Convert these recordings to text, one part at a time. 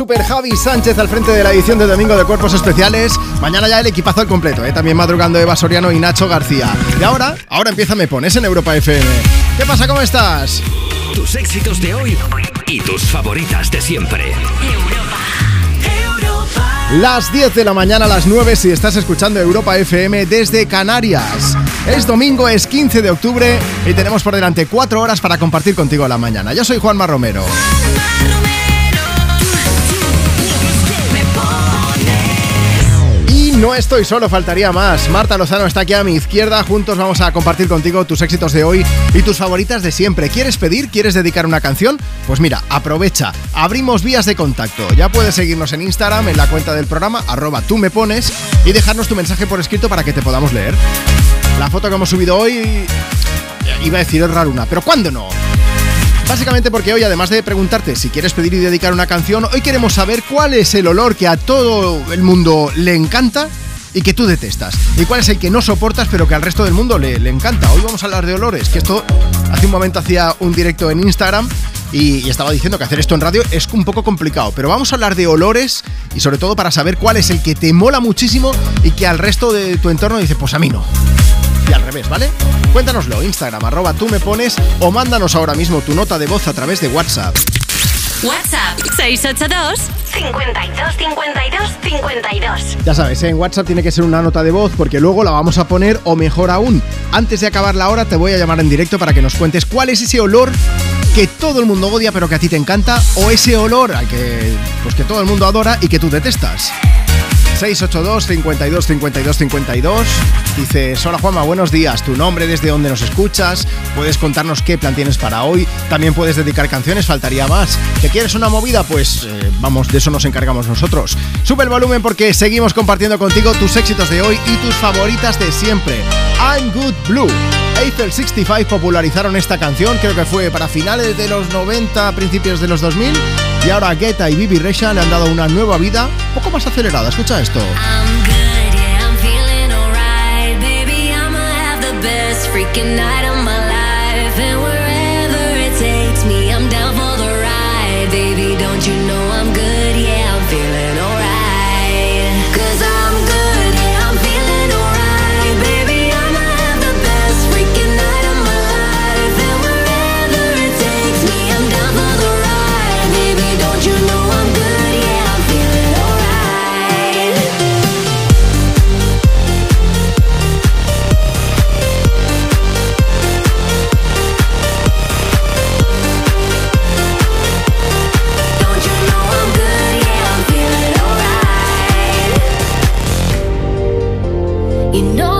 Super Javi Sánchez al frente de la edición de Domingo de Cuerpos Especiales. Mañana ya el equipazo al completo, ¿eh? también madrugando Eva Soriano y Nacho García. Y ahora, ahora empieza Me Pones en Europa FM. ¿Qué pasa? ¿Cómo estás? Tus éxitos de hoy y tus favoritas de siempre. Las 10 de la mañana a las 9 si estás escuchando Europa FM desde Canarias. Es domingo, es 15 de octubre y tenemos por delante 4 horas para compartir contigo la mañana. Yo soy Juanma Romero. No estoy solo, faltaría más. Marta Lozano está aquí a mi izquierda. Juntos vamos a compartir contigo tus éxitos de hoy y tus favoritas de siempre. ¿Quieres pedir? ¿Quieres dedicar una canción? Pues mira, aprovecha. Abrimos vías de contacto. Ya puedes seguirnos en Instagram, en la cuenta del programa, arroba tú me pones, y dejarnos tu mensaje por escrito para que te podamos leer. La foto que hemos subido hoy. Iba a decir es raruna, pero ¿cuándo no? Básicamente porque hoy, además de preguntarte si quieres pedir y dedicar una canción, hoy queremos saber cuál es el olor que a todo el mundo le encanta y que tú detestas. Y cuál es el que no soportas pero que al resto del mundo le, encanta. Hoy vamos a hablar de olores, que esto hace un momento hacía un directo en Instagram y, estaba diciendo que hacer esto en radio es un poco complicado, pero vamos a hablar de olores y sobre todo para saber cuál es el que te mola muchísimo y que al resto de tu entorno dice, pues a mí no y al revés, ¿vale? Cuéntanoslo, Instagram, arroba tú me pones o mándanos ahora mismo tu nota de voz a través de WhatsApp. WhatsApp 682 52 52 52. Ya sabes, ¿eh? en WhatsApp tiene que ser una nota de voz porque luego la vamos a poner o mejor aún, antes de acabar la hora te voy a llamar en directo para que nos cuentes cuál es ese olor que todo el mundo odia pero que a ti te encanta o ese olor al que pues que todo el mundo adora y que tú detestas. 682 52 52 52. Dices, hola Juanma, buenos días. Tu nombre, desde donde nos escuchas. Puedes contarnos qué plan tienes para hoy. También puedes dedicar canciones, faltaría más. ¿Que quieres una movida? Pues eh, vamos, de eso nos encargamos nosotros. Sube el volumen porque seguimos compartiendo contigo tus éxitos de hoy y tus favoritas de siempre. I'm Good Blue. Eiffel 65 popularizaron esta canción, creo que fue para finales de los 90, principios de los 2000. Y ahora Guetta y Bibi Resha le han dado una nueva vida, un poco más acelerada. Escucha esto. αυτό. I'm good, yeah, I'm feeling alright. Baby, I'ma have the best freaking night. You know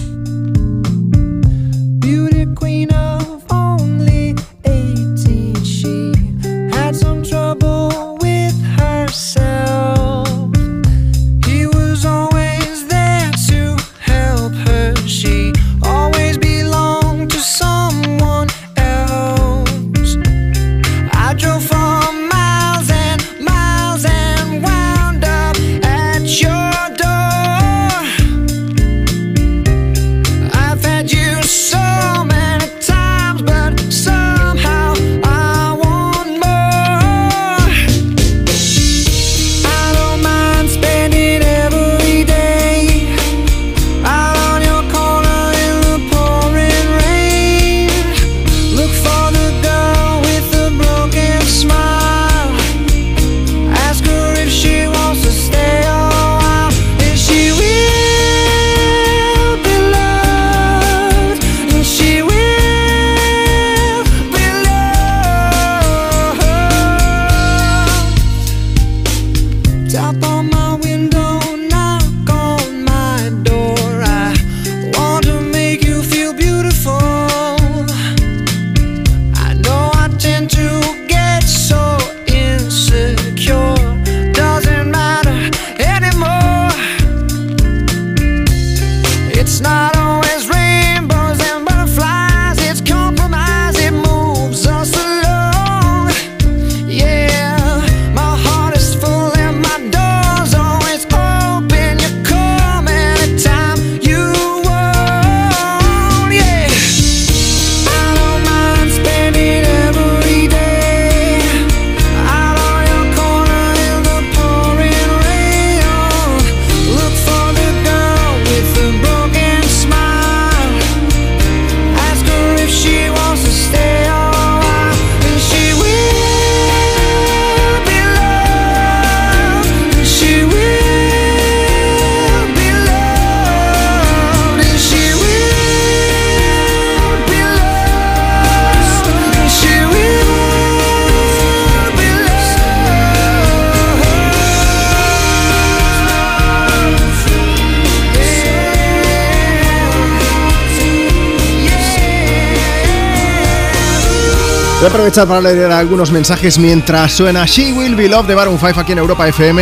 aprovechar para leer algunos mensajes mientras suena She Will Be Loved de Baron 5 aquí en Europa FM.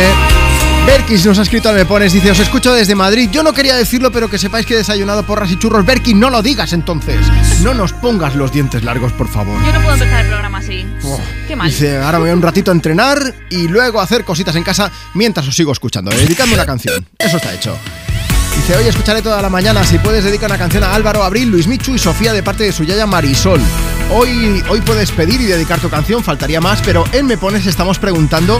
Berkis nos ha escrito al Me Pones, dice, os escucho desde Madrid. Yo no quería decirlo, pero que sepáis que he desayunado porras y churros. Berkis, no lo digas entonces. No nos pongas los dientes largos, por favor. Yo no puedo empezar el programa así. Oh. Qué mal. Dice, ahora voy a un ratito a entrenar y luego a hacer cositas en casa mientras os sigo escuchando. Dedicadme una canción. Eso está hecho. Dice, oye, escucharé toda la mañana. Si puedes, dedica una canción a Álvaro, Abril, Luis Michu y Sofía de parte de su yaya Marisol. Hoy, hoy puedes pedir y dedicar tu canción, faltaría más, pero en Me Pones estamos preguntando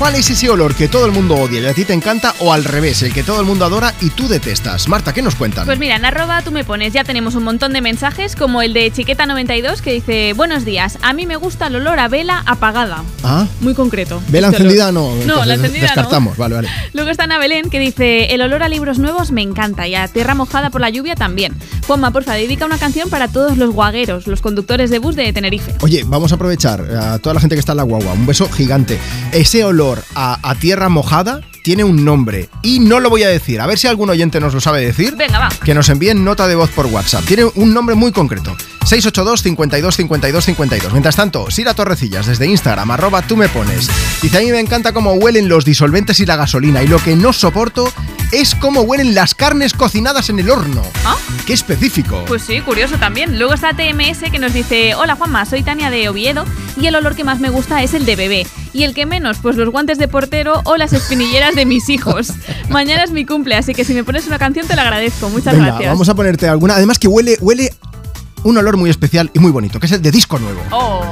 ¿Cuál es ese olor que todo el mundo odia y a ti te encanta o al revés, el que todo el mundo adora y tú detestas? Marta, ¿qué nos cuentan? Pues mira, en arroba tú me pones, ya tenemos un montón de mensajes, como el de Chiqueta92 que dice, buenos días, a mí me gusta el olor a vela apagada. ¿Ah? Muy concreto. ¿Vela encendida no? No, la encendida Descartamos, no. vale, vale. Luego está Ana Belén que dice, el olor a libros nuevos me encanta y a tierra mojada por la lluvia también. Juanma, porfa, dedica una canción para todos los guagueros, los conductores de bus de Tenerife. Oye, vamos a aprovechar a toda la gente que está en la guagua. Un beso gigante. Ese olor a, a tierra mojada tiene un nombre y no lo voy a decir. A ver si algún oyente nos lo sabe decir. Venga, va. Que nos envíen nota de voz por WhatsApp. Tiene un nombre muy concreto. 682 52 52 52. Mientras tanto, Sira Torrecillas desde Instagram, arroba tú me pones. Dice, a mí me encanta cómo huelen los disolventes y la gasolina y lo que no soporto es cómo huelen las carnes cocinadas en el horno. ¿Ah? Qué específico. Pues sí, curioso también. Luego está TMS que nos dice, hola Juanma, soy Tania de Oviedo y el olor que más me gusta es el de bebé. Y el que menos, pues los guantes de portero o las espinilleras de mis hijos. Mañana es mi cumple, así que si me pones una canción te lo agradezco. Muchas Venga, gracias. vamos a ponerte alguna. Además que huele, huele un olor muy especial y muy bonito, que es el de disco nuevo. Oh,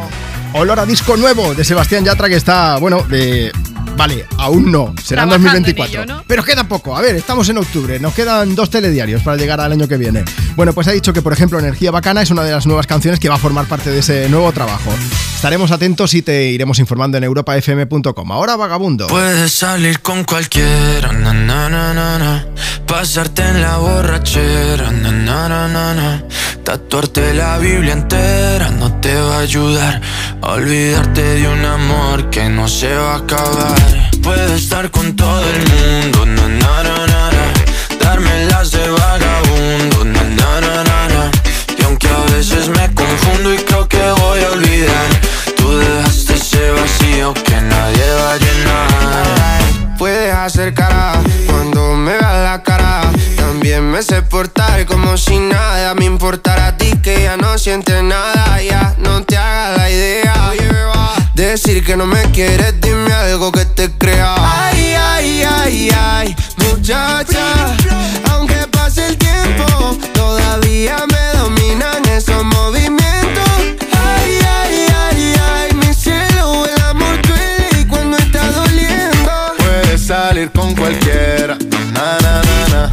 Olor a disco nuevo de Sebastián Yatra que está, bueno, de... Vale, aún no, será en Trabajando en 2024. ello, ¿no? Pero queda poco. A ver, estamos en octubre, nos quedan dos telediarios para llegar al año que viene. Bueno, pues ha dicho que, por ejemplo, Energía Bacana es una de las nuevas canciones que va a formar parte de ese nuevo trabajo. Estaremos atentos y te iremos informando en europafm.com. Ahora, vagabundo. Puedes salir con cualquiera, na, na, na, na, na. pasarte en la borrachera, na, na, na, na, na. tatuarte la Biblia entera no te va a ayudar a olvidarte de un amor que no se va a acabar. Puedes estar con todo el mundo, na, na, na, na, na. darme las de vagabundo, na, na, na, na, na. y aunque a veces me confundo y creo que voy a olvidar, tú dejaste ese vacío que nadie va a llenar. Puedes hacer También me sé portar como si nada me importara a ti que ya no sientes nada. Ya no te hagas la idea. Decir que no me quieres, dime algo que te crea. Ay, ay, ay, ay, muchacha. Aunque pase el tiempo, todavía me dominan esos movimientos. Ay, ay, ay, ay, mi cielo, el amor duele cuando está doliendo. Puedes salir con cualquiera, na na na na,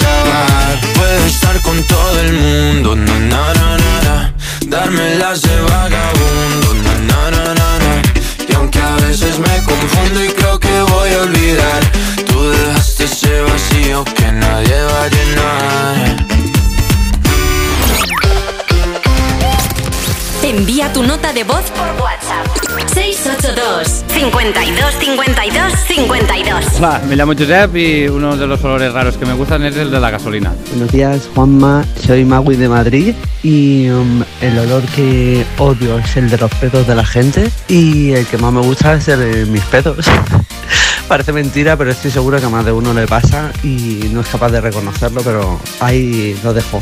Puedo estar con todo el mundo, na na na na na. Darme las de vagabundo, na na na na na. Y aunque a veces me confundo y creo que voy a olvidar, tú dejaste ese vacío que nadie va a llenar. Envía tu nota de voz por WhatsApp. 682 52 52 52. Hola, me llamo Josep y uno de los olores raros que me gustan es el de la gasolina. Buenos días, Juanma. Soy Magui de Madrid y um, el olor que odio es el de los pedos de la gente y el que más me gusta es el de mis pedos. Parece mentira, pero estoy seguro que a más de uno le pasa y no es capaz de reconocerlo, pero ahí lo dejo.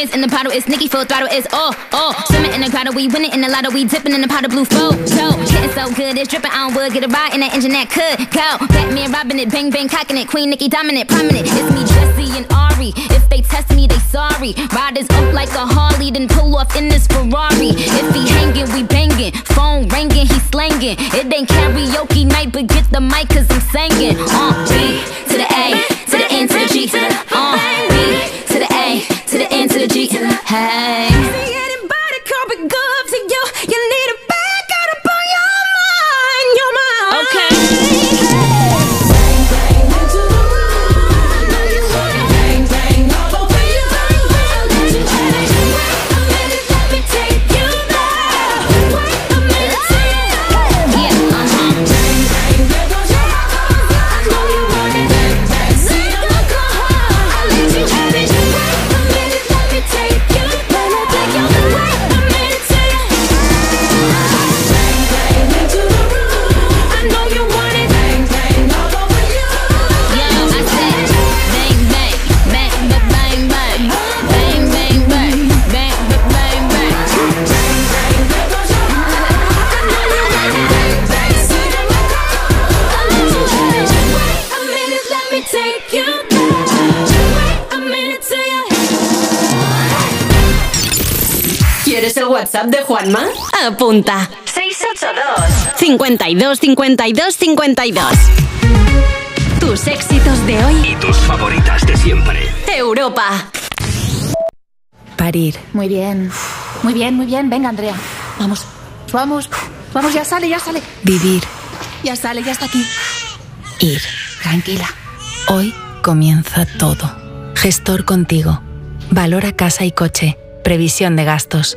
In the bottle, it's Nicki full throttle, it's oh, oh. Swimming in the grotto, we winning in the lotto, we dipping in the pot of blue flow. So, getting so good, it's dripping on wood, get a ride in that engine that could go. Batman robbing it, bang bang cocking it, Queen Nicki dominant, prominent. It's me, Jesse and Ari. If they test me, they sorry. Riders up like a Harley, then pull off in this Ferrari. If he hanging, we banging. Phone ringing, he slanging. It ain't karaoke night, but get the mic, cause I'm singing. Uh, B to the A, to the N, to the G, to the uh, B the N, to the G. Hey. WhatsApp de Juanma? Apunta. 682 52 52 52 Tus éxitos de hoy. Y tus favoritas de siempre. Europa. Parir. Muy bien. Muy bien, muy bien. Venga, Andrea. Vamos. Vamos. Vamos, ya sale, ya sale. Vivir. Ya sale, ya está aquí. Ir. Tranquila. Hoy comienza todo. Gestor contigo. Valora casa y coche. Previsión de gastos.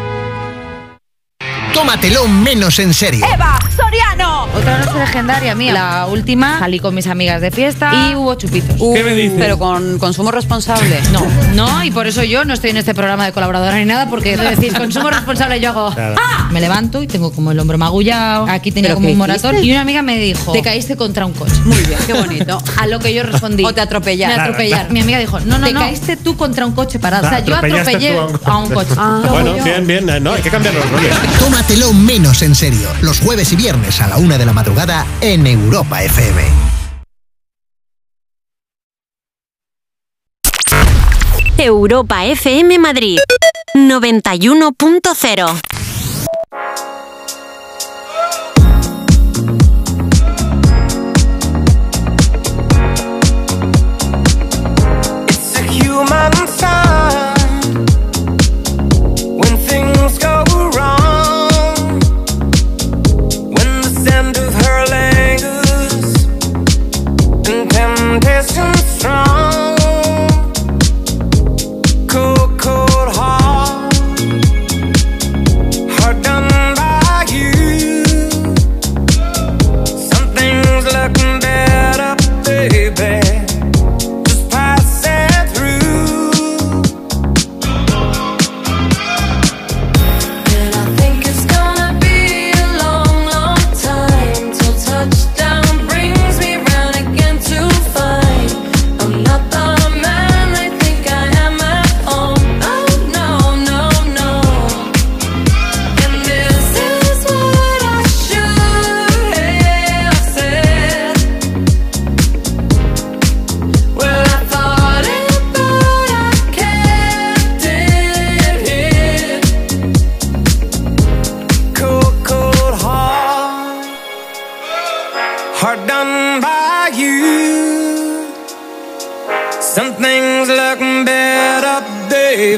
Tómatelo menos en serio. ¡Eva Soriano! Otra noche legendaria mía. La última salí con mis amigas de fiesta y hubo chupitos. ¿Qué me dices? Pero con consumo responsable. No, no, y por eso yo no estoy en este programa de colaboradora ni nada, porque es decir, consumo responsable yo hago. Claro. ¡Ah! Me levanto y tengo como el hombro magullado, aquí tenía ¿Pero como un moratón. hiciste? Y una amiga me dijo: Te caíste contra un coche. Muy bien, qué bonito. A lo que yo respondí: O te atropellaron. Me atropellaron. claro. Mi amiga dijo: No, no, Te no. caíste tú contra un coche parado. O sea, yo atropellé a un coche. bueno, bien, bien. eh, No, hay que cambiar los roles. Tómatelo menos en serio. Los jueves y viernes a la una de la madrugada en Europa FM. Europa FM Madrid 91.0 It's a human sign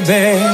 baby.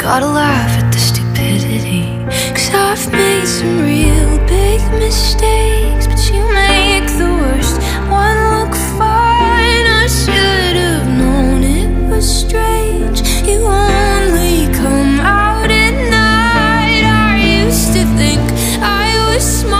Gotta laugh at the stupidity. Cause I've made some real big mistakes, but you make the worst one look fine. I should have known it was strange. You only come out at night. I used to think I was smart,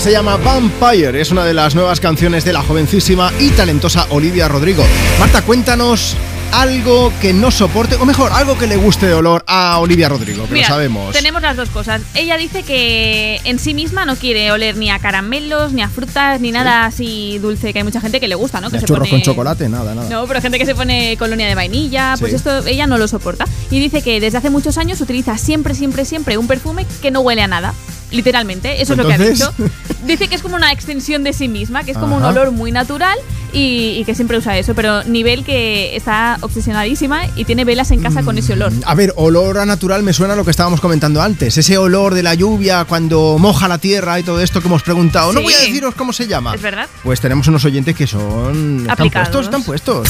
se llama Vampire, es una de las nuevas canciones de la jovencísima y talentosa Olivia Rodrigo. Marta, cuéntanos algo que no soporte, o mejor, algo que le guste de olor a Olivia Rodrigo, que Mira, lo sabemos. Tenemos las dos cosas. Ella dice que en sí misma no quiere oler ni a caramelos, ni a frutas, ni nada así dulce, que hay mucha gente que le gusta, ¿no? Que a se churros pone- con chocolate, nada, nada. No, pero gente que se pone colonia de vainilla, pues Sí. esto ella no lo soporta. Y dice que desde hace muchos años utiliza siempre, siempre, siempre un perfume que no huele a nada. Literalmente, eso es lo que ha dicho. Dice que es como una extensión de sí misma, que es como un olor muy natural y, y que siempre usa eso. Pero nivel que está obsesionadísima y tiene velas en casa con ese olor. A ver, olor a natural me suena a lo que estábamos comentando antes. Ese olor de la lluvia cuando moja la tierra y todo esto que hemos preguntado. No voy a deciros cómo se llama. ¿Es verdad? Pues tenemos unos oyentes que son. Están Aplicados. puestos, están puestos.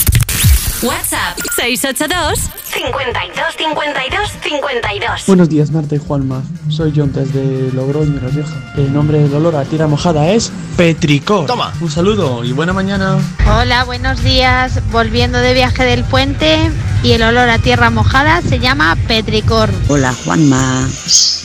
WhatsApp 682 52 52 52. Buenos días, Marta y Juanma. Soy John desde Logroño, La Rioja. El nombre del olor a tierra mojada es Petricor. Toma. Un saludo y buena mañana. Hola, buenos días. Volviendo de viaje del puente y el olor a tierra mojada se llama petricor. Hola Juanma,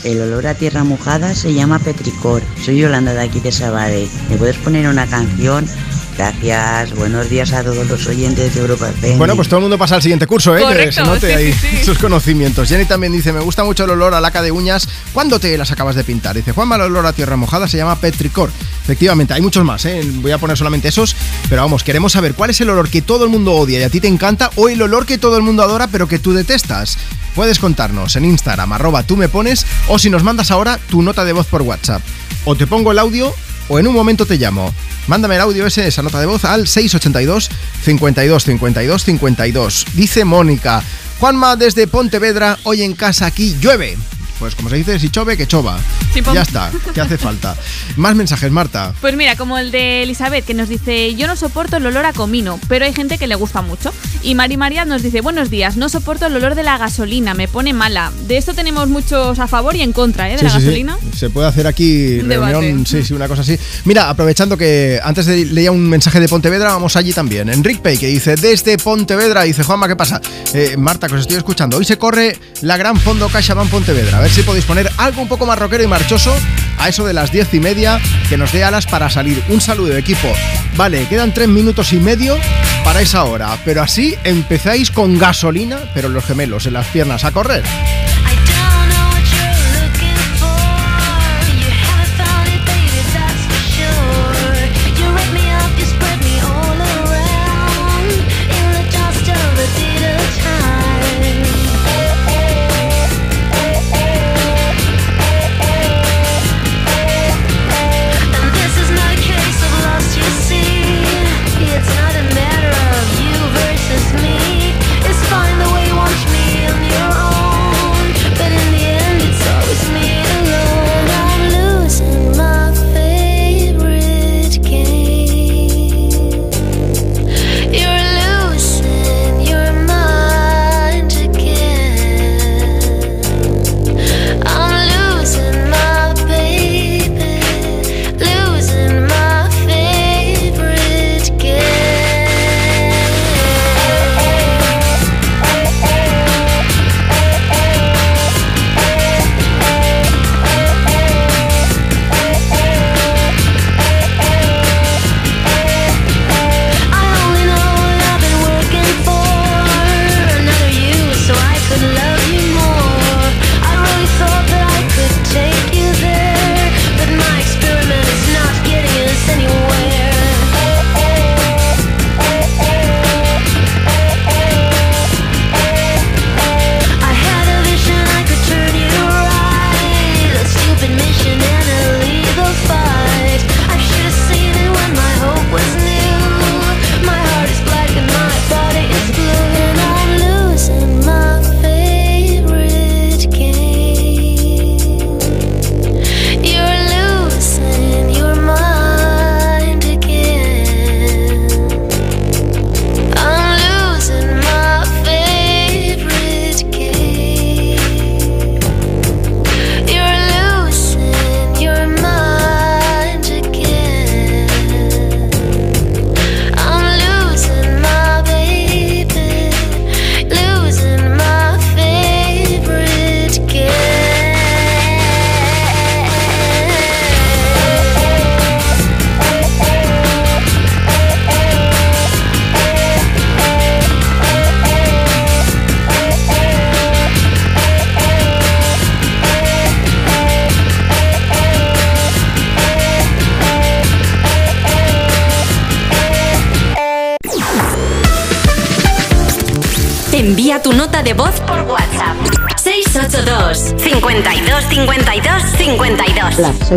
el olor a tierra mojada se llama petricor. Soy Yolanda de aquí de Sabadell. ¿Me puedes poner una canción? Gracias, buenos días a todos los oyentes de Europa FM. Bueno, pues todo el mundo pasa al siguiente curso, ¿eh? que Correcto, se note sí, ahí sí, sí. sus conocimientos. Jenny también dice, me gusta mucho el olor a laca de uñas cuando te las acabas de pintar. Dice, Juanma, el olor a tierra mojada se llama petricor. Efectivamente, hay muchos más, ¿eh? Voy a poner solamente esos, pero vamos, queremos saber cuál es el olor que todo el mundo odia y a ti te encanta o el olor que todo el mundo adora pero que tú detestas. Puedes contarnos en Instagram, arroba tú me pones, o si nos mandas ahora tu nota de voz por WhatsApp. O te pongo el audio o en un momento te llamo. Mándame el audio ese, esa nota de voz al 682 52 52 52. Dice Mónica, Juanma desde Pontevedra, hoy en casa aquí llueve. Pues como se dice, si chove, que chova. Sí, ya está, ¿qué hace falta? Más mensajes, Marta. Pues mira, como el de Elizabeth, que nos dice, yo no soporto el olor a comino, pero hay gente que le gusta mucho. Y Mari María nos dice, buenos días, no soporto el olor de la gasolina, me pone mala. De esto tenemos muchos a favor y en contra, ¿eh? De Sí, la sí, gasolina. Se puede hacer aquí Un reunión, debate. sí, sí, una cosa así. Mira, aprovechando que antes de leía un mensaje de Pontevedra, vamos allí también. Enric Pay, que dice, desde Pontevedra, dice, Juanma, ¿qué pasa? Eh, Marta, que os estoy escuchando. Hoy se corre la gran fondo CaixaBank Pontevedra. Ver si podéis poner algo un poco más rockero y marchoso a eso de las diez y media que nos dé alas para salir. Un saludo, equipo. Vale, quedan tres minutos y medio para esa hora, pero así empezáis con gasolina, pero los gemelos en las piernas a correr.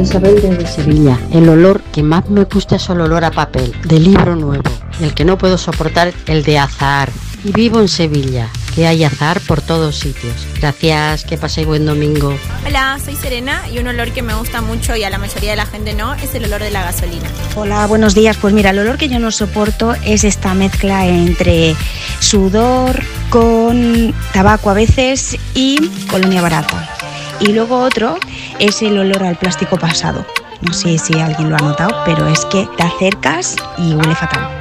Isabel desde Sevilla. El olor que más me gusta es el olor a papel, de libro nuevo. Y el que no puedo soportar, el de azahar. Y vivo en Sevilla, que hay azahar por todos sitios. Gracias, que paséis buen domingo. Hola, soy Serena y un olor que me gusta mucho y a la mayoría de la gente no es el olor de la gasolina. Hola, buenos días. Pues mira, el olor que yo no soporto es esta mezcla entre sudor con tabaco a veces y colonia barata. Y luego otro es el olor al plástico pasado. No sé si alguien lo ha notado, pero es que te acercas y huele fatal.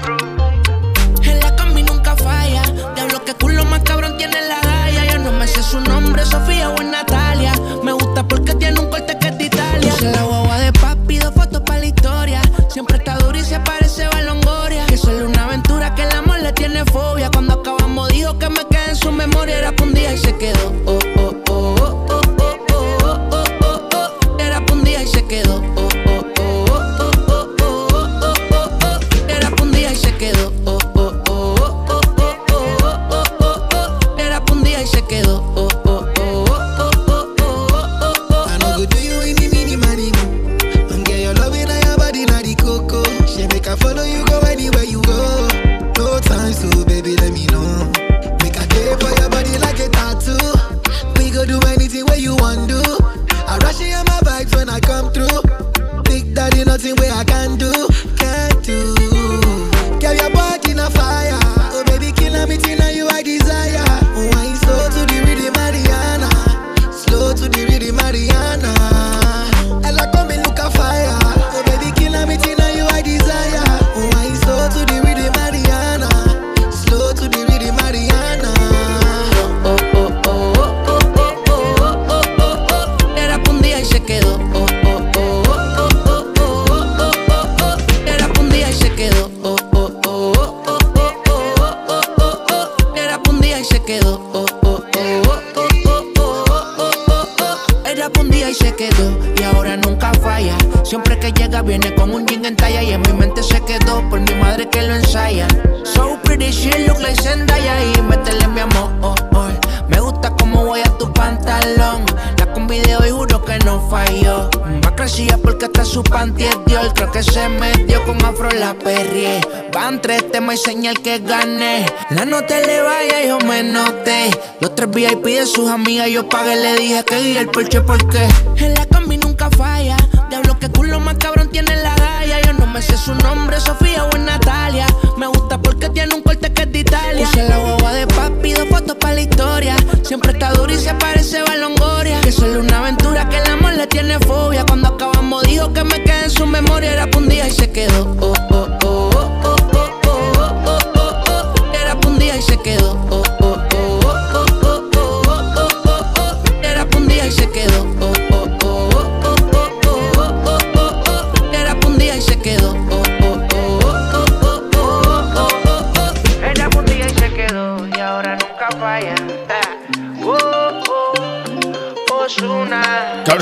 Pagué, le dije que guía el porche porque en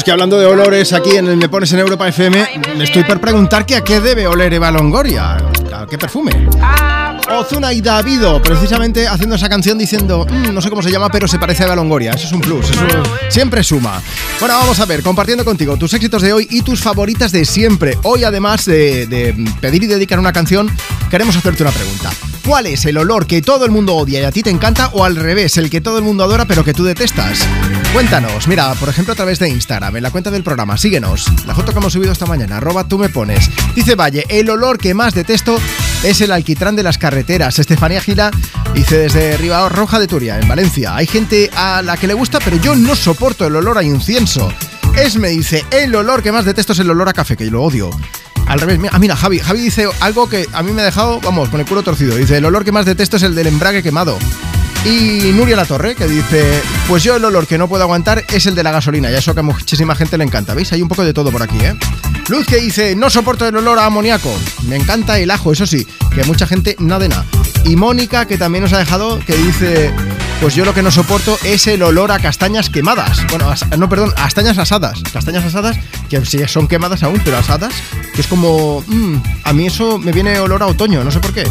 es que hablando de olores aquí en el Me Pones en Europa FM, me estoy por preguntar que a qué debe oler Eva Longoria. ¿A qué perfume? Ozuna y Davido, precisamente haciendo esa canción diciendo, "Mm, no sé cómo se llama, pero se parece a Eva Longoria. Eso es un plus, eso siempre suma. Bueno, vamos a ver, compartiendo contigo tus éxitos de hoy y tus favoritas de siempre. Hoy, además de, de pedir y dedicar una canción, queremos hacerte una pregunta. ¿Cuál es el olor que todo el mundo odia y a ti te encanta o al revés, el que todo el mundo adora pero que tú detestas? Cuéntanos, mira, por ejemplo a través de Instagram, en la cuenta del programa, síguenos. La foto que hemos subido esta mañana, arroba tú me pones. Dice Valle, el olor que más detesto es el alquitrán de las carreteras. Estefanía Gila dice desde Ribao Roja de Turia, en Valencia. Hay gente a la que le gusta, pero yo no soporto el olor a incienso. Es me dice, el olor que más detesto es el olor a café, que yo lo odio. Al revés, ah, mira, Javi, Javi dice algo que a mí me ha dejado, vamos, con el culo torcido. Dice, el olor que más detesto es el del embrague quemado. Y Nuria La Torre, que dice, pues yo el olor que no puedo aguantar es el de la gasolina, y eso que a muchísima gente le encanta. ¿Veis? Hay un poco de todo por aquí, ¿eh? Luz que dice, no soporto el olor a amoníaco. Me encanta el ajo, eso sí, que mucha gente nada de nada. Y Mónica, que también nos ha dejado, que dice, pues yo lo que no soporto es el olor a castañas quemadas. Bueno, no, perdón, a castañas asadas. Castañas asadas, que son quemadas aún, pero asadas, que es como, mm, a mí eso me viene olor a otoño, no sé por qué.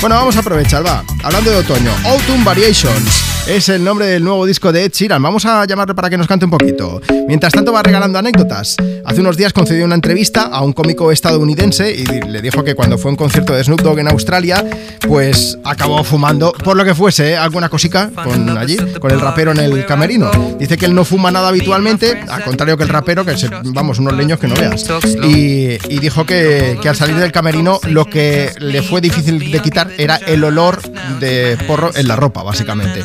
Bueno, vamos a aprovechar, va. Hablando de otoño, Autumn Variations. Es el nombre del nuevo disco de Ed Sheeran. Vamos a llamarle para que nos cante un poquito. Mientras tanto va regalando anécdotas. Hace unos días concedió una entrevista a un cómico estadounidense y le dijo que cuando fue a un concierto de Snoop Dogg en Australia, pues acabó fumando, por lo que fuese, ¿eh? alguna cosica con allí, con el rapero en el camerino. Dice que él no fuma nada habitualmente, al contrario que el rapero, que se- vamos, unos leños que no veas. Y, y dijo que, que al salir del camerino lo que le fue difícil de quitar era el olor de porro en la ropa, básicamente.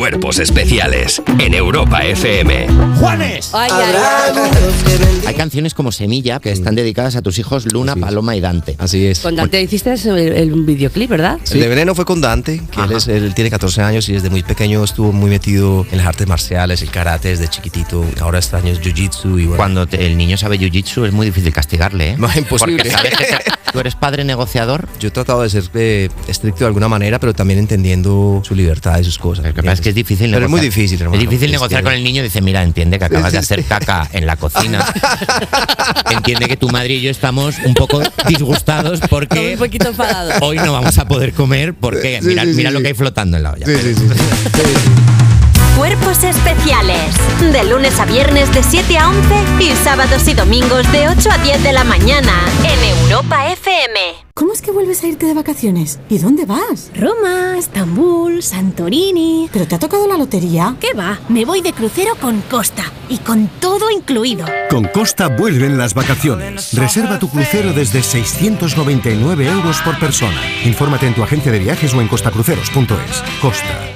Cuerpos especiales en Europa FM. ¡Juanes! Ay, ay, Hay canciones como Semilla que están dedicadas a tus hijos Luna, Paloma y Dante. Así es. Con Dante hiciste el, el videoclip, ¿verdad? El de Veneno fue con Dante, que él, es- él tiene 14 años y desde muy pequeño estuvo muy metido en las artes marciales, el karate desde chiquitito. Ahora extraño el jiu-jitsu y bueno. Cuando te- el niño sabe jiu-jitsu es muy difícil castigarle, ¿eh? No, es imposible. Porque sabes que te- tú eres padre negociador. Yo he tratado de ser eh, estricto de alguna manera, pero también entendiendo su libertad y sus cosas. Lo que es que es difícil Pero es muy negociar. difícil, hermano. Es difícil Es negociar que- con el niño. Dice, mira, entiende que acabas de hacer caca en la cocina. entiende que tu madre y yo estamos un poco disgustados porque Un poquito enfadados. hoy no vamos a poder comer porque Sí, mira, sí, sí, mira lo que hay flotando en la olla. Cuerpos especiales. De lunes a viernes de 7 a 11 y sábados y domingos de 8 a 10 de la mañana en Europa FM. ¿Cómo es que vuelves a irte de vacaciones? ¿Y dónde vas? Roma, Estambul, Santorini. ¿Pero te ha tocado la lotería? ¿Qué va? Me voy de crucero con Costa y con todo incluido. Con Costa vuelven las vacaciones. Reserva tu crucero desde 699 euros por persona. Infórmate en tu agencia de viajes o en costacruceros.es. Costa.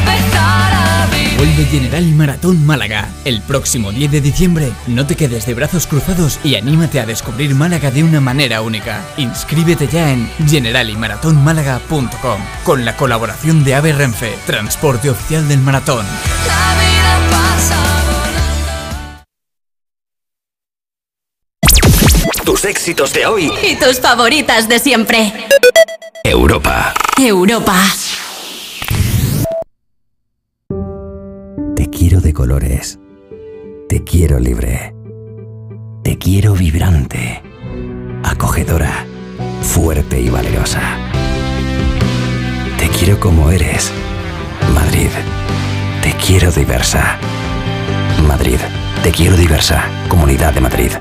Vuelve General Maratón Málaga. El próximo 10 de diciembre, no te quedes de brazos cruzados y anímate a descubrir Málaga de una manera única. Inscríbete ya en generaliMaratónmálaga.com con la colaboración de AVE Renfe, transporte oficial del maratón. Tus éxitos de hoy. Y tus favoritas de siempre. Europa. Europa. Quiero de colores. Te quiero libre. Te quiero vibrante. Acogedora. Fuerte y valerosa. Te quiero como eres. Madrid. Te quiero diversa. Madrid. Te quiero diversa. Comunidad de Madrid.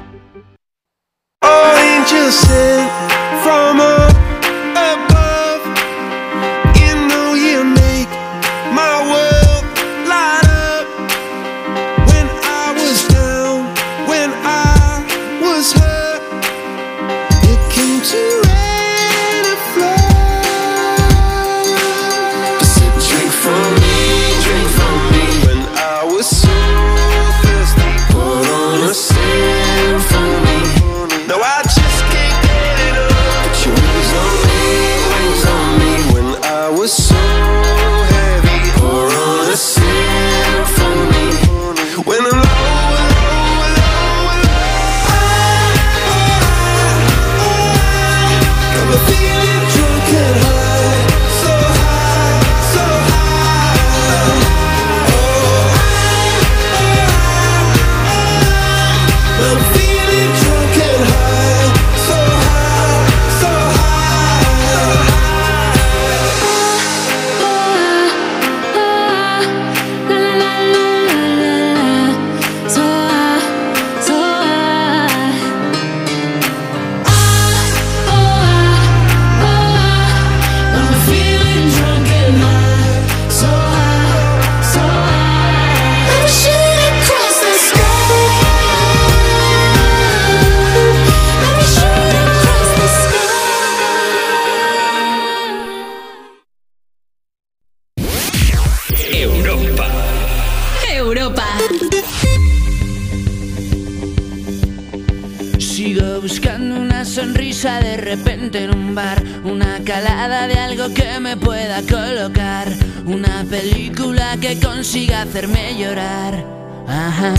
Una calada de algo que me pueda colocar, una película que consiga hacerme llorar. Ajá.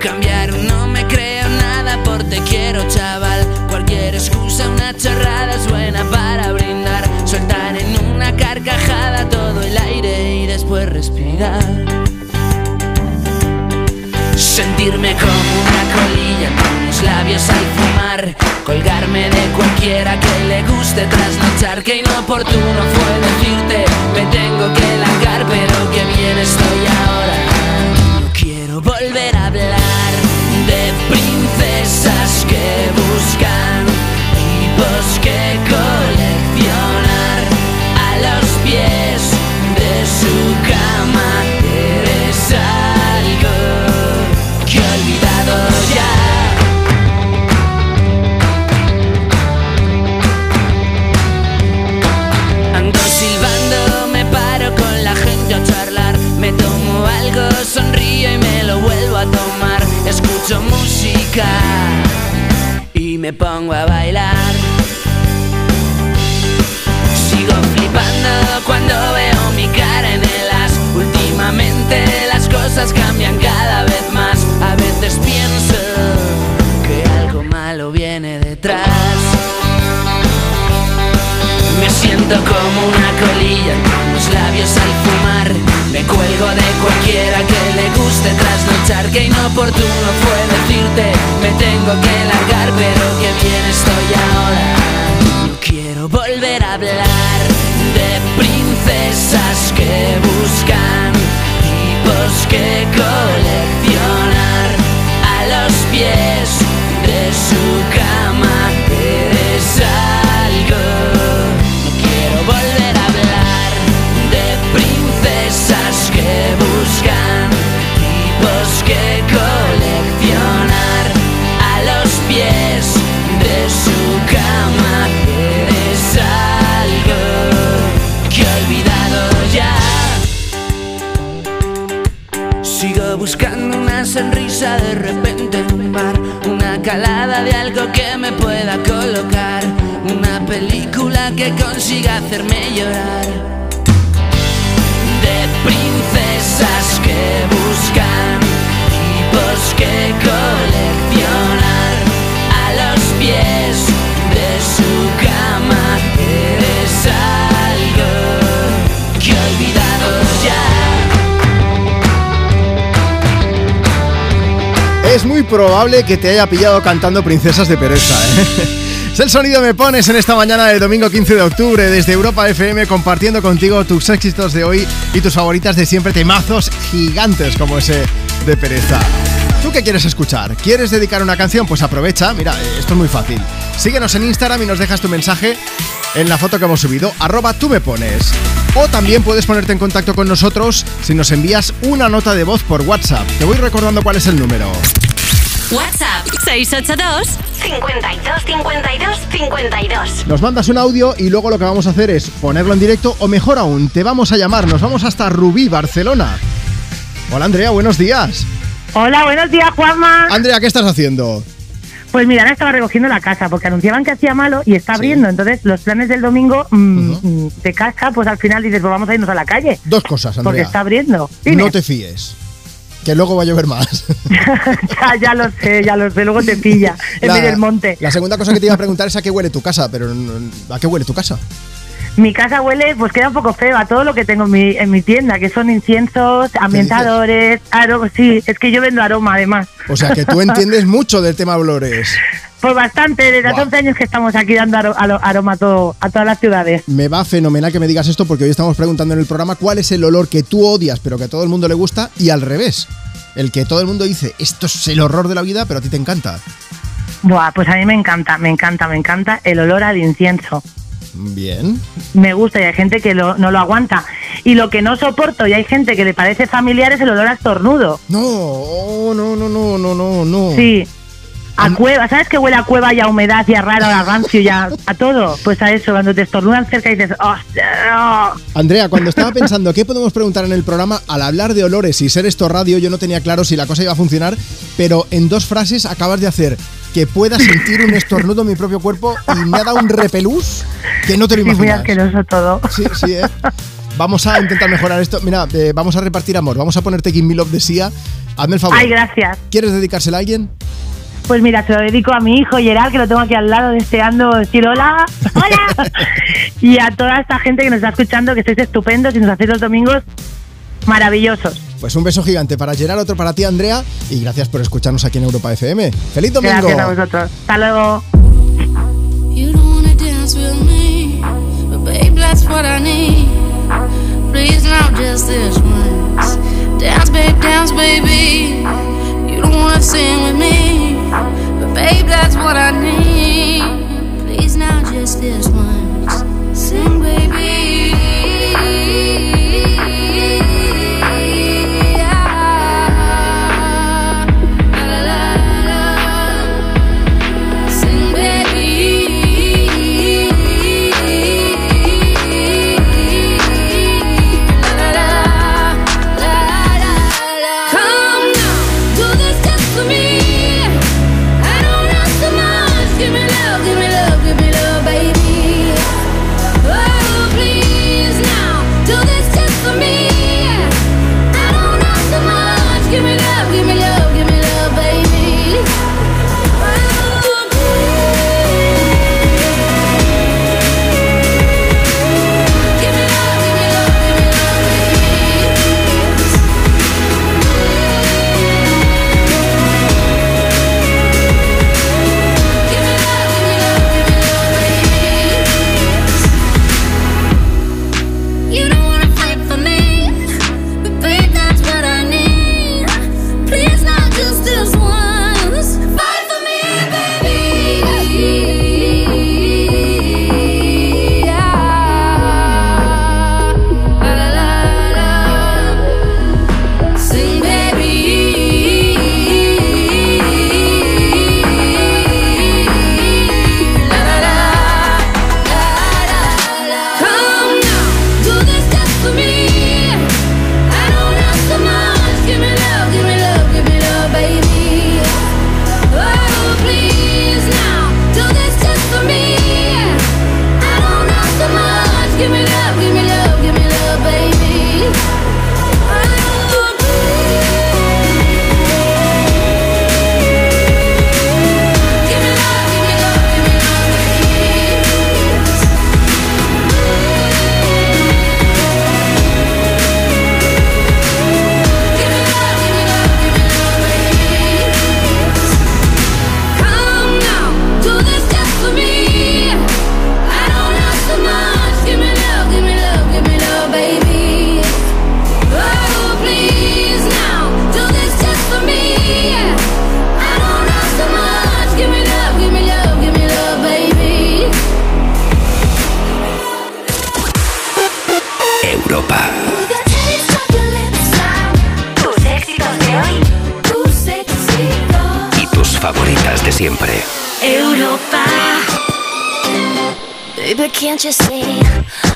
Cambiar no me creo nada por te quiero chaval, cualquier excusa, una chorrada es buena para brindar, soltar en una carcajada todo el aire y después respirar. Sentirme como una colilla labios al fumar Colgarme de cualquiera que le guste trasnochar Que inoportuno fue decirte Me tengo que largar pero que bien estoy ahora No quiero volver a hablar De princesas que buscan Tipos que coleccionar y me pongo a bailar. Sigo flipando cuando veo mi cara en el as. Últimamente las cosas cambian cada vez más. A veces pienso que algo malo viene detrás. Me siento como una colilla los labios al fumar. Me cuelgo de cualquiera que le guste trasnochar. Que inoportuno fue decirte, me tengo que largar, pero que bien estoy ahora. No quiero volver a hablar de princesas que buscan tipos que coleccionar. A de repente un mar, una calada de algo que me pueda colocar, una película que consiga hacerme llorar. De princesas que buscan tipos que coleccionar a los pies. Es muy probable que te haya pillado cantando Princesas de Pereza, ¿eh? El sonido me pones en esta mañana del domingo 15 de octubre desde Europa FM compartiendo contigo tus éxitos de hoy y tus favoritas de siempre, temazos gigantes como ese de Pereza. ¿Tú qué quieres escuchar? ¿Quieres dedicar una canción? Pues aprovecha, mira, eh, esto es muy fácil. Síguenos en Instagram y nos dejas tu mensaje en la foto que hemos subido, arroba tú me pones. O también puedes ponerte en contacto con nosotros si nos envías una nota de voz por WhatsApp. Te voy recordando cuál es el número. WhatsApp 682 52 52 52. Nos mandas un audio y luego lo que vamos a hacer es ponerlo en directo o mejor aún, te vamos a llamar, nos vamos hasta Rubí, Barcelona. Hola Andrea, buenos días. Hola, buenos días, Juanma. Andrea, ¿qué estás haciendo? Pues mira, ahora estaba recogiendo la casa porque anunciaban que hacía malo y está abriendo. Entonces, los planes del domingo mm, mm, de casa, pues al final dices, pues vamos a irnos a la calle. Dos cosas, Andrea. Porque está abriendo. Dime. No te fíes. Que luego va a llover más. ya, ya lo sé, ya lo sé. Luego te pilla en La- medio del monte. La segunda cosa que te iba a preguntar es a qué huele tu casa, pero ¿a qué huele tu casa? Mi casa huele, pues queda un poco feo a todo lo que tengo en mi, en mi tienda, que son inciensos, ambientadores, aromas. Sí, es que yo vendo aroma además. O sea, que tú entiendes mucho del tema olores. Pues bastante, desde hace 11 años que estamos aquí dando aro- aro- aroma a, todo- a todas las ciudades. Me va fenomenal que me digas esto porque hoy estamos preguntando en el programa cuál es el olor que tú odias pero que a todo el mundo le gusta y al revés. El que todo el mundo dice, esto es el horror de la vida, pero a ti te encanta. Buah, pues a mí me encanta, me encanta, me encanta el olor al incienso. Bien. Me gusta y hay gente que lo- no lo aguanta. Y lo que no soporto y hay gente que le parece familiar es el olor a estornudo. No, no, no, no, no, no, no. Sí. A cueva, ¿sabes que huele a cueva y a humedad y a raro, a rancio y a, a todo? Pues a eso, cuando te estornudan cerca y dices, no". Andrea, cuando estaba pensando qué podemos preguntar en el programa, al hablar de olores y ser esto radio, yo no tenía claro si la cosa iba a funcionar, pero en dos frases acabas de hacer que pueda sentir un estornudo en mi propio cuerpo y me ha dado un repelús que no te lo Sí, muy imaginas. asqueroso todo. Sí, sí, ¿eh? Vamos a intentar mejorar esto. Mira, eh, vamos a repartir amor. Vamos a ponerte Me Love de Sia. Hazme el favor. Ay, gracias. ¿Quieres dedicársela a alguien? Pues mira, se lo dedico a mi hijo Gerard, que lo tengo aquí al lado deseando decir hola, hola. y a toda esta gente que nos está escuchando, que sois estupendos y nos hacéis los domingos maravillosos. Pues un beso gigante para Gerard, otro para ti, Andrea. Y gracias por escucharnos aquí en Europa FM. ¡Feliz domingo! Gracias a vosotros. Hasta luego. You don't wanna dance with me, but babe, that's what I need. Please, now just this once. Dance, babe, dance, baby. You don't wanna sing with me, but babe, that's what I need. Please, now just this once. Sing, baby. but can't you see?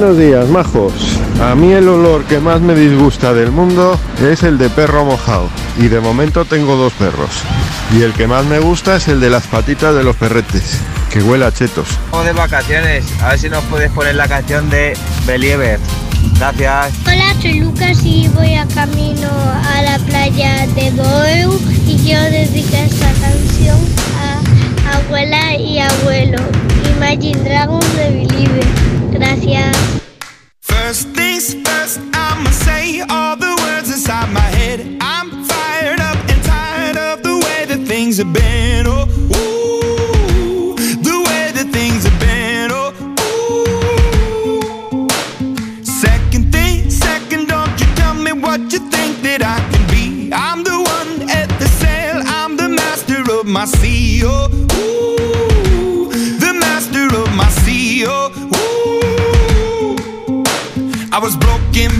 Buenos días, majos. A mí el olor que más me disgusta del mundo es el de perro mojado. Y de momento tengo dos perros. Y el que más me gusta es el de las patitas de los perretes, que huele chetos. De vacaciones, a ver si nos puedes poner la canción de Believer. Gracias. Hola, soy Lucas y voy a camino a la playa de Boeu y quiero dedicar esta canción a abuela y abuelo. Imagine Dragons de Believer. Gracias.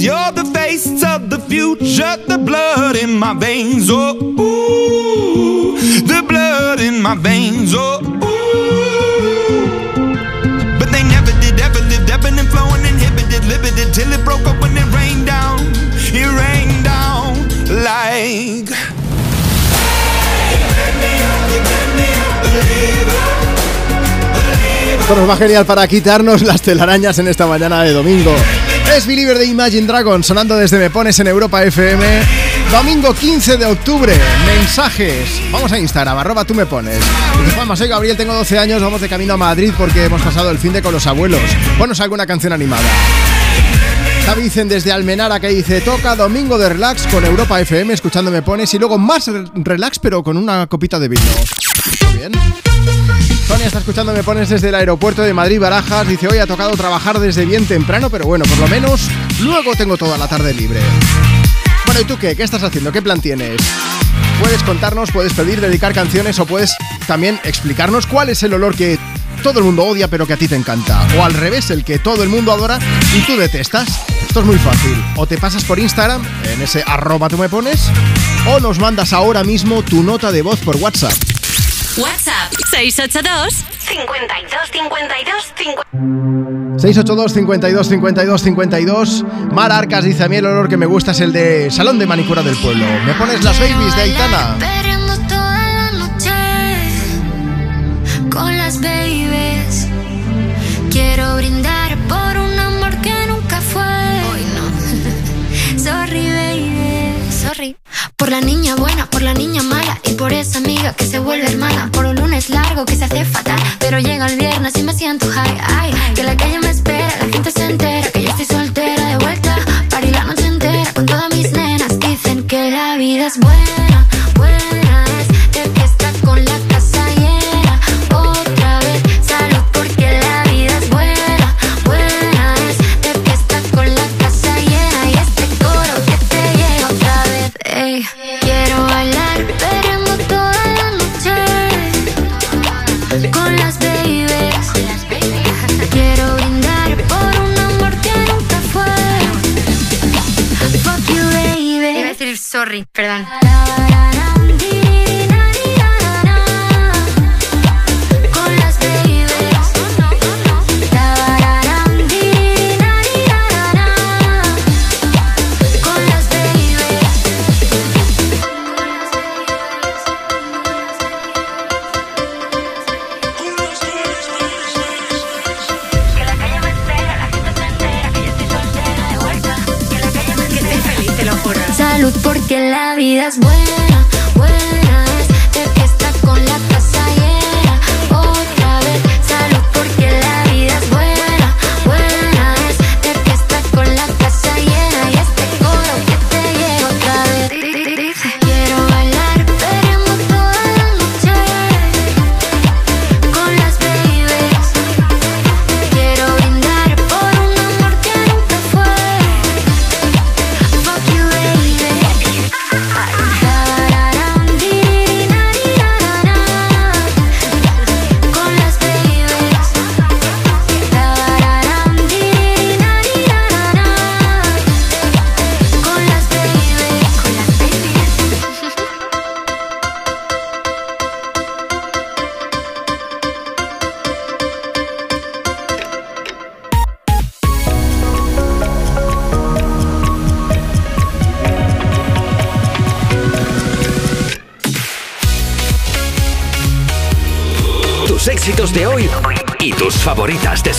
You're the face of the future, the blood in my veins. Oh, the blood in my veins. Oh, ooh. But they never did, ever lived, ebbing and flowing, inhibited, limited till it broke up when it rained down. It rained down like. Esto nos va genial para quitarnos las telarañas en esta mañana de domingo. Es Believer de Imagine Dragons sonando desde Me Pones en Europa FM. Domingo 15 de octubre. Mensajes. Vamos a Instagram, arroba tú me pones. Dice Juanma, soy Gabriel, tengo 12 años, vamos de camino a Madrid porque hemos pasado el fin de con los abuelos. Ponos alguna canción animada. Dicen desde Almenara que dice toca domingo de relax con Europa FM escuchando Me Pones y luego más re- relax pero con una copita de vino. Bien. Sonia está escuchando Me Pones desde el aeropuerto de Madrid Barajas. Dice hoy ha tocado trabajar desde bien temprano pero bueno, por lo menos luego tengo toda la tarde libre. Bueno, ¿y tú qué? ¿Qué estás haciendo? ¿Qué plan tienes? Puedes contarnos, puedes pedir, dedicar canciones o puedes también explicarnos cuál es el olor que todo el mundo odia pero que a ti te encanta. O al revés, el que todo el mundo adora y tú detestas. Esto es muy fácil. O te pasas por Instagram, en ese arroba tú me pones, o nos mandas ahora mismo tu nota de voz por WhatsApp. WhatsApp 682 52 52 50. 682 52 52 52 Mar Arcas dice a mí el olor que me gusta es el de Salón de Manicura del Pueblo. Me pones las babies de Aitana. Esperando toda la noche con las babies. Quiero brindar Por la niña buena, por la niña mala y por esa amiga que se vuelve hermana. Por un lunes largo que se hace fatal, pero llega el viernes y me siento high.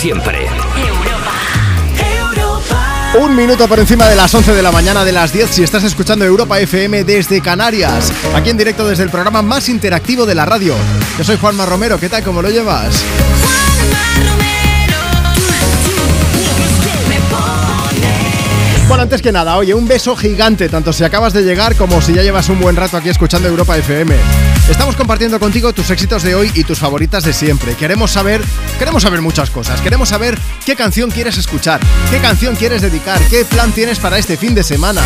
Siempre. Un minuto por encima de las 11 de la mañana de las 10 si estás escuchando Europa FM desde Canarias. Aquí en directo desde el programa más interactivo de la radio. Yo soy Juanma Romero, ¿qué tal? ¿Cómo lo llevas? Bueno, antes que nada, oye, un beso gigante, tanto si acabas de llegar como si ya llevas un buen rato aquí escuchando Europa FM. Estamos compartiendo contigo tus éxitos de hoy y tus favoritas de siempre. Queremos saber, queremos saber muchas cosas. Queremos saber qué canción quieres escuchar, qué canción quieres dedicar, qué plan tienes para este fin de semana.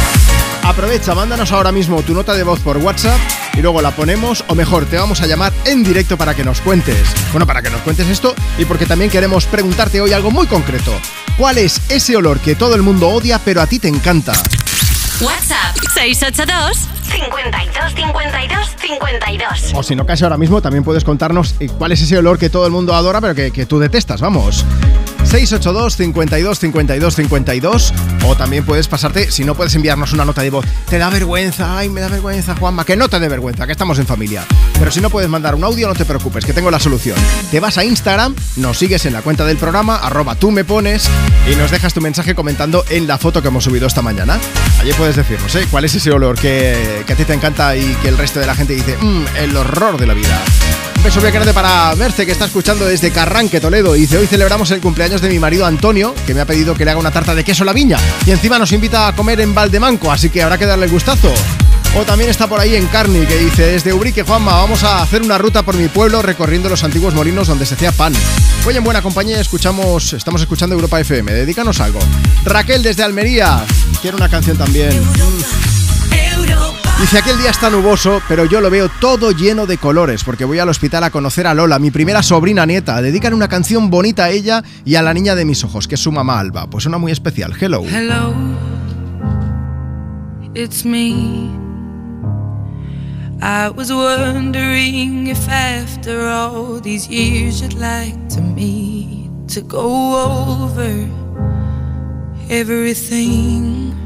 Aprovecha, mándanos ahora mismo tu nota de voz por WhatsApp y luego la ponemos, o mejor, te vamos a llamar en directo para que nos cuentes. Bueno, para que nos cuentes esto y porque también queremos preguntarte hoy algo muy concreto. ¿Cuál es ese olor que todo el mundo odia pero a ti te encanta? WhatsApp 682 52 52 52. O si no, casi ahora mismo también puedes contarnos eh, cuál es ese olor que todo el mundo adora pero que, que tú detestas, vamos. 682 52 52 52 o también puedes pasarte, si no puedes enviarnos una nota de voz, te da vergüenza, ay me da vergüenza Juanma, que no te dé vergüenza, que estamos en familia. Pero si no puedes mandar un audio no te preocupes, que tengo la solución. Te vas a Instagram, nos sigues en la cuenta del programa, arroba tú me pones y nos dejas tu mensaje comentando en la foto que hemos subido esta mañana. Allí puedes decirnos, ¿eh? ¿Cuál es ese olor que, que a ti te encanta y que el resto de la gente dice, mmm, el horror de la vida? Beso muy para Merce, que está escuchando desde Carranque, Toledo. Dice, hoy celebramos el cumpleaños de mi marido Antonio, que me ha pedido que le haga una tarta de queso a la viña. Y encima nos invita a comer en Valdemanco, así que habrá que darle gustazo. O también está por ahí en Carni, que dice, desde Ubrique, Juanma, vamos a hacer una ruta por mi pueblo recorriendo los antiguos molinos donde se hacía pan. Hoy en buena compañía escuchamos, estamos escuchando Europa FM, dedícanos algo. Raquel desde Almería, quiere una canción también. Dice, aquel día está nuboso, pero yo lo veo todo lleno de colores, porque voy al hospital a conocer a Lola, mi primera sobrina nieta. Dedican una canción bonita a ella y a la niña de mis ojos, que es su mamá Alba. Pues una muy especial. Hello. Hello, it's me. I was wondering if after all these years you'd like to meet to go over everything.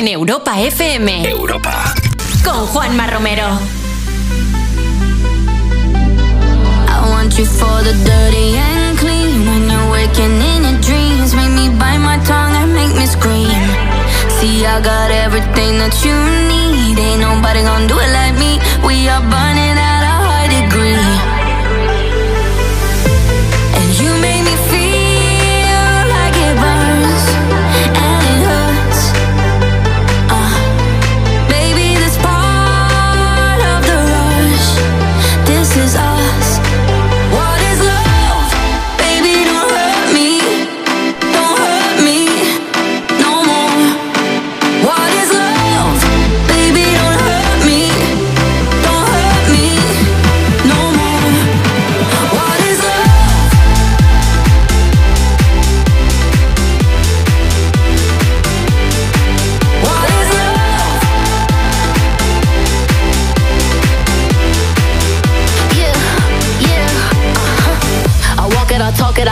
En Europa FM. Europa. Con Juanma Romero. I want you for the dirty and clean. When you're waking in your dreams, make me bite my tongue and make me scream. See, I got everything that you need. Ain't nobody gonna do it like me. We are burning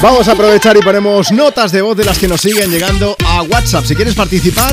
Vamos a aprovechar y ponemos notas de voz de las que nos siguen llegando a WhatsApp. Si quieres participar,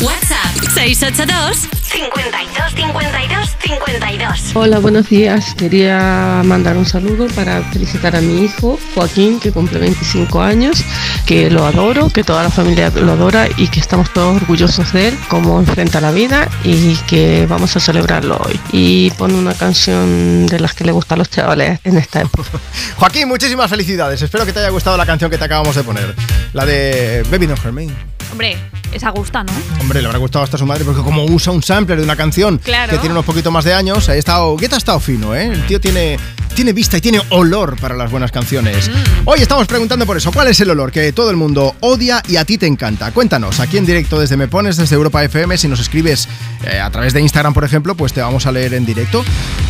WhatsApp 682 52 52 52. Hola, buenos días. Quería mandar un saludo para felicitar a mi hijo Joaquín, que cumple 25 años, que lo adoro, que toda la familia lo adora y que estamos todos orgullosos de él, cómo enfrenta la vida y que vamos a celebrarlo hoy. Y pone una canción de las que le gustan a los chavales en esta época. Joaquín, muchísimas felicidades. Espero que te haya gustado la canción que te acabamos de poner. La de Baby Hurt Me. Hombre, esa gusta, ¿no? Hombre, le habrá gustado hasta a su madre porque como usa un sampler de una canción Claro. que tiene unos poquitos más de años, ha estado, Guetta ha estado fino, ¿eh? El tío tiene, tiene vista y tiene olor para las buenas canciones. Hoy estamos preguntando por eso, ¿cuál es el olor que todo el mundo odia y a ti te encanta? Cuéntanos, aquí en directo desde Me Pones, desde Europa FM, si nos escribes eh, a través de Instagram, por ejemplo, pues te vamos a leer en directo.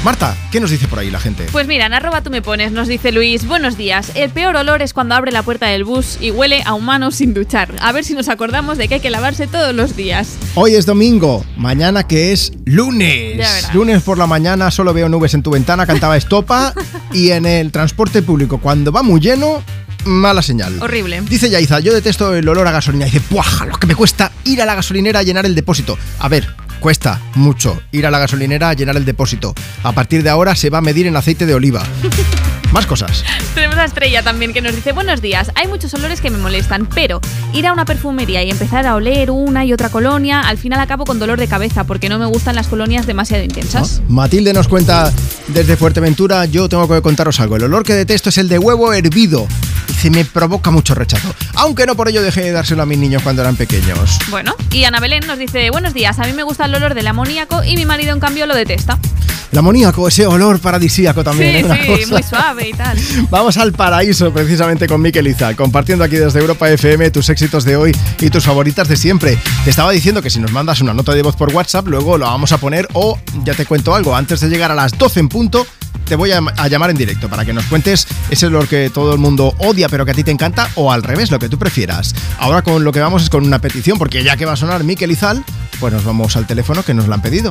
Marta, ¿qué nos dice por ahí la gente? Pues mira, en arroba tú me pones, nos dice Luis, buenos días. El peor olor es cuando abre la puerta del bus y huele a humano sin duchar. A ver si nos acordamos de que hay que lavarse todos los días. Hoy es domingo, mañana que es lunes. Lunes por la mañana solo veo nubes en tu ventana, cantaba estopa y en el transporte público cuando va muy lleno, mala señal. Horrible. Dice Yaiza, yo detesto el olor a gasolina. Dice, ¡puaja! Lo que me cuesta ir a la gasolinera a llenar el depósito. A ver, cuesta mucho ir a la gasolinera a llenar el depósito. A partir de ahora se va a medir en aceite de oliva. Más cosas. Tenemos a Estrella también que nos dice, buenos días, hay muchos olores que me molestan, pero ir a una perfumería y empezar a oler una y otra colonia, al final acabo con dolor de cabeza porque no me gustan las colonias demasiado intensas. Matilde nos cuenta desde Fuerteventura, yo tengo que contaros algo. El olor que detesto es el de huevo hervido. Dice, me provoca mucho rechazo. Aunque no por ello dejé de dárselo a mis niños cuando eran pequeños. Bueno, y Ana Belén nos dice, buenos días, a mí me gusta el olor del amoníaco y mi marido en cambio lo detesta. El amoníaco, ese olor paradisíaco también. sí, ¿eh? Sí, muy suave y tal. Vamos al paraíso precisamente con Miquel Iza, compartiendo aquí desde Europa FM tus éxitos de hoy y tus favoritas de siempre. Te estaba diciendo que si nos mandas una nota de voz por WhatsApp, luego lo vamos a poner o ya te cuento algo, antes de llegar a las 12 en punto, te voy a, a llamar en directo para que nos cuentes ese olor que todo el mundo odia pero que a ti te encanta o al revés, lo que tú prefieras. Ahora con lo que vamos es con una petición, porque ya que va a sonar Miquel Izal, Pues nos vamos al teléfono que nos lo han pedido.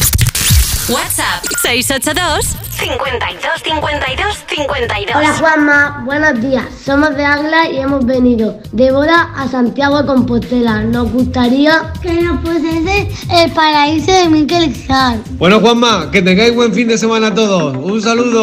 WhatsApp 682 52 52 52. Hola Juanma, buenos días. Somos de Águila y hemos venido de boda a Santiago de Compostela. Nos gustaría que nos pusieses el paraíso de Miquel Ixal. Bueno, Juanma, que tengáis buen fin de semana a todos. Un saludo.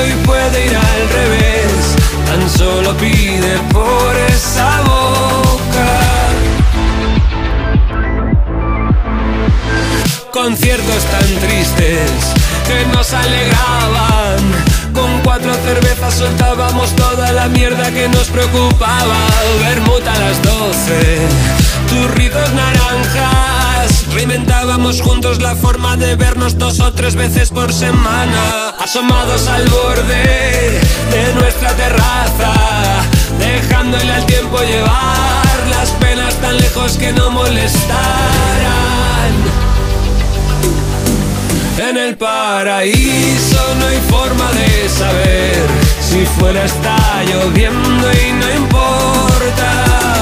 y puede ir al revés. Tan solo pide por esa boca. Conciertos tan tristes que nos alegraban. Con cuatro cervezas soltábamos toda la mierda que nos preocupaba. Bermuda a las doce, turridos naranjas. Reinventábamos juntos la forma de vernos dos o tres veces por semana. Asomados al borde de nuestra terraza, dejándole al tiempo llevar las penas tan lejos que no molestaran. En el paraíso no hay forma de saber si fuera está lloviendo y no importa.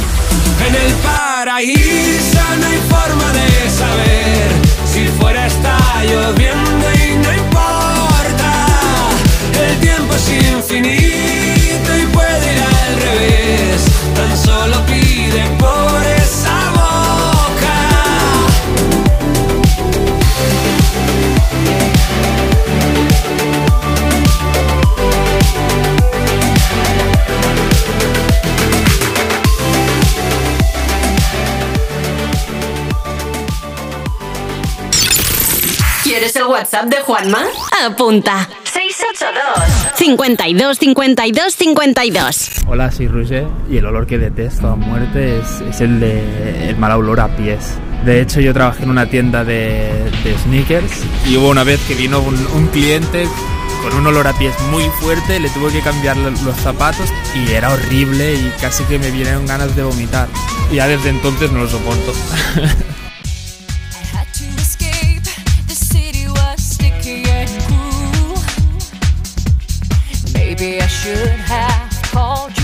En el paraíso no hay forma de saber si fuera está lloviendo y no importa. El tiempo es infinito y puede ir al revés. Tan solo pide por ¿Quieres el WhatsApp de Juanma? Apunta. 682 52 52 52. Hola, soy Roger y el olor que detesto a muerte es, es el de el mal olor a pies. De hecho, yo trabajé en una tienda de, de sneakers y hubo una vez que vino un, un cliente con un olor a pies muy fuerte, le tuve que cambiar lo- los zapatos y era horrible y casi que me vinieron ganas de vomitar. Y ya desde entonces no lo soporto. Maybe I should have called you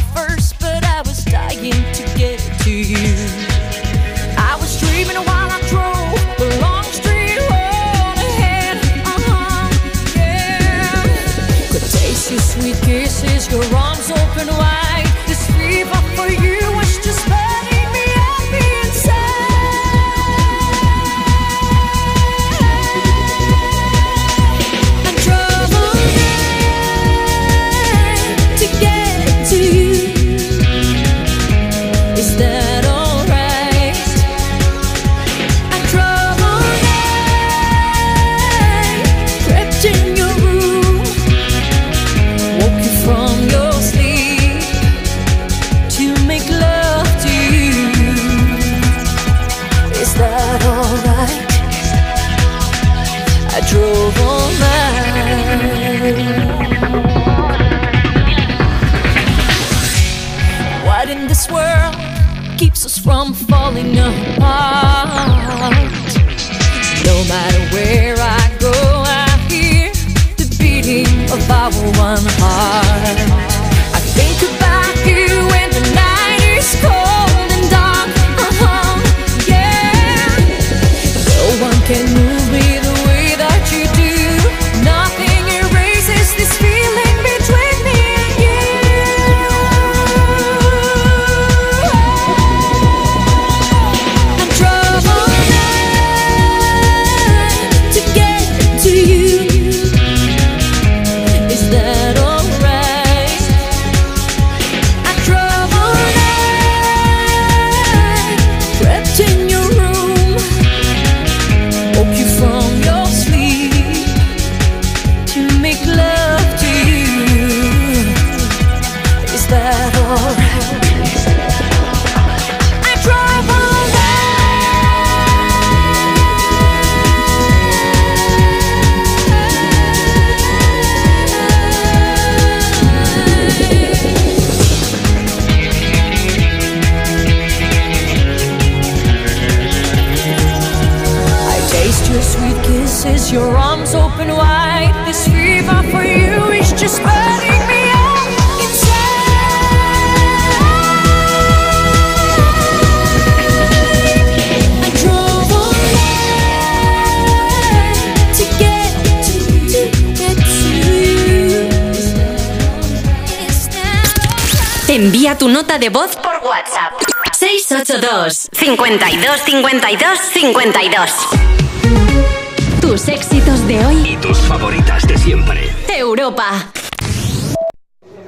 52 52 52 Tus éxitos de hoy. Y tus favoritas de siempre. Europa.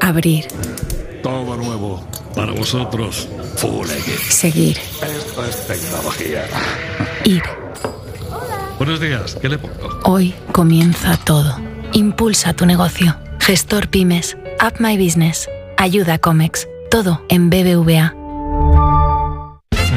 Abrir, Todo nuevo. Para vosotros, Full X. seguir, Esto es tecnología. ir. Buenos días, ¿qué le pongo? Hoy comienza todo. Impulsa tu negocio. Gestor Pymes. App My Business. Ayuda Comex. Todo en BBVA.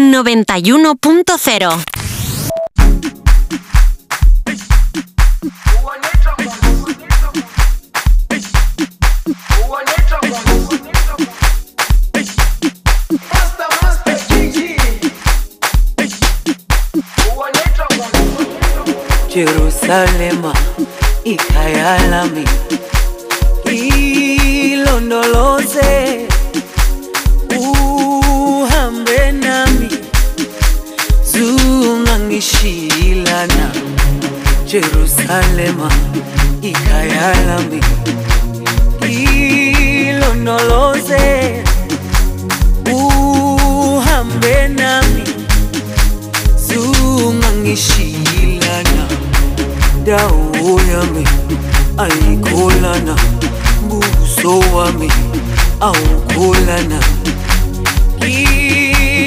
91.0 Jerusalema ikhaya lami ilondoloze zungangishilana Jerusalema ikhaya lami. Ilondoloze uhambe nami. Zungangishilana dawo yami ayikholana buso wami awukholana.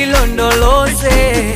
Ilondoloze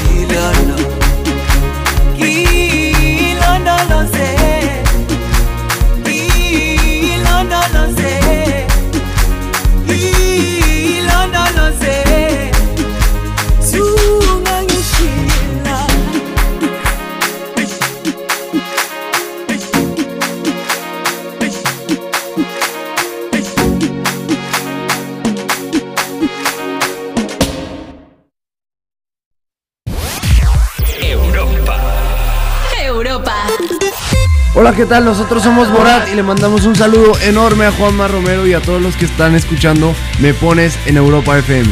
zungangishilana ilondoloze Hola, ¿qué tal? Nosotros somos Borat y le mandamos un saludo enorme a Juanma Romero y a todos los que están escuchando Me Pones en Europa FM.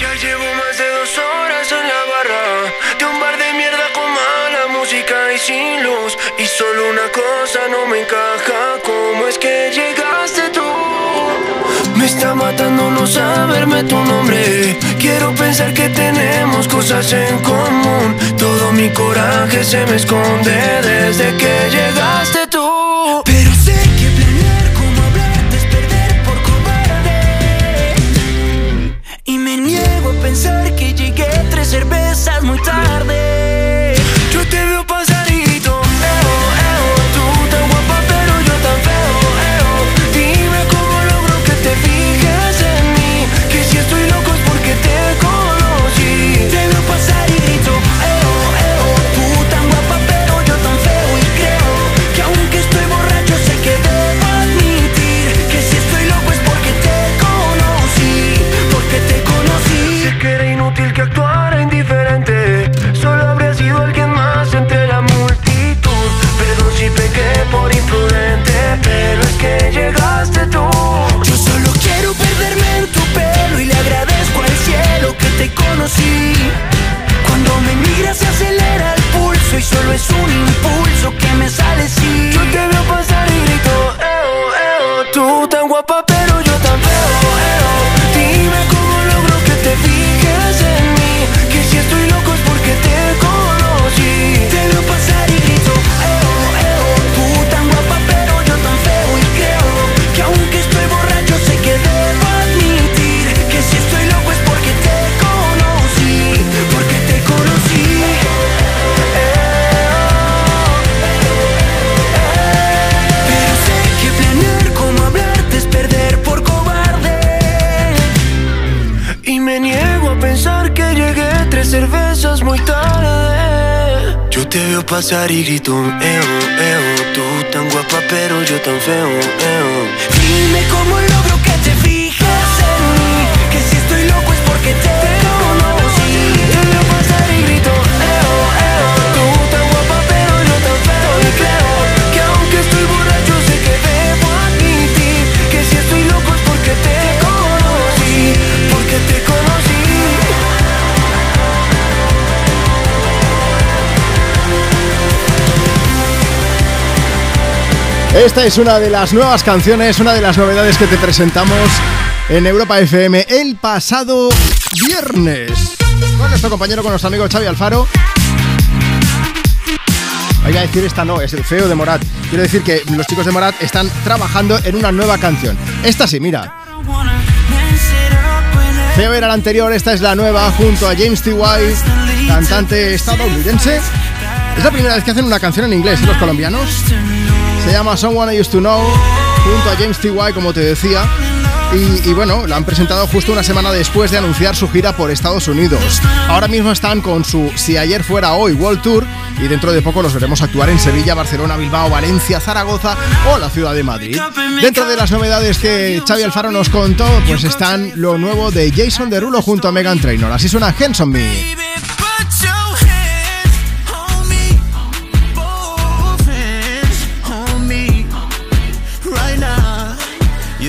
Ya llevo más de dos horas en la barra De un bar de mierda con mala música y sin luz Y solo una cosa no me encaja ¿Cómo es que llegaste tú? Me está matando no saberme tu nombre Quiero pensar que tenemos cosas en común. Todo mi coraje se me esconde desde que llegaste pasar y grito, un eo. Esta es una de las nuevas canciones, una de las novedades que te presentamos en Europa FM el pasado viernes. Con nuestro compañero, con nuestro amigo Xavi Alfaro. Voy a decir esta no, es el feo de Morat. Quiero decir que los chicos de Morat están trabajando en una nueva canción. Esta sí, mira. Feo era la anterior, esta es la nueva, junto a James T.Y., cantante estadounidense. Es la primera vez que hacen una canción en inglés, ¿eh, los colombianos. Se llama Someone I Used to Know, junto a James T.Y., como te decía. Y, bueno, la han presentado justo una semana después de anunciar su gira por Estados Unidos. Ahora mismo están con su Si ayer fuera hoy World Tour y dentro de poco los veremos actuar en Sevilla, Barcelona, Bilbao, Valencia, Zaragoza o la ciudad de Madrid. Dentro de las novedades que Xavi Alfaro nos contó, pues están lo nuevo de Jason Derulo junto a Megan Trainor. Así suena Hands on Me.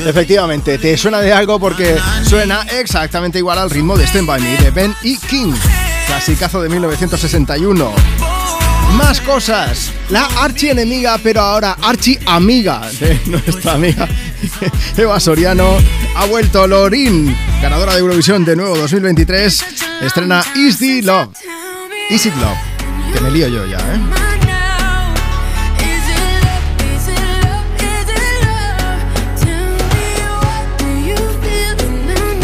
Efectivamente, te suena de algo porque suena exactamente igual al ritmo de Stand By Me de Ben y King, clasicazo de 1961. Más cosas. La archienemiga, pero ahora archi-amiga de nuestra amiga Eva Soriano ha vuelto Lorin, ganadora de Eurovisión de nuevo 2023. Estrena Is Love. Is it Love. Que me lío yo ya, ¿eh?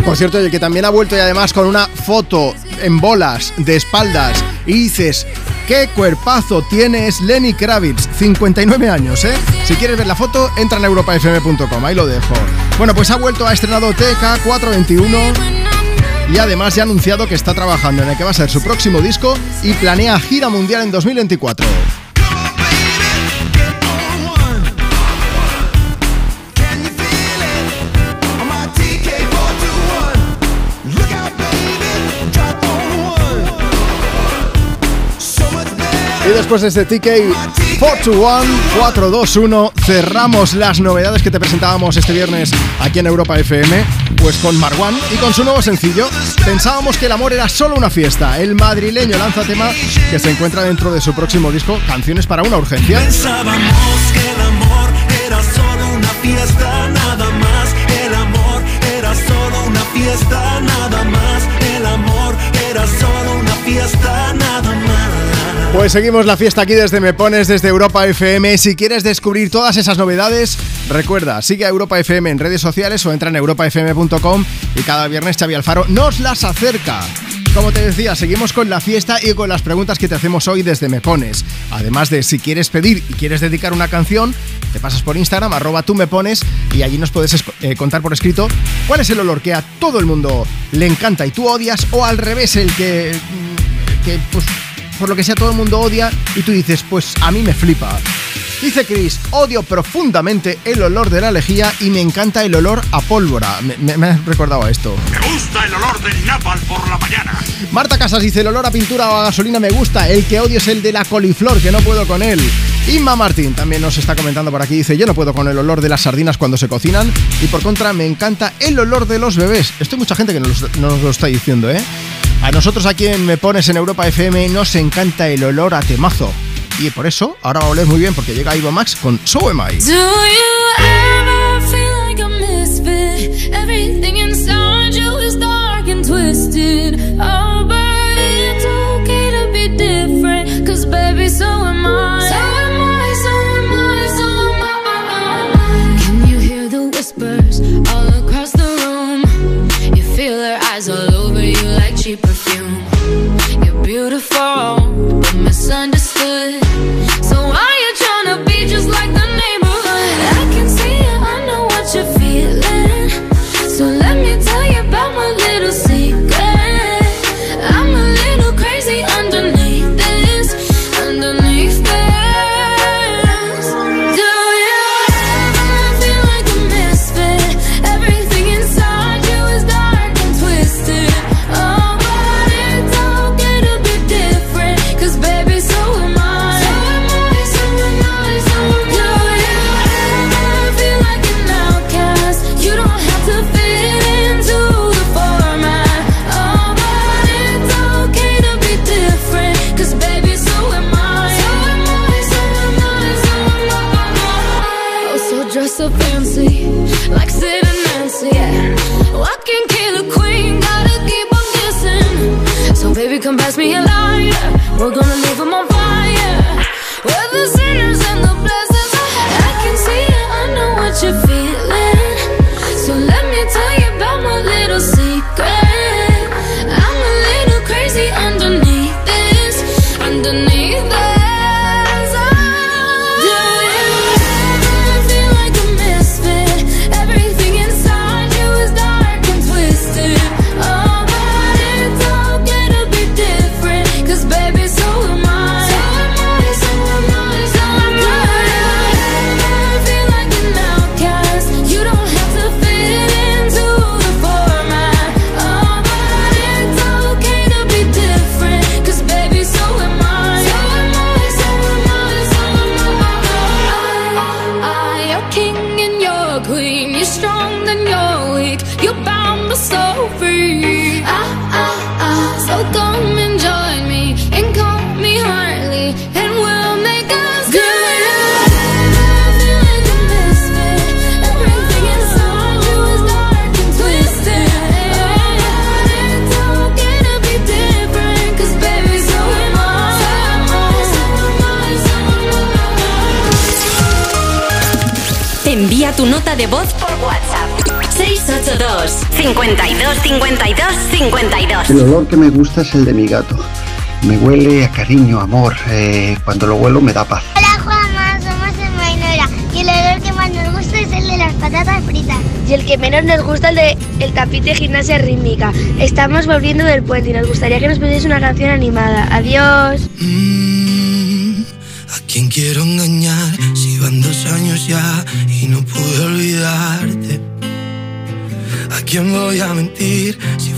Por cierto, y que también ha vuelto y además con una foto en bolas de espaldas y dices, ¿qué cuerpazo tienes Lenny Kravitz? 59 años, ¿eh? Si quieres ver la foto, entra en europafm.com, ahí lo dejo. Bueno, pues ha vuelto, ha estrenado TK421 y además ya ha anunciado que está trabajando en el que va a ser su próximo disco y planea gira mundial en 2024. Y después de este TK 421 421 cerramos las novedades que te presentábamos este viernes aquí en Europa FM, pues con Marwan y con su nuevo sencillo. Pensábamos que el amor era solo una fiesta. El madrileño lanza tema que se encuentra dentro de su próximo disco, Canciones para una urgencia. Pensábamos que el amor era solo una fiesta, nada más. El amor era solo una fiesta, nada más. El amor era solo una fiesta, nada más. Pues seguimos la fiesta aquí desde Me Pones, desde Europa FM. Si quieres descubrir todas esas novedades, recuerda, sigue a Europa FM en redes sociales o entra en europafm.com y cada viernes Xavi Alfaro nos las acerca. Como te decía, seguimos con la fiesta y con las preguntas que te hacemos hoy desde Me Pones. Además de si quieres pedir y quieres dedicar una canción, te pasas por Instagram, arroba tú me pones y allí nos puedes eh, contar por escrito cuál es el olor que a todo el mundo le encanta y tú odias o al revés, el que, mm, que pues, por lo que sea todo el mundo odia y tú dices, pues a mí me flipa. Dice Chris, odio profundamente el olor de la lejía y me encanta el olor a pólvora. Me, me- me has recordado a esto. Me gusta el olor del napal por la mañana. Marta Casas dice, el olor a pintura o a gasolina me gusta, el que odio es el de la coliflor, que no puedo con él. Inma Martín también nos está comentando por aquí, dice, yo no puedo con el olor de las sardinas cuando se cocinan y por contra me encanta el olor de los bebés. Esto hay mucha gente que nos, nos lo está diciendo, ¿eh? A nosotros aquí en Me Pones en Europa FM nos encanta el olor a temazo. Y por eso, ahora va a muy bien porque llega Ivo Max con So Am I. beautiful, 52 52. El olor que me gusta es el de mi gato. Me huele a cariño, amor. Eh, cuando lo huelo me da paz. Hola Juanma, somos en Mainora y el olor que más nos gusta es el de las patatas fritas. Y el que menos nos gusta el de el tapete de gimnasia rítmica. Estamos volviendo del puente y nos gustaría que nos pedís una canción animada. Adiós. ¿A quién quiero engañar si van dos años ya y no pude olvidarte? ¿A quién voy a mentir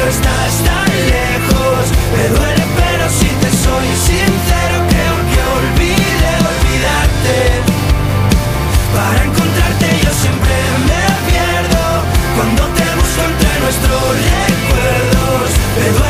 pero lejos. Me duele, pero si te soy sincero, creo que olvide olvidarte. Para encontrarte yo siempre me pierdo Cuando te busco entre nuestros recuerdos Me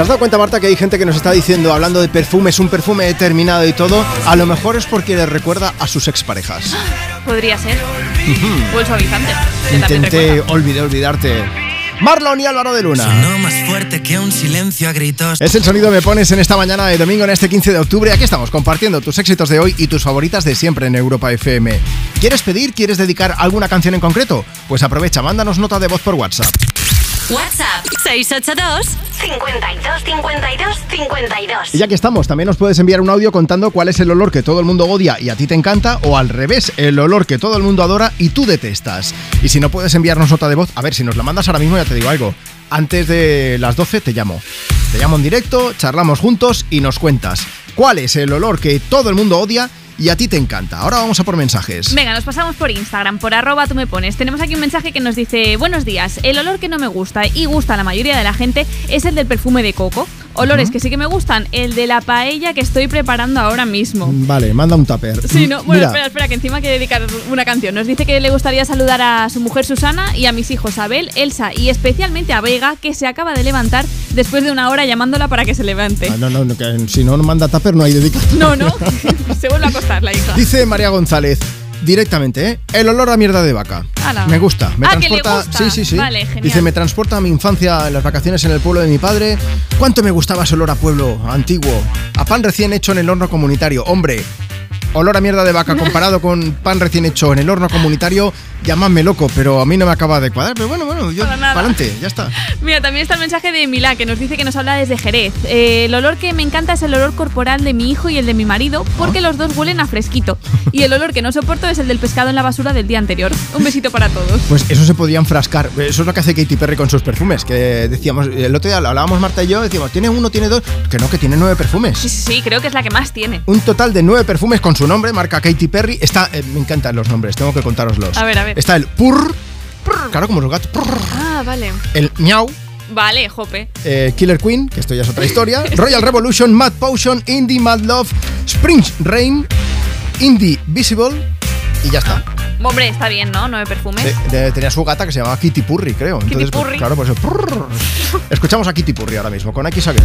¿Te has dado cuenta, Marta, que hay gente que nos está diciendo, hablando de perfumes, un perfume determinado y todo? A lo mejor es porque le recuerda a sus exparejas. Podría ser. O el suavizante. Intenté olvidar olvidarte. Marlon y Álvaro de Luna. Sonó más fuerte que un silencio a gritos. Es el sonido que me pones en esta mañana de domingo, en este 15 de octubre. Aquí estamos compartiendo tus éxitos de hoy y tus favoritas de siempre en Europa FM. ¿Quieres pedir? ¿Quieres dedicar alguna canción en concreto? Pues aprovecha, mándanos nota de voz por WhatsApp. WhatsApp 682 52 52 52. Y ya que estamos, también nos puedes enviar un audio contando cuál es el olor que todo el mundo odia y a ti te encanta, o al revés, el olor que todo el mundo adora y tú detestas. Y si no puedes enviarnos nota de voz, a ver, si nos la mandas ahora mismo ya te digo algo. Antes de las 12 te llamo. Te llamo en directo, charlamos juntos y nos cuentas cuál es el olor que todo el mundo odia y a ti te encanta. Ahora vamos a por mensajes. Venga, nos pasamos por Instagram, por arroba tú me pones. Tenemos aquí un mensaje que nos dice, buenos días, el olor que no me gusta y gusta a la mayoría de la gente es el del perfume de coco. Olores que sí que me gustan, el de la paella que estoy preparando ahora mismo. Vale, manda un tupper. Sí, no, bueno, Mira, espera, espera, que encima hay que dedicar una canción. Nos dice que le gustaría saludar a su mujer Susana y a mis hijos Abel, Elsa y especialmente a Vega, que se acaba de levantar después de una hora llamándola para que se levante. Ah, No, no, no, que si no manda tupper no hay dedicación. No, no, se vuelve a acostar la hija. Dice María González, directamente, ¿eh? El olor a mierda de vaca. Ala. Me gusta, me Ah, que le transporta. gusta. Sí, sí, sí. Vale, genial. Dice, me transporta a mi infancia en las vacaciones en el pueblo de mi padre. ¿Cuánto me gustaba ese olor a pueblo antiguo? A pan recién hecho en el horno comunitario. Hombre, olor a mierda de vaca comparado con pan recién hecho en el horno comunitario, llamadme loco, pero a mí no me acaba de cuadrar. Pero bueno, bueno, yo Para adelante, ya está. Mira, también está el mensaje de Milá que nos dice que nos habla desde Jerez. Eh, el olor que me encanta es el olor corporal de mi hijo y el de mi marido, porque los dos huelen a fresquito. Y el olor que no soporto es el del pescado en la basura del día anterior. Un besito para todos. Pues eso se podía enfrascar. Eso es lo que hace Katy Perry con sus perfumes. Que decíamos, el otro día lo hablábamos Marta y yo, decíamos, ¿tiene uno, tiene dos? Que no, que tiene nueve perfumes. Sí, sí, sí, creo que es la que más tiene. Un total de nueve perfumes con su nombre, marca Katy Perry. Está, eh, me encantan los nombres, tengo que contároslos. A ver, a ver. Está el Purr, claro, como los gatos. Purr. Ah, vale. El Miau, Vale, jope. eh, Killer Queen, que esto ya es otra historia. Royal Revolution, Mad Potion, Indie Mad Love, Spring Rain, Indie Visible y ya está. Hombre, está bien, ¿no? Nueve perfumes. De- de- tenía su gata que se llamaba Kitty Purry, creo. Kitty Entonces, pues, Purry. claro, pues. Escuchamos a Kitty Purry ahora mismo con X Girl.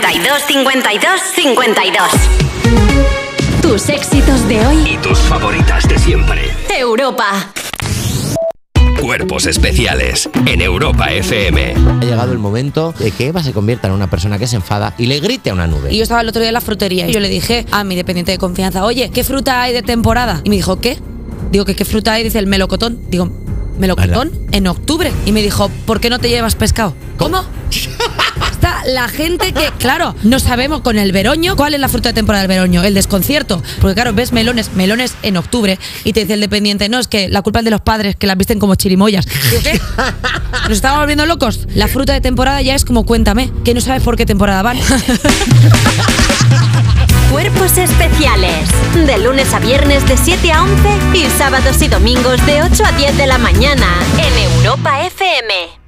52 52 52. Tus éxitos de hoy. Y tus favoritas de siempre. Europa. Cuerpos especiales en Europa FM. Ha llegado el momento de que Eva se convierta en una persona que se enfada y le grite a una nube. Y yo estaba el otro día en la frutería y yo le dije a mi dependiente de confianza, oye, ¿qué fruta hay de temporada? Y me dijo, ¿qué? Digo, ¿que qué fruta hay? Dice el melocotón. Digo, ¿melocotón? En octubre. Y me dijo, ¿por qué no te llevas pescado? ¿Cómo? Está la gente que, claro, no sabemos con el veroño cuál es la fruta de temporada del veroño, el desconcierto. Porque claro, ves melones, melones en octubre y te dice el dependiente, no, es que la culpa es de los padres que las visten como chirimoyas. ¿qué? Nos estamos volviendo locos. La fruta de temporada ya es como cuéntame, que no sabes por qué temporada van. Cuerpos especiales. De lunes a viernes de 7 a 11 y sábados y domingos de 8 a 10 de la mañana en Europa FM.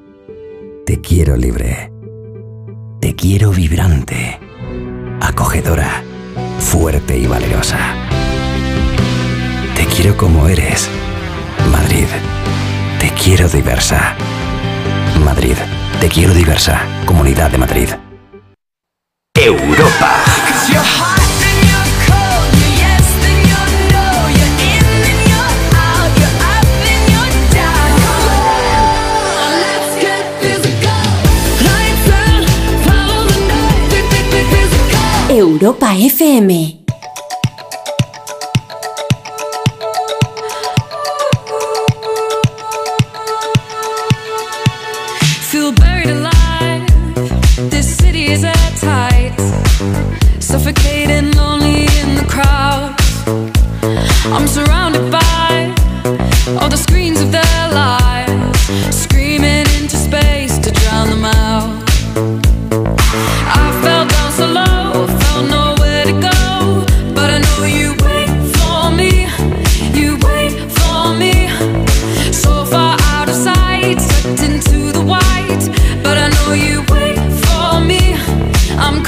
Te quiero libre. Te quiero vibrante. Acogedora. Fuerte y valerosa. Te quiero como eres. Madrid. Te quiero diversa. Madrid. Te quiero diversa. Comunidad de Madrid. Europa. Europa FM. Feel buried alive. This city is at tight. Suffocating, lonely in the crowd. I'm surrounded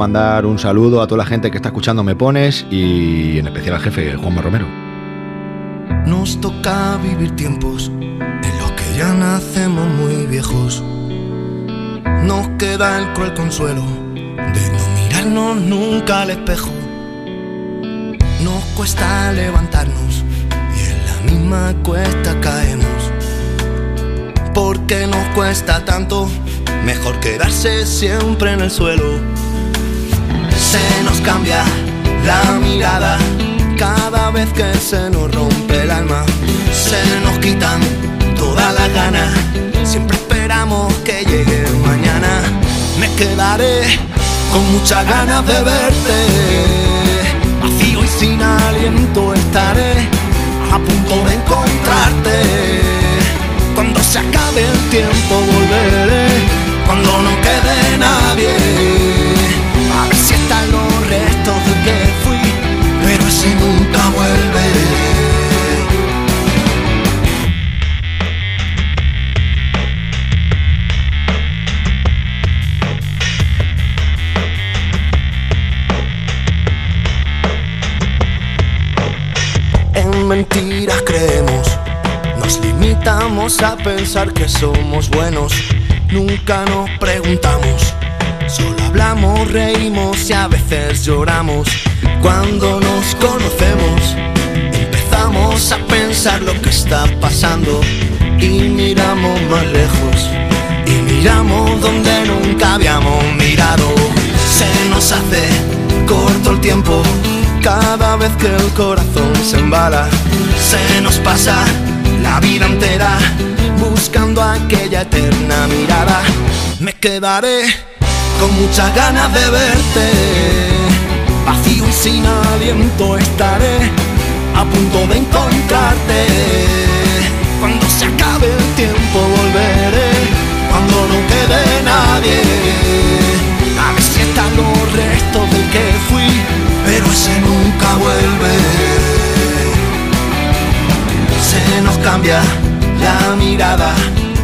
Mandar un saludo a toda la gente que está escuchando Me Pones y en especial al jefe Juanma Romero. Nos toca vivir tiempos en los que ya nacemos muy viejos. Nos queda el cruel consuelo de no mirarnos nunca al espejo. Nos cuesta levantarnos y en la misma cuesta caemos. Porque nos cuesta tanto, mejor quedarse siempre en el suelo. Se nos cambia la mirada cada vez que se nos rompe el alma. Se nos quitan todas las ganas. Siempre esperamos que llegue mañana. Me quedaré con muchas ganas de verte. Vacío y sin aliento estaré a punto de encontrarte. Cuando se acabe el tiempo volveré. Cuando no quede entonces que fui, pero ese nunca vuelve. mentiras creemos. Nos limitamos a pensar que somos buenos. Nunca nos preguntamos Solo hablamos, reímos y a veces lloramos. Cuando nos conocemos, empezamos a pensar lo que está pasando y miramos más lejos. Y miramos donde nunca habíamos mirado. Se nos hace corto el tiempo cada vez que el corazón se embala. Se nos pasa la vida entera buscando aquella eterna mirada. Me quedaré con muchas ganas de verte. Vacío y sin aliento estaré a punto de encontrarte. Cuando se acabe el tiempo volveré, cuando no quede nadie. A ver si están los restos del que fui, pero ese nunca vuelve. Se nos cambia la mirada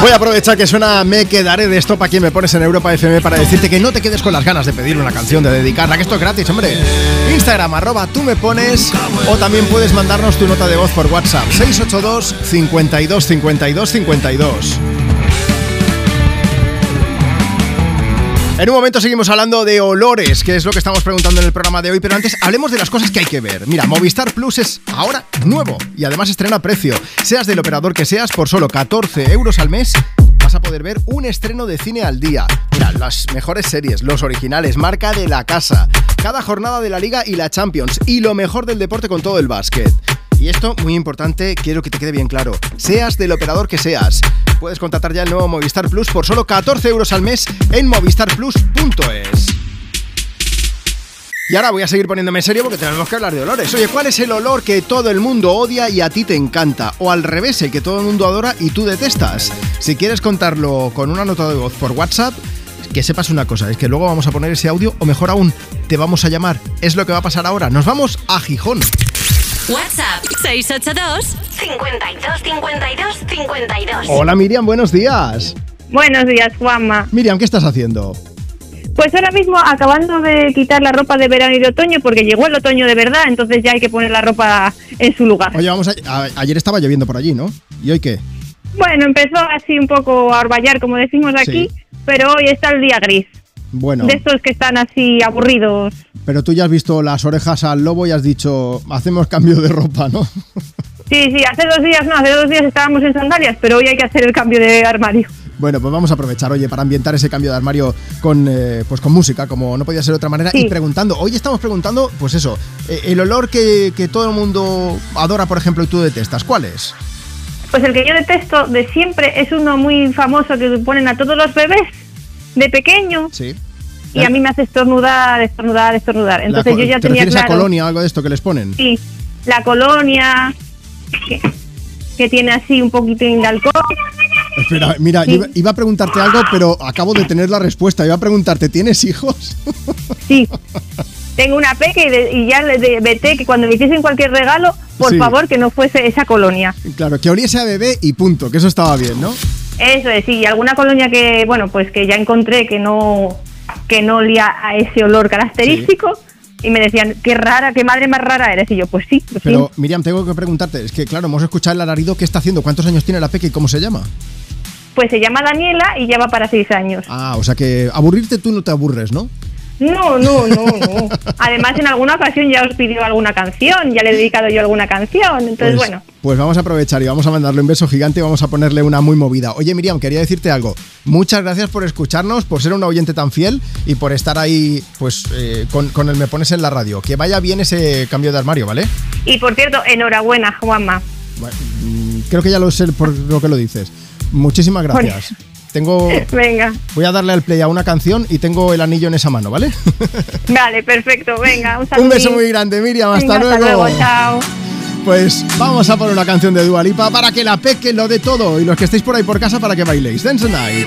Voy a aprovechar que suena Me quedaré de esto para quien me pones en Europa FM para decirte que no te quedes con las ganas de pedir una canción, de dedicarla, que esto es gratis, hombre. Instagram, arroba tú me pones, o también puedes mandarnos tu nota de voz por WhatsApp, 682 52 52 52. En un momento seguimos hablando de olores, que es lo que estamos preguntando en el programa de hoy, pero antes hablemos de las cosas que hay que ver. Mira, Movistar Plus es ahora nuevo y además estrena a precio. Seas del operador que seas, por solo 14 euros al mes vas a poder ver un estreno de cine al día. Mira, las mejores series, los originales, marca de la casa, cada jornada de la Liga y la Champions y lo mejor del deporte con todo el básquet. Y esto, muy importante, quiero que te quede bien claro. Seas del operador que seas, puedes contratar ya el nuevo Movistar Plus por solo 14 euros al mes en movistarplus.es. Y ahora voy a seguir poniéndome en serio porque tenemos que hablar de olores. Oye, ¿cuál es el olor que todo el mundo odia y a ti te encanta? O al revés, el que todo el mundo adora y tú detestas. Si quieres contarlo con una nota de voz por WhatsApp, que sepas una cosa, es que luego vamos a poner ese audio o mejor aún, te vamos a llamar. Es lo que va a pasar ahora. Nos vamos a Gijón. WhatsApp 682 52 52 52. Hola Miriam, buenos días. Buenos días, Juanma. Miriam, ¿qué estás haciendo? Pues ahora mismo acabando de quitar la ropa de verano y de otoño porque llegó el otoño de verdad, entonces ya hay que poner la ropa en su lugar. Oye, vamos a, a- ayer estaba lloviendo por allí, ¿no? ¿Y hoy qué? Bueno, empezó así un poco a orvallar, como decimos aquí, pero hoy está el día gris. Bueno, De estos que están así aburridos. pero tú ya has visto las orejas al lobo y has dicho, hacemos cambio de ropa, ¿no? Sí, sí, hace dos días no, hace dos días estábamos en sandalias, pero hoy hay que hacer el cambio de armario. Bueno, pues vamos a aprovechar, oye, para ambientar ese cambio de armario con, eh, pues con música, como no podía ser de otra manera, Sí. y preguntando, hoy estamos preguntando, pues eso, eh, el olor que, que todo el mundo adora, por ejemplo, y tú detestas, ¿cuál es? Pues el que yo detesto de siempre es uno muy famoso que ponen a todos los bebés de pequeño Sí. y a mí me hace estornudar, estornudar, estornudar. Entonces La yo ya ¿Te tenía refieres a claro. colonia o algo de esto que les ponen? Sí, la colonia que, que tiene así un poquitín de alcohol. Espera, mira, Sí. iba a preguntarte algo, pero acabo de tener la respuesta. Iba a preguntarte, ¿tienes hijos? Sí. Tengo una peque y, de- y ya le de- veté que cuando me hiciesen cualquier regalo, por Sí. favor que no fuese esa colonia. claro, que oliese a bebé y punto, que eso estaba bien, ¿no? Eso es, sí, y alguna colonia que, bueno, pues que ya encontré que no que no olía a ese olor característico y me decían, qué rara, qué madre más rara eres. Y yo, pues sí, pues Pero sí. Miriam, tengo que preguntarte, es que claro, hemos escuchado el alarido, ¿qué está haciendo? ¿Cuántos años tiene la peque y cómo se llama? Pues se llama Daniela y ya va para seis años. Ah, o sea que aburrirte tú no te aburres, ¿no? No, no, no, no. Además, en alguna ocasión ya os pidió alguna canción, ya le he dedicado yo alguna canción. Entonces, Pues, bueno, pues vamos a aprovechar y vamos a mandarle un beso gigante y vamos a ponerle una muy movida. Oye, Miriam, quería decirte algo. Muchas gracias por escucharnos, por ser una oyente tan fiel y por estar ahí, pues, eh, con, con el Me Pones en la radio. Que vaya bien ese cambio de armario, ¿vale? y por cierto, enhorabuena, Juanma. Bueno, mm, creo que ya lo sé por lo que lo dices. Muchísimas gracias. Tengo. Venga, Voy a darle al play a una canción y tengo el anillo en esa mano, ¿vale? vale, perfecto, venga, un saludo. Un beso muy grande, Miriam. Hasta Venga, luego. Hasta luego, chao. Pues vamos a poner una canción de Dua Lipa para que la peque lo dé todo y los que estéis por ahí por casa para que bailéis. Dance Night.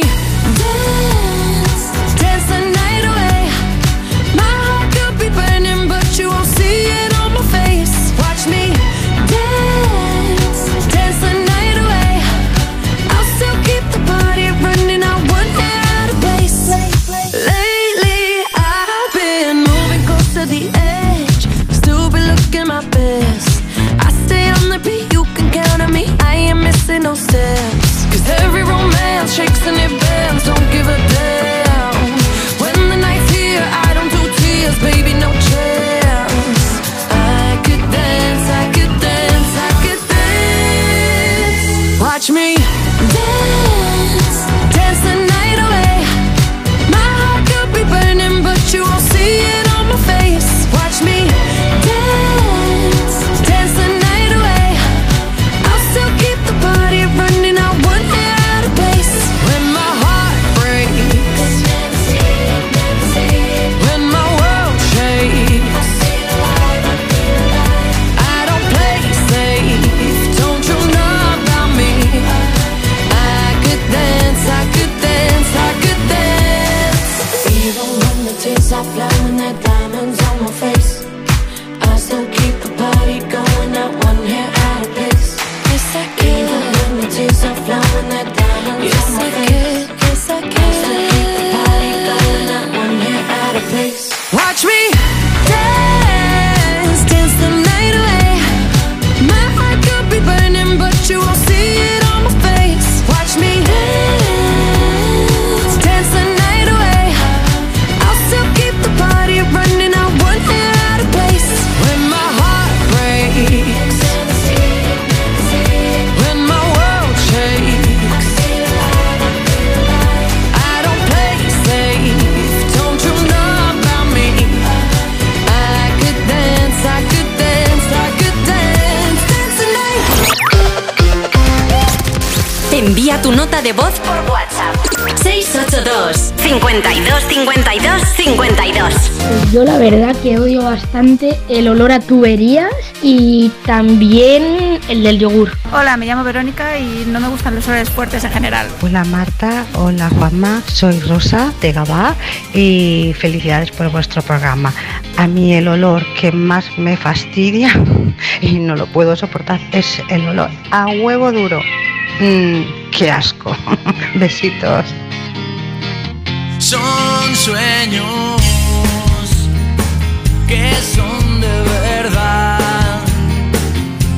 Nota de voz por WhatsApp. 682 52 52 52 Yo la verdad que odio bastante el olor a tuberías y también el del yogur. Hola, me llamo Verónica y no me gustan los olores fuertes en general. Hola Marta, hola Juanma, soy Rosa de Gabá y felicidades por vuestro programa. A mí el olor que más me fastidia y no lo puedo soportar es el olor a huevo duro. Mm, ¡Qué asco! Besitos. Son sueños que son de verdad.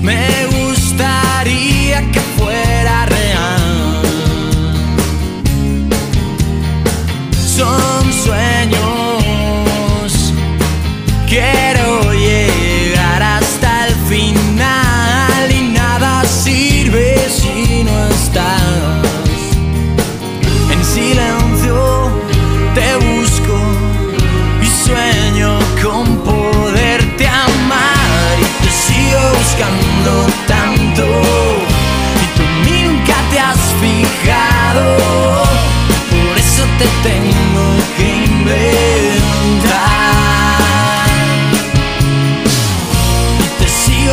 Me gustaría que fuera real. Son sueños. Quiero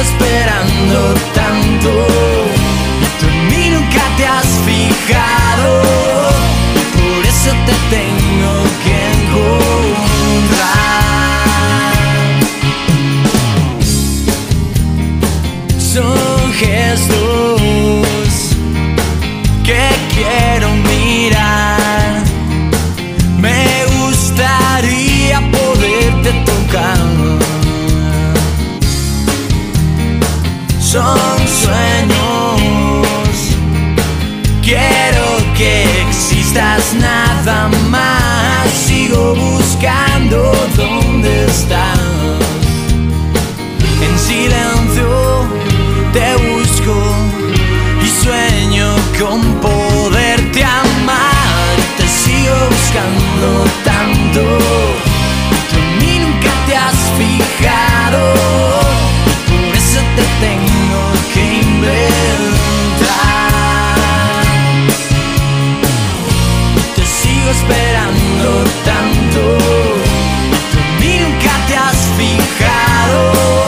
esperando tanto. Tú en mí nunca te has fijado. Por eso te tengo que encontrar. Son gestos que quiero mirar. Me gustaría poderte tocar son sueños. Quiero que existas nada más sigo buscando nunca te has fijado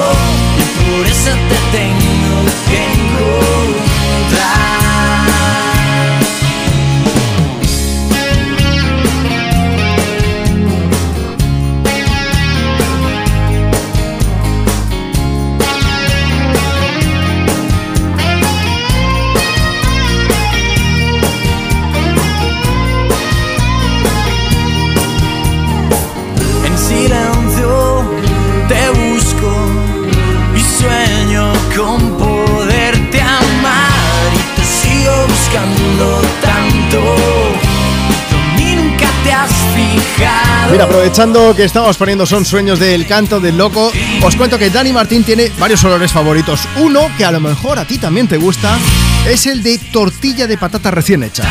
Mira, aprovechando que estamos poniendo Son Sueños del Canto del Loco, os cuento que Dani Martín tiene varios olores favoritos. Uno, que a lo mejor a ti también te gusta, es el de tortilla de patata recién hecha.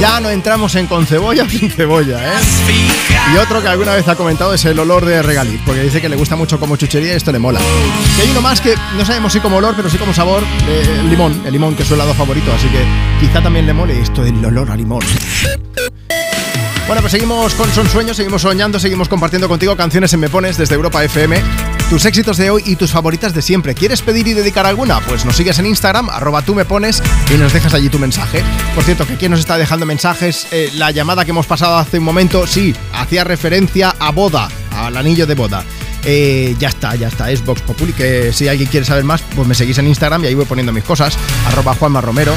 Ya no entramos en con cebolla sin cebolla, ¿eh? Y otro que alguna vez ha comentado es el olor de regaliz, porque dice que le gusta mucho como chuchería y esto le mola. Y hay uno más que no sabemos si como olor, pero sí como sabor, eh, el limón, el limón que es su helado favorito, así que quizá también le mole esto del olor a limón. Bueno, pues seguimos con Son Sueños, seguimos soñando, seguimos compartiendo contigo canciones en Me Pones desde Europa FM. Tus éxitos de hoy y tus favoritas de siempre. ¿Quieres pedir y dedicar alguna? Pues nos sigues en Instagram, arroba tú me pones y nos dejas allí tu mensaje. Por cierto, que quién nos está dejando mensajes. Eh, la llamada que hemos pasado hace un momento, sí, hacía referencia a boda, al anillo de boda. Eh, ya está, ya está, es Vox Populi, que si alguien quiere saber más, pues me seguís en Instagram y ahí voy poniendo mis cosas, arroba Juanma Romero.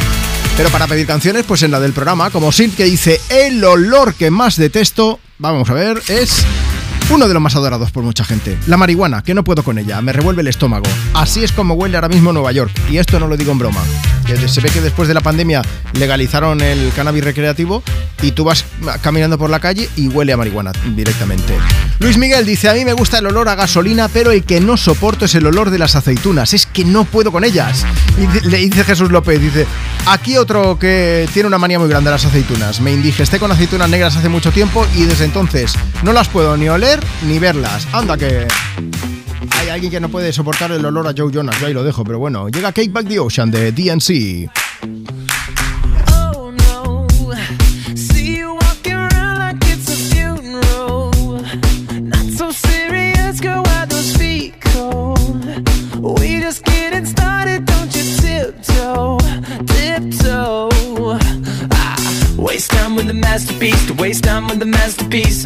Pero para pedir canciones, pues en la del programa, como Sid que dice, el olor que más detesto, vamos a ver, es uno de los más adorados por mucha gente. La marihuana, que no puedo con ella, me revuelve el estómago. Así es como huele ahora mismo Nueva York. Y esto no lo digo en broma. Se ve que después de la pandemia legalizaron el cannabis recreativo y tú vas caminando por la calle y huele a marihuana directamente. Luis Miguel dice, a mí me gusta el olor a gasolina, pero el que no soporto es el olor de las aceitunas. Es que no puedo con ellas. Le dice Jesús López, dice, aquí otro que tiene una manía muy grande a las aceitunas. Me indigesté con aceitunas negras hace mucho tiempo y desde entonces no las puedo ni oler ni verlas. Anda que... Hay alguien que no puede soportar el olor a Joe Jonas, yo ahí lo dejo, pero bueno, llega Cake Back the Ocean de DNC. Oh. Ah, waste time with the masterpiece, to waste time with the masterpiece.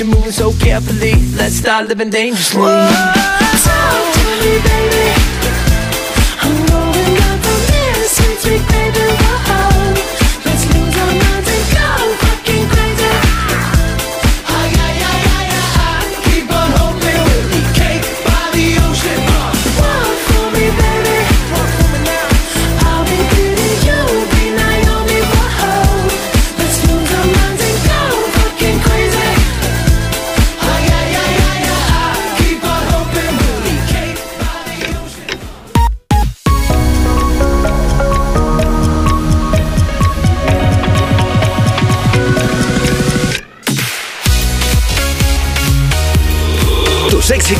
You're moving so carefully. Let's start living dangerously. Talk to me, baby.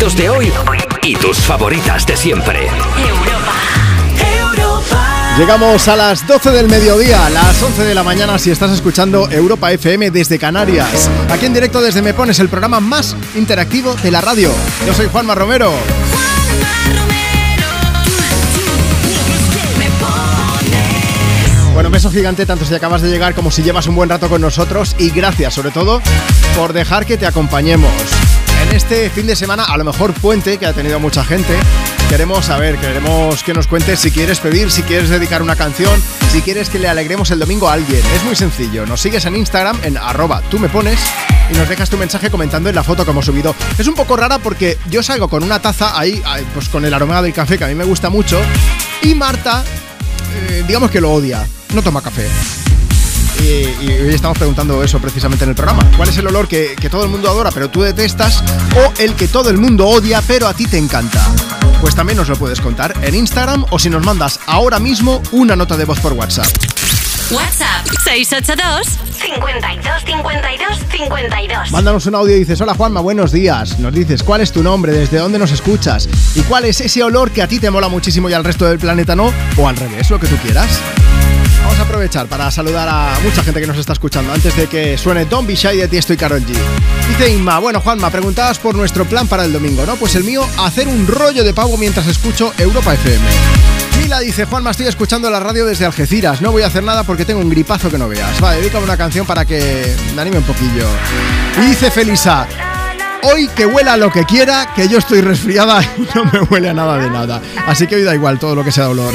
De hoy y tus favoritas de siempre. Llegamos a las 12 del mediodía, las 11 de la mañana si estás escuchando Europa FM desde Canarias. Aquí en directo desde Me Pones, el programa más interactivo de la radio. Yo soy Juanma Romero. Bueno, beso gigante tanto si acabas de llegar como si llevas un buen rato con nosotros y gracias sobre todo por dejar que te acompañemos. En este fin de semana, a lo mejor puente, que ha tenido mucha gente, queremos saber, queremos que nos cuentes si quieres pedir, si quieres dedicar una canción, si quieres que le alegremos el domingo a alguien. Es muy sencillo, nos sigues en Instagram en arroba tú me pones y nos dejas tu mensaje comentando en la foto que hemos subido. Es un poco rara porque yo salgo con una taza ahí, pues con el aroma del café que a mí me gusta mucho y Marta, eh, digamos que lo odia, no toma café. Y, y hoy estamos preguntando eso precisamente en el programa. ¿Cuál es el olor que, que todo el mundo adora pero tú detestas? ¿O el que todo el mundo odia pero a ti te encanta? Pues también nos lo puedes contar en Instagram o si nos mandas ahora mismo una nota de voz por WhatsApp. WhatsApp 682 52 52 52. Mándanos un audio y dices, hola Juanma, buenos días. Nos dices cuál es tu nombre, desde dónde nos escuchas y cuál es ese olor que a ti te mola muchísimo y al resto del planeta no, o al revés, lo que tú quieras. Vamos a aprovechar para saludar a mucha gente que nos está escuchando antes de que suene Don't Be Shy de Tiesto y Karol G. Dice Inma, bueno Juanma, preguntabas por nuestro plan para el domingo, ¿no? Pues el mío, hacer un rollo de pavo mientras escucho Europa FM. Mila dice, Juanma, estoy escuchando la radio desde Algeciras, no voy a hacer nada porque tengo un gripazo que no veas. Va, dedícame una canción para que me anime un poquillo. Y dice Felisa, Hoy que huela lo que quiera, que yo estoy resfriada y no me huele a nada de nada. Así que hoy da igual todo lo que sea dolor.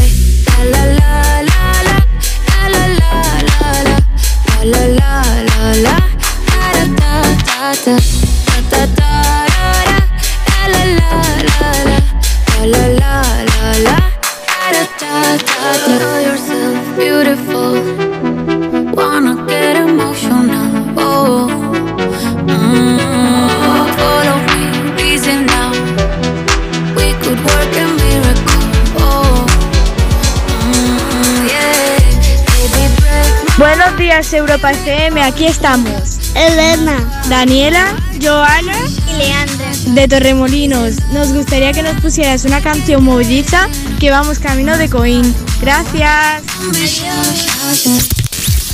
Días Europa FM, aquí estamos. Elena, Daniela, Joana y Leandra. De Torremolinos, nos gustaría que nos pusieras una canción movediza que vamos camino de Coín. Gracias.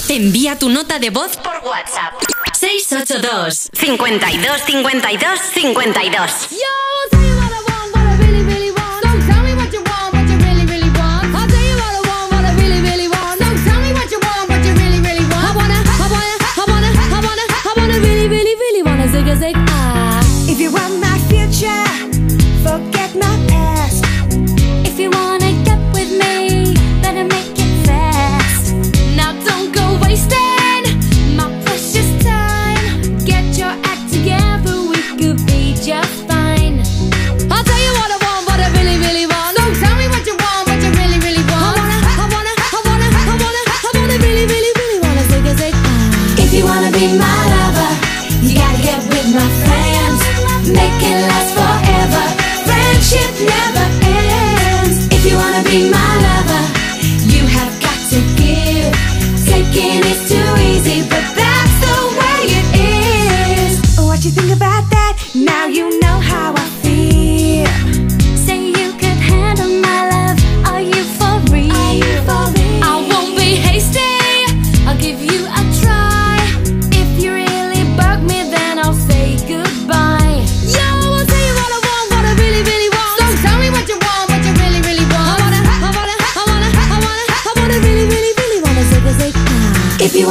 Envía tu nota de voz por WhatsApp. 682 52 52 52 If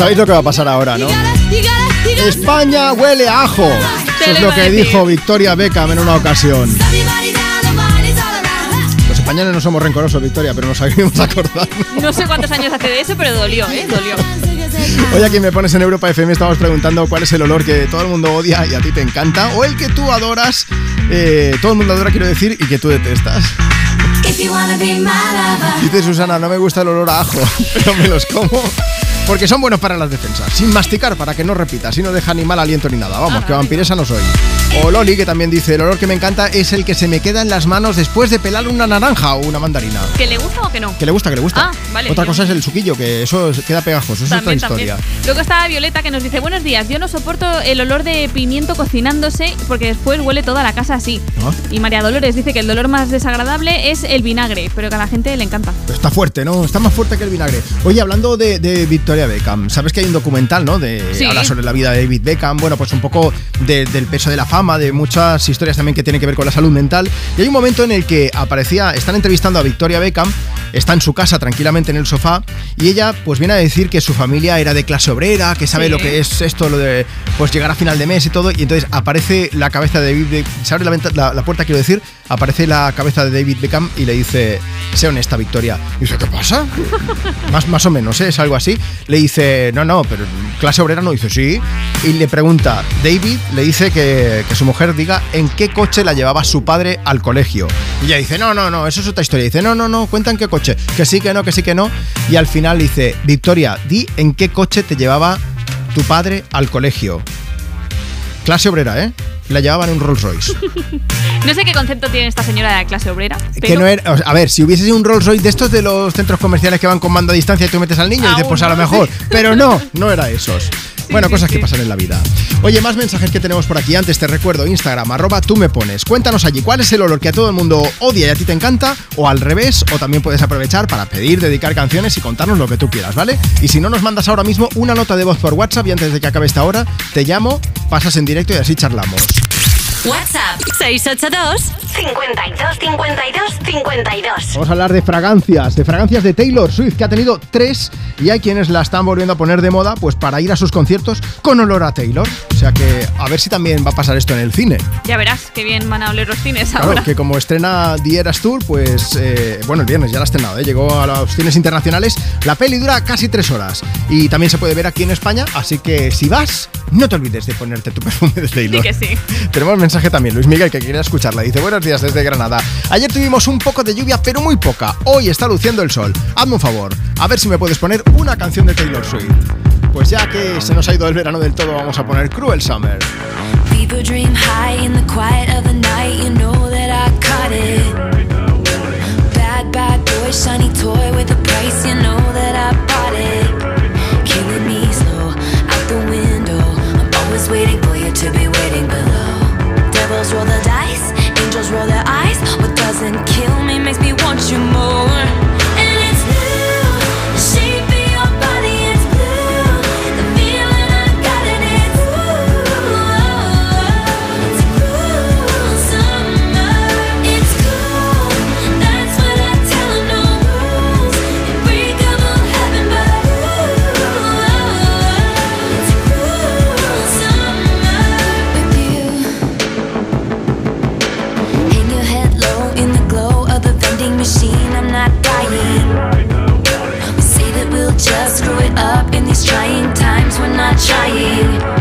Sabéis lo que va a pasar ahora, ¿no? España huele a ajo. Eso es lo que dijo Victoria Beckham en una ocasión. Los españoles no somos rencorosos, Victoria, pero nos sabemos acordar. No sé cuántos años hace de eso, pero dolió, ¿eh? Dolió. Hoy aquí me pones en Europa FM estamos preguntando cuál es el olor que todo el mundo odia y a ti te encanta o el que tú adoras, eh, todo el mundo adora quiero decir y que tú detestas. Dice Susana, no me gusta el olor a ajo, pero me los como porque son buenos para las defensas. Sin masticar para que no repita, si no deja ni mal aliento ni nada. Vamos, que vampiresa no soy. O Loli, que también dice, el olor que me encanta es el que se me queda en las manos después de pelar una naranja o una mandarina. ¿Que le gusta o que no? Que le gusta, que le gusta. Ah, vale. Otra Yo- cosa es el suquillo, que eso es- queda pegajoso, eso También, es otra historia. también. Luego está Violeta que nos dice, buenos días, yo no soporto el olor de pimiento cocinándose porque después huele toda la casa así. ¿No? Y María Dolores dice que el dolor más desagradable es el vinagre, pero que a la gente le encanta. Está fuerte, ¿no? Está más fuerte que el vinagre. Oye, hablando de, de Victoria Beckham, ¿sabes que hay un documental, ¿no? De, Sí. Habla sobre la vida de David Beckham, bueno, pues un poco de- del peso de la fama, de muchas historias también que tienen que ver con la salud mental. Y hay un momento en el que aparecía, están entrevistando a Victoria Beckham, está en su casa tranquilamente en el sofá, y ella pues viene a decir que su familia era de clase obrera, que sabe Sí. lo que es esto, lo de pues llegar a final de mes y todo, y entonces aparece la cabeza de David se abre la, venta- la- la puerta, quiero decir, aparece la cabeza de David Beckham y le dice, sé honesta, Victoria. Y dice, ¿qué pasa? más, más o menos, ¿eh? es algo así. Le dice, no, no, pero clase obrera no. Dice, sí. Y le pregunta, David le dice que, que su mujer diga en qué coche la llevaba su padre al colegio. Y ella dice, no, no, no, eso es otra historia. Dice, no, no, no, cuenta en qué coche. Que sí, que no, que sí, que no. Y al final dice, Victoria, di en qué coche te llevaba tu padre al colegio. Clase obrera, ¿eh? La llevaban en un Rolls Royce. No sé qué concepto tiene esta señora de la clase obrera, pero Que no era, a ver, si hubiese sido un Rolls Royce de estos de los centros comerciales que van con mando a distancia y tú metes al niño, dices, Aún pues a lo mejor. Pero no, no era esos. Bueno, cosas que pasan en la vida. Oye, más mensajes que tenemos por aquí. Antes te recuerdo Instagram, arroba tú me pones. Cuéntanos allí cuál es el olor que a todo el mundo odia y a ti te encanta, o al revés, o también puedes aprovechar para pedir, dedicar canciones y contarnos lo que tú quieras, ¿vale? Y si no nos mandas ahora mismo una nota de voz por WhatsApp y antes de que acabe esta hora, te llamo, pasas en directo y así charlamos. WhatsApp 682 52 52 52. Vamos a hablar de fragancias, de fragancias de Taylor Swift, que ha tenido tres y hay quienes la están volviendo a poner de moda pues para ir a sus conciertos con olor a Taylor. O sea que a ver si también va a pasar esto en el cine. ya verás qué bien van a oler los cines Claro, ahora. que como estrena The Eras Tour, pues eh, bueno, el viernes ya la ha estrenado, ¿eh? llegó a los cines internacionales. La peli dura casi tres horas y también se puede ver aquí en España, así que si vas, no te olvides de ponerte tu perfume de Taylor. Sí que sí. Tenemos mensaje también, Luis Miguel, que quiere escucharla. Dice, buenos días desde Granada. Ayer tuvimos un poco de lluvia, pero muy poca. Hoy está luciendo el sol. Hazme un favor, a ver si me puedes poner una canción de Taylor Swift. Pues ya que se nos ha ido el verano del todo, vamos a poner Cruel Summer. People dream high in the quiet of the night. You know that I caught it. Bad, bad boy, shiny toy with a price. You know that I bought it. Killing me slow out the window. I'm always waiting for you to be you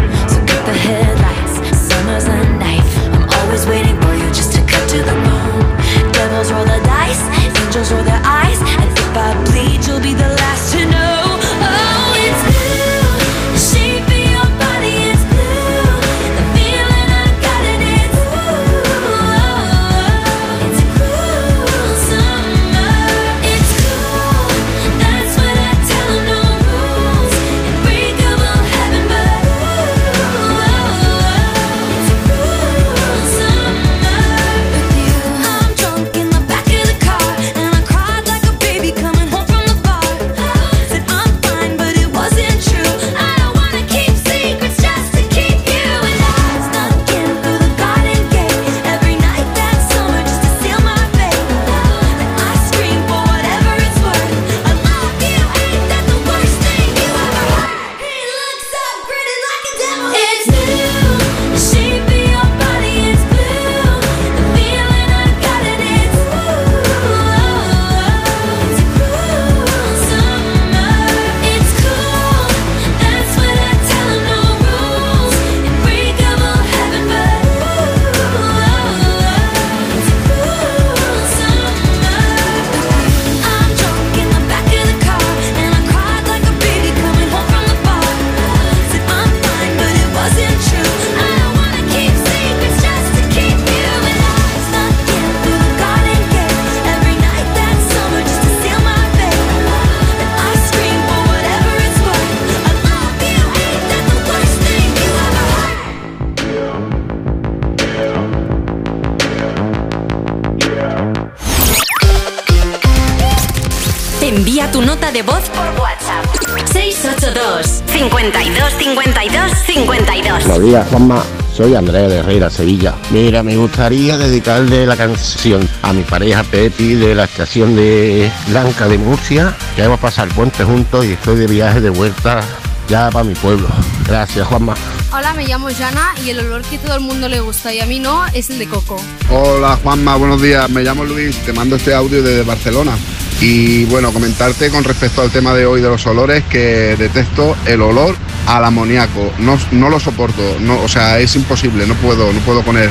Buenos días, Juanma. Soy Andrea de Herrera, Sevilla. Mira, me gustaría dedicarle la canción a mi pareja Pepi de la estación de Blanca de Murcia, que hemos pasado el puente juntos y estoy de viaje de vuelta ya para mi pueblo. Gracias, Juanma. Hola, me llamo Jana y el olor que todo el mundo le gusta y a mí no es el de coco. Hola Juanma, buenos días. Me llamo Luis, te mando este audio desde Barcelona. Y bueno, comentarte con respecto al tema de hoy de los olores que detesto el olor al amoníaco. No, no lo soporto, no, o sea, es imposible, no puedo, no puedo con él.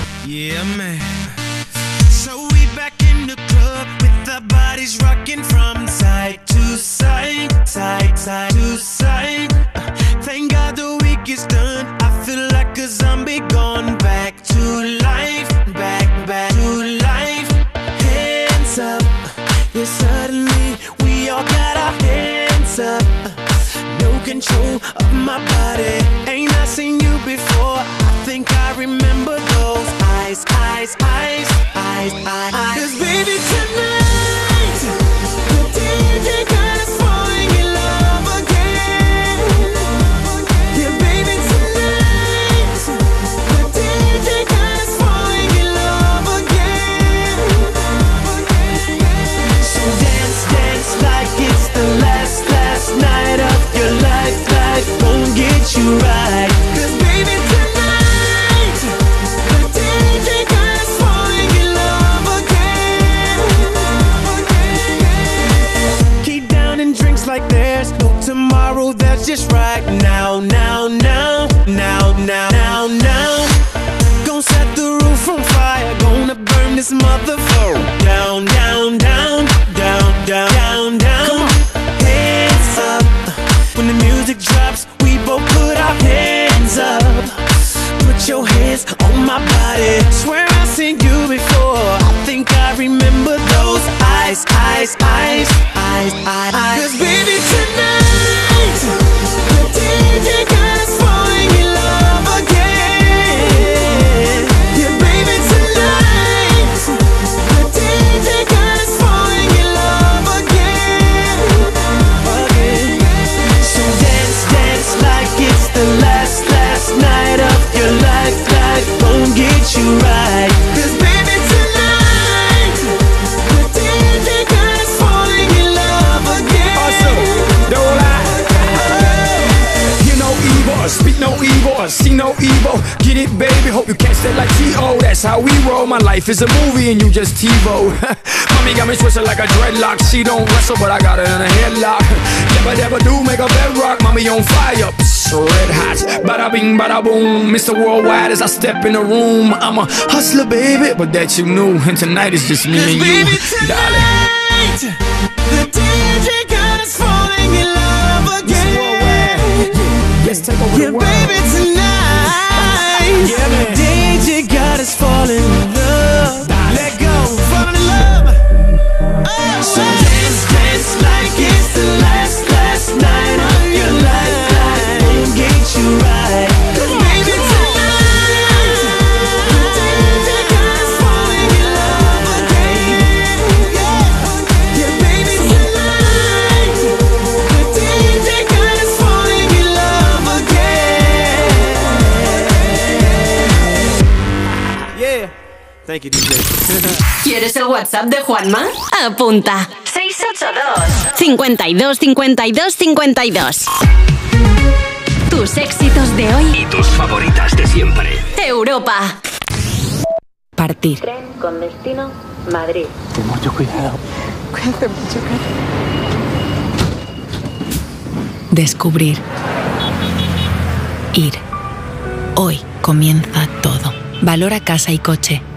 Bada bing, bada boom. Mr. Worldwide as I step in the room. I'm a hustler, baby, but that you knew. And tonight is just me and you, darling. The DJ got us falling in love again. Take over Yeah, baby, tonight. Yeah, man. The DJ got us falling in love. WhatsApp de Juanma? Apunta. 682 52 52 52 Tus éxitos de hoy. Y tus favoritas de siempre. Europa. Partir. Tren con destino Madrid. Ten mucho cuidado. Cuídate mucho, Descubrir. Ir. Hoy comienza todo. Valora casa y coche.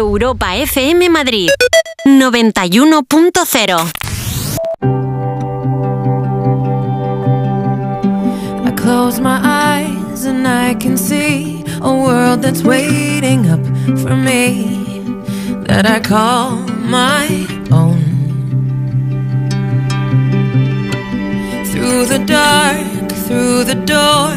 Europa FM Madrid 91.0 I close my eyes and I can see a world that's waiting up for me that I call my own. Through the dark, through the door,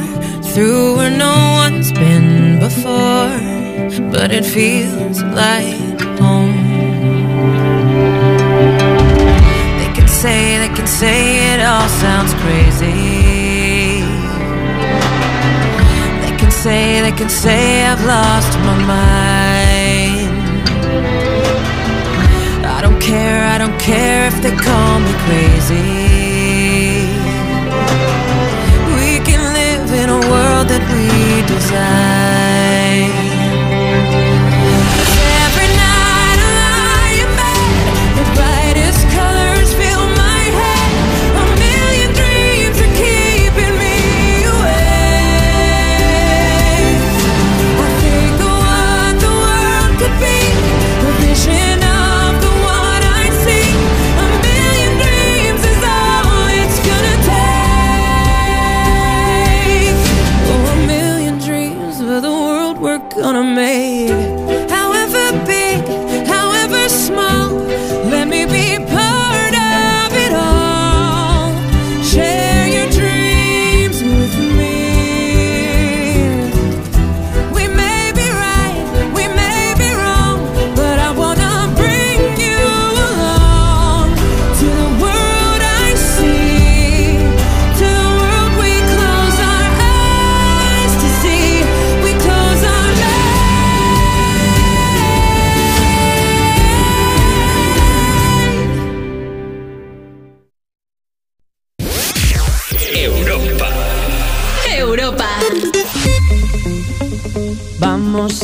through where no one's been before, but it feels like home. They can say, they can say it all sounds crazy. They can say, they can say I've lost my mind. I don't care, I don't care if they call me crazy. We can live in a world that we design. Every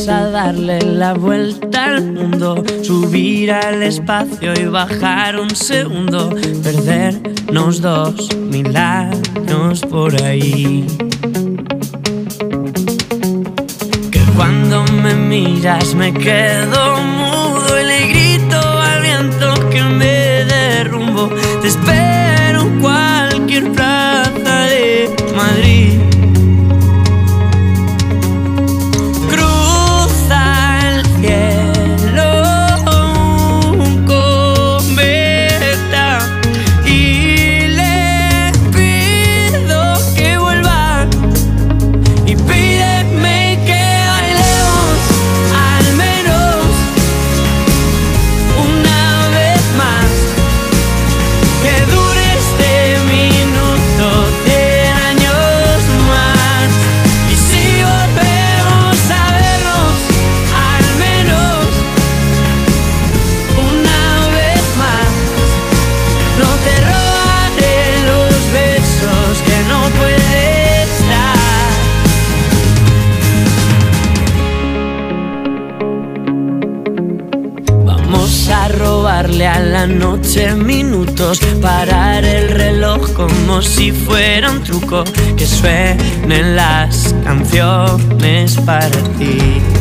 A darle la vuelta al mundo, subir al espacio y bajar un segundo, perdernos dos mil años por ahí. Que cuando me miras me quedo mudo y le grito al viento que me derrumbo. Te espero en cualquier plaza de Madrid. Noche minutos, parar el reloj como si fuera un truco, que suenen las canciones para ti.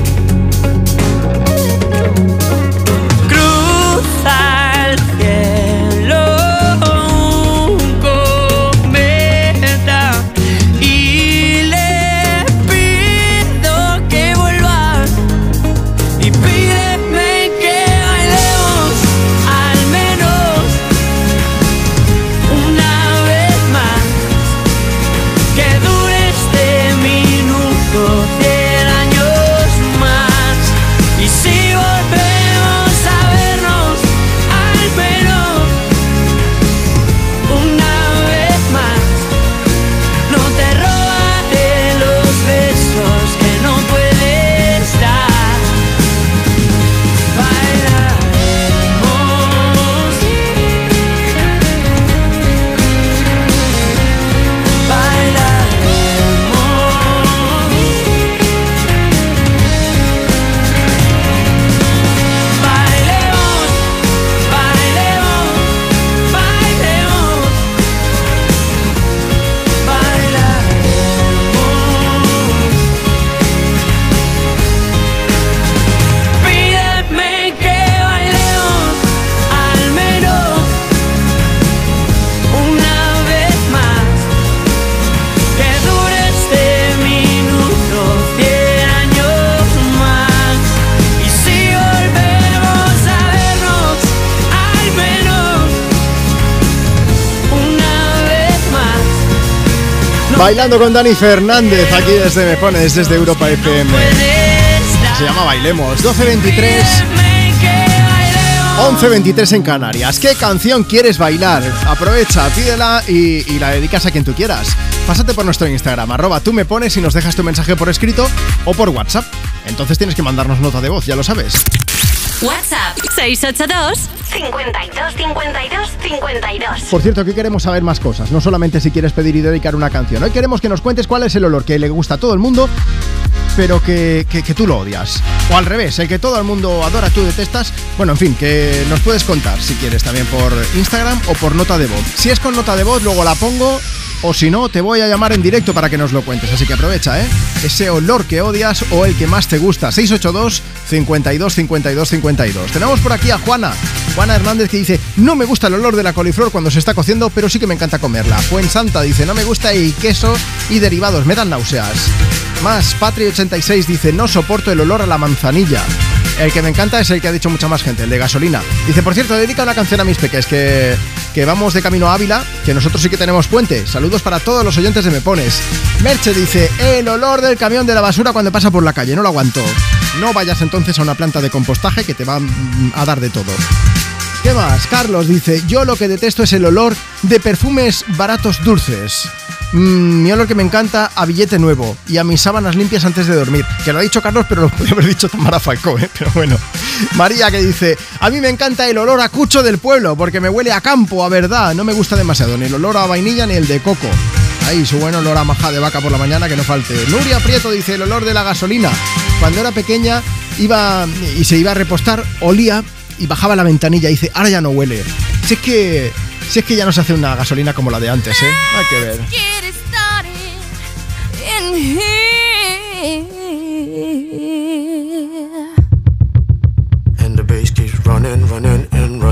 Bailando con Dani Fernández, aquí desde Me Pones, desde Europa FM. Se llama Bailemos, 12.23. 11.23 en Canarias. ¿Qué canción quieres bailar? Aprovecha, pídela y, y la dedicas a quien tú quieras. Pásate por nuestro Instagram, arroba tú me pones y nos dejas tu mensaje por escrito o por WhatsApp. Entonces tienes que mandarnos nota de voz, ya lo sabes. WhatsApp 682 52 52 52. Por cierto, aquí queremos saber más cosas, no solamente si quieres pedir y dedicar una canción. Hoy queremos que nos cuentes cuál es el olor que le gusta a todo el mundo, pero que, que- que tú lo odias. O al revés, el que todo el mundo adora, tú detestas. Bueno, en fin, que nos puedes contar si quieres también por Instagram o por nota de voz. Si es con nota de voz, luego la pongo. O si no, te voy a llamar en directo para que nos lo cuentes. Así que aprovecha, ¿eh? Ese olor que odias o el que más te gusta. 682 52 52 52. Tenemos por aquí a Juana. Juana Hernández que dice, no me gusta el olor de la coliflor cuando se está cociendo, pero sí que me encanta comerla. Santa dice, no me gusta el queso y derivados, me dan náuseas. Más, Patri86 dice, no soporto el olor a la manzanilla. El que me encanta es el que ha dicho mucha más gente, el de gasolina. Dice, por cierto, dedica una canción a mis peques, que, que vamos de camino a Ávila, que nosotros sí que tenemos puente. Saludos para todos los oyentes de Me Pones. Merche dice, el olor del camión de la basura cuando pasa por la calle, no lo aguanto. No vayas entonces a una planta de compostaje que te va mm, a dar de todo. ¿Qué más? Carlos dice, yo lo que detesto es el olor de perfumes baratos dulces. Mm, mi olor que me encanta a billete nuevo y a mis sábanas limpias antes de dormir. Que lo ha dicho Carlos, pero lo podría haber dicho Tamara Falcó, ¿eh? Pero bueno. María que dice, a mí me encanta el olor a cucho del pueblo porque me huele a campo, a verdad. No me gusta demasiado ni el olor a vainilla ni el de coco. Ahí, su buen olor a maja de vaca por la mañana que no falte. Nuria Prieto dice, el olor de la gasolina. Cuando era pequeña iba y se iba a repostar, olía y bajaba la ventanilla y dice, ahora ya no huele. Si es que, si es que ya no se hace una gasolina como la de antes, ¿eh? Hay que ver.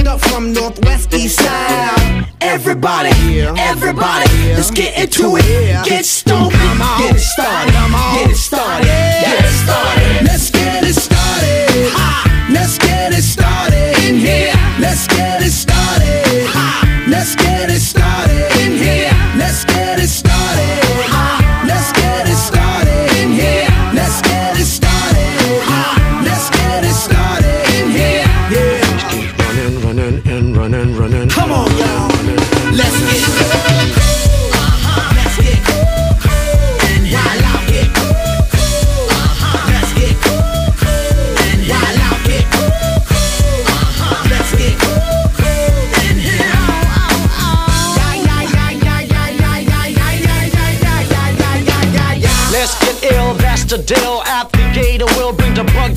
Act up from northwest east side. Everybody, everybody, let's get into it. Get stoked, get it started, get it started, get it started. Let's get it started. Let's get it started. In here. Let's get it started. Let's get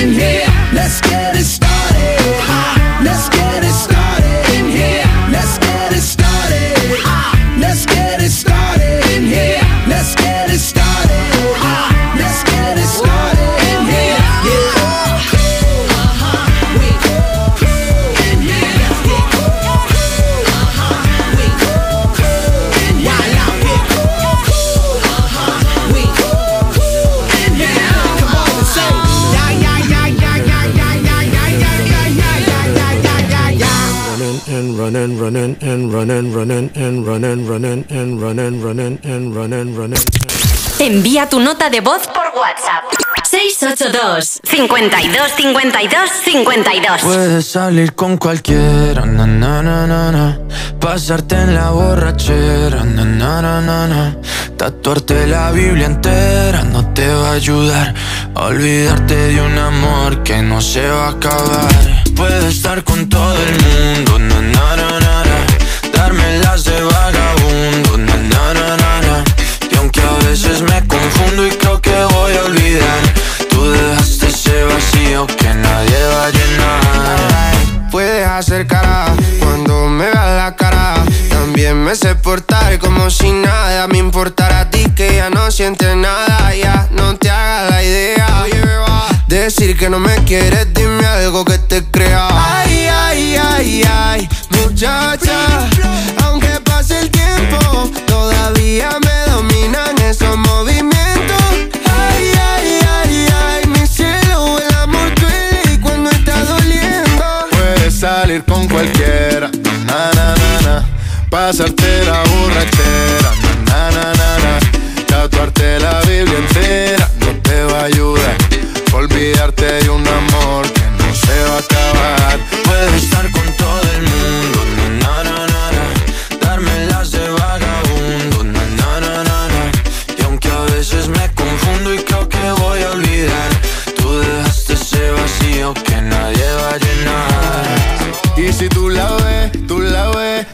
in here. Let's get running, running, and running, running, and running, running, and running, running, and running, running. Envía tu nota de voz por WhatsApp 682 52 52 52 Puedes salir con cualquiera, na, na, na, na, na. pasarte en la borrachera, na, na, na, na, na. tatuarte la Biblia entera no te va a ayudar a olvidarte de un amor que no se va a acabar. Puedes estar con todo el mundo, na, na, na, na, na. de vagabundo, na, na, na, na, na. y aunque a veces me confundo y creo que voy a olvidar, tú dejaste ese vacío que nadie va a llenar. Puedes hacer cara cuando me veas la cara. También me sé portar como si nada me importara a ti que ya no sientes nada. Ya no te hagas la idea. Decir que no me quieres, dime algo que te crea. Ay, ay, ay, ay, muchacha. Aunque pase el tiempo, todavía me dominan esos movimientos. Ay, ay, ay, ay, mi cielo, el amor duele cuando está doliendo. Puedes salir con cualquiera, na na na na, pasarte la borrachera, na na na na, tatuarte la Biblia entera no te va a ayudar, olvidarte de un amor que no se va a acabar. Puedes estar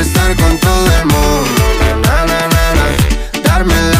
Estar con todo el mundo, na, na, na, darme las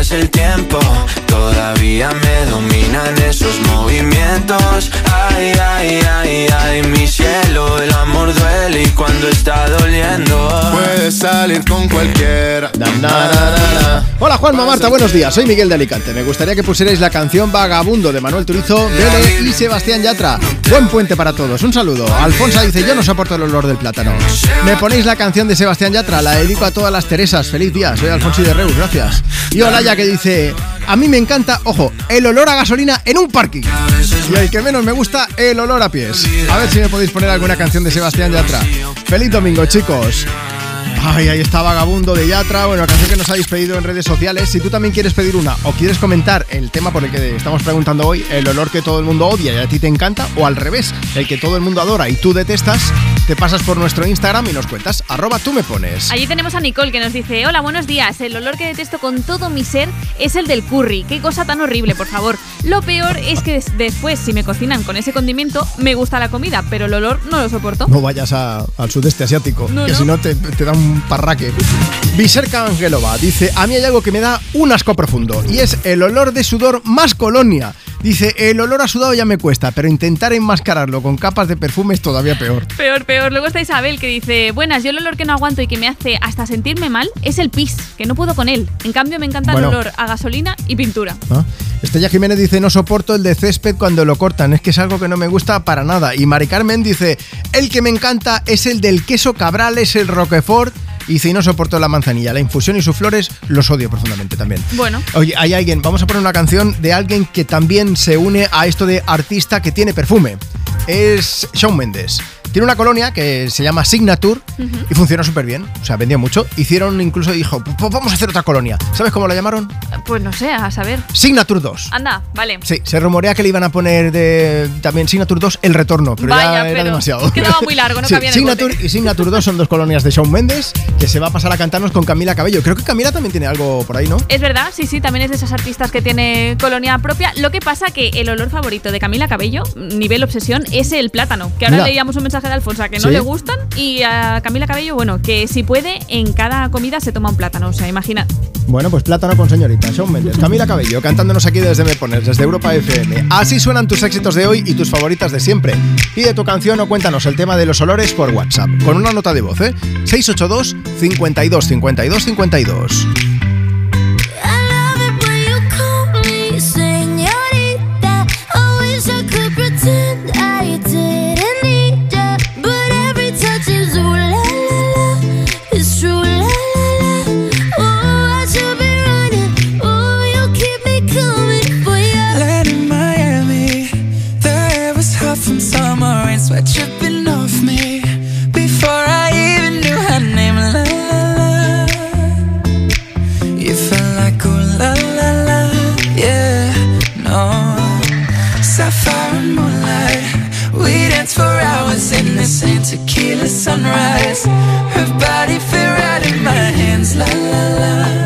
pase el tiempo, todavía me dominan esos movimientos. Ay, ay, ay, ay, mi cielo, el amor duele y cuando está doliendo. Puedes salir con cualquiera. Na, na, na, na, na. Hola Juanma Marta, buenos días. Soy Miguel de Alicante. Me gustaría que pusierais la canción Vagabundo de Manuel Turizo, Bele y Sebastián Yatra. Buen puente para todos. Un saludo. Alfonso dice: Yo no soporto el olor del plátano. Me ponéis la canción de Sebastián Yatra, la dedico a todas las Teresas. Feliz día. Soy Alfonso de Reus, gracias. Y Que dice: A mí me encanta, ojo, el olor a gasolina en un parking. Y el que menos me gusta, el olor a pies. A ver si me podéis poner alguna canción de Sebastián Yatra. Feliz domingo, chicos. Ay, ahí está Vagabundo de Yatra, bueno, canción que nos habéis pedido en redes sociales. Si tú también quieres pedir una o quieres comentar el tema por el que estamos preguntando hoy, el olor que todo el mundo odia y a ti te encanta, o al revés, el que todo el mundo adora y tú detestas, te pasas por nuestro Instagram y nos cuentas, arroba tú me pones. Allí tenemos a Nicole que nos dice, hola, buenos días, el olor que detesto con todo mi ser es el del curry, qué cosa tan horrible, por favor. Lo peor es que des- después, si me cocinan con ese condimento, me gusta la comida, pero el olor no lo soporto. No vayas a- al sudeste asiático, No, que no. si no te, te da un parraque. Viserka Angelova dice, a mí hay algo que me da un asco profundo y es el olor de sudor más colonia. Dice, el olor a sudado ya me cuesta, pero intentar enmascararlo con capas de perfume es todavía peor. Peor, peor. Luego está Isabel que dice, buenas, yo el olor que no aguanto y que me hace hasta sentirme mal es el pis, que no puedo con él. En cambio me encanta Bueno. el olor a gasolina y pintura. ¿no? Estella Jiménez dice, no soporto el de césped cuando lo cortan, es que es algo que no me gusta para nada. Y Mari Carmen dice, el que me encanta es el del queso cabral, es el roquefort. Y dice, y no soporto la manzanilla, la infusión y sus flores los odio profundamente también. Bueno. Oye, hay alguien, vamos a poner una canción de alguien que también se une a esto de artista que tiene perfume. Es Shawn Mendes. Tiene una colonia que se llama Signature y funcionó súper bien. O sea, vendió mucho. Hicieron incluso, dijo, vamos a hacer otra colonia. ¿Sabes cómo la llamaron? Pues no sé, a saber. Signature 2. Anda, vale. Sí, se rumorea que le iban a poner de, también Signature 2 el retorno, pero Vaya, ya era pero demasiado. quedaba muy largo, no Sí, cabía en el Signature y Signature 2 son dos colonias de Shawn Mendes que se va a pasar a cantarnos con Camila Cabello. Creo que Camila también tiene algo por ahí, ¿no? Es verdad, sí, sí, también es de esas artistas que tiene colonia propia. Lo que pasa que el olor favorito de Camila Cabello, nivel obsesión, es el plátano. Que ahora Mira. leíamos un mensaje de Alfonso que no ¿Sí? le gustan. Y a Camila Cabello, bueno, que si puede, en cada comida se toma un plátano. O sea, imagina. Bueno, pues plátano con señorita, Shawn Mendes, Camila Cabello, cantándonos aquí desde Me Pones, desde Europa FM. Así suenan tus éxitos de hoy y tus favoritas de siempre. Pide tu canción o cuéntanos el tema de los olores por WhatsApp, con una nota de voz, ¿eh? 682 52 52 52. Tequila sunrise. Her body fit right in my hands, la la la.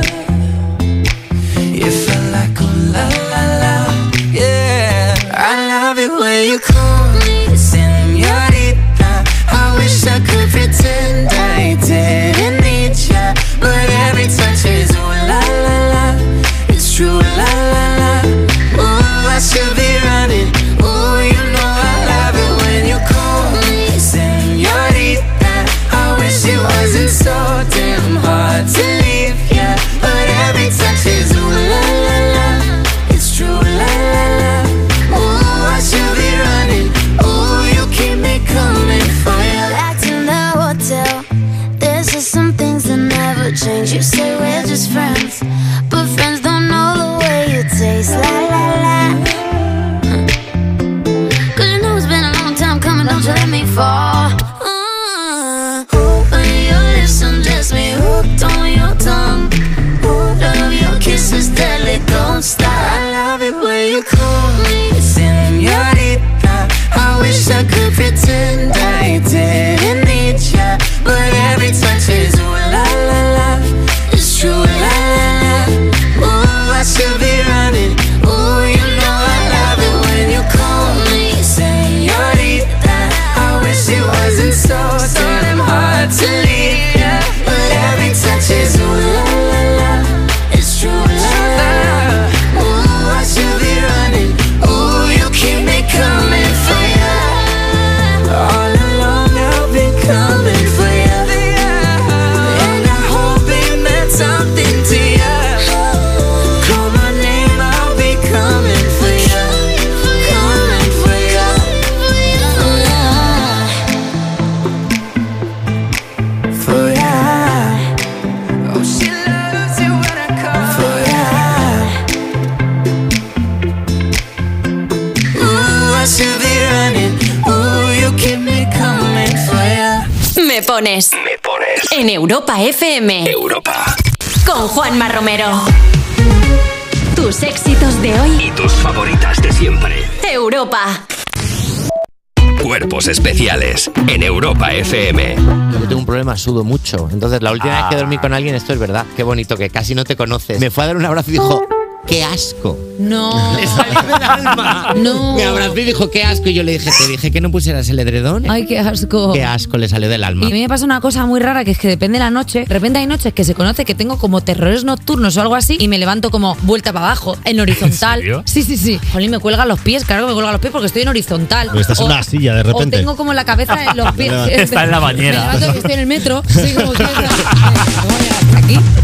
En Europa FM. Europa. Con Juanma Romero. Tus éxitos de hoy. Y tus favoritas de siempre. Europa. Cuerpos especiales en Europa FM. Yo tengo un problema, sudo mucho. Entonces, la última vez que dormí con alguien, esto es verdad. Qué bonito, que casi no te conoces. Me fue a dar un abrazo y dijo, ¡qué asco! No. Le salió del alma. No. Me abrazó y dijo, ¡qué asco! Y yo le dije, te dije que no pusieras el edredón. Ay, qué asco. ¡Qué asco! Le salió del alma. Y a mí me pasa una cosa muy rara que es que depende de la noche. De repente hay noches que se conoce que tengo como terrores nocturnos o algo así y me levanto como vuelta para abajo, en horizontal. serio? Sí, sí, sí. Jolín, me cuelgan los pies, claro que me cuelgan los pies porque estoy en horizontal. Pero estás en O- una silla de repente. O tengo como la cabeza en los pies. Está en la bañera. Me levanto que estoy en el metro. Sí, como que-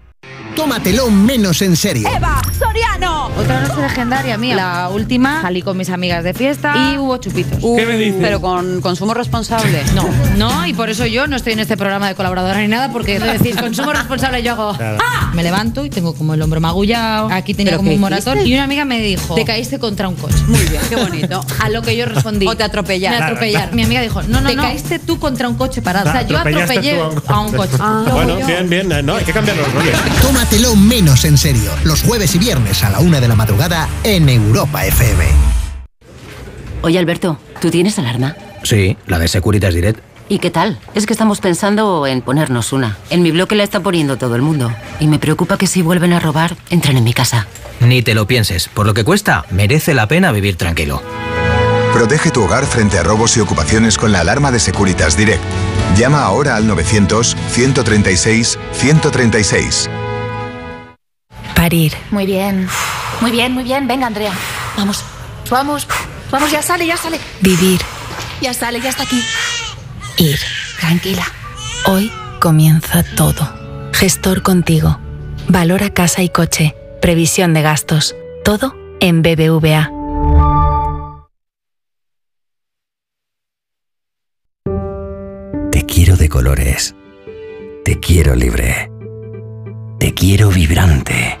Tómatelo menos en serio. Eva, Soriano. Otra noche legendaria mía. La última salí con mis amigas de fiesta y hubo chupitos. ¿Qué me dices? Pero con consumo responsable. No, no, y por eso yo no estoy en este programa de colaboradora ni nada, porque decís consumo responsable, yo hago. Claro. ¡Ah! Me levanto y tengo como el hombro magullado, aquí tenía ¿Pero como un moratón. hiciste? Y una amiga me dijo: Te caíste contra un coche. Muy bien, qué bonito. A lo que yo respondí. O te atropellaron. Me atropellaron. Mi amiga dijo: No, no, Te no. caíste tú contra un coche parado. O sea, yo atropellé a un coche. bueno, bien, bien. No, hay que cambiar los roles. Tómatelo menos en serio. Los jueves y viernes a la una de la madrugada en Europa FM. Oye, Alberto, ¿tú tienes alarma? Sí, la de Securitas Direct. ¿Y qué tal? Es que estamos pensando en ponernos una. En mi bloque la está poniendo todo el mundo. Y me preocupa que si vuelven a robar, entren en mi casa. Ni te lo pienses. Por lo que cuesta, merece la pena vivir tranquilo. Protege tu hogar frente a robos y ocupaciones con la alarma de Securitas Direct. Llama ahora al 900-136-136. Parir. Muy bien. Muy bien, muy bien. Venga, Andrea. Vamos. Vamos. Vamos, ya sale, ya sale. Vivir. Ya sale, ya está aquí. Ir. Tranquila. Hoy comienza todo. Gestor contigo. Valora casa y coche. Previsión de gastos. Todo en BBVA. Te quiero de colores. Te quiero libre. Te quiero vibrante.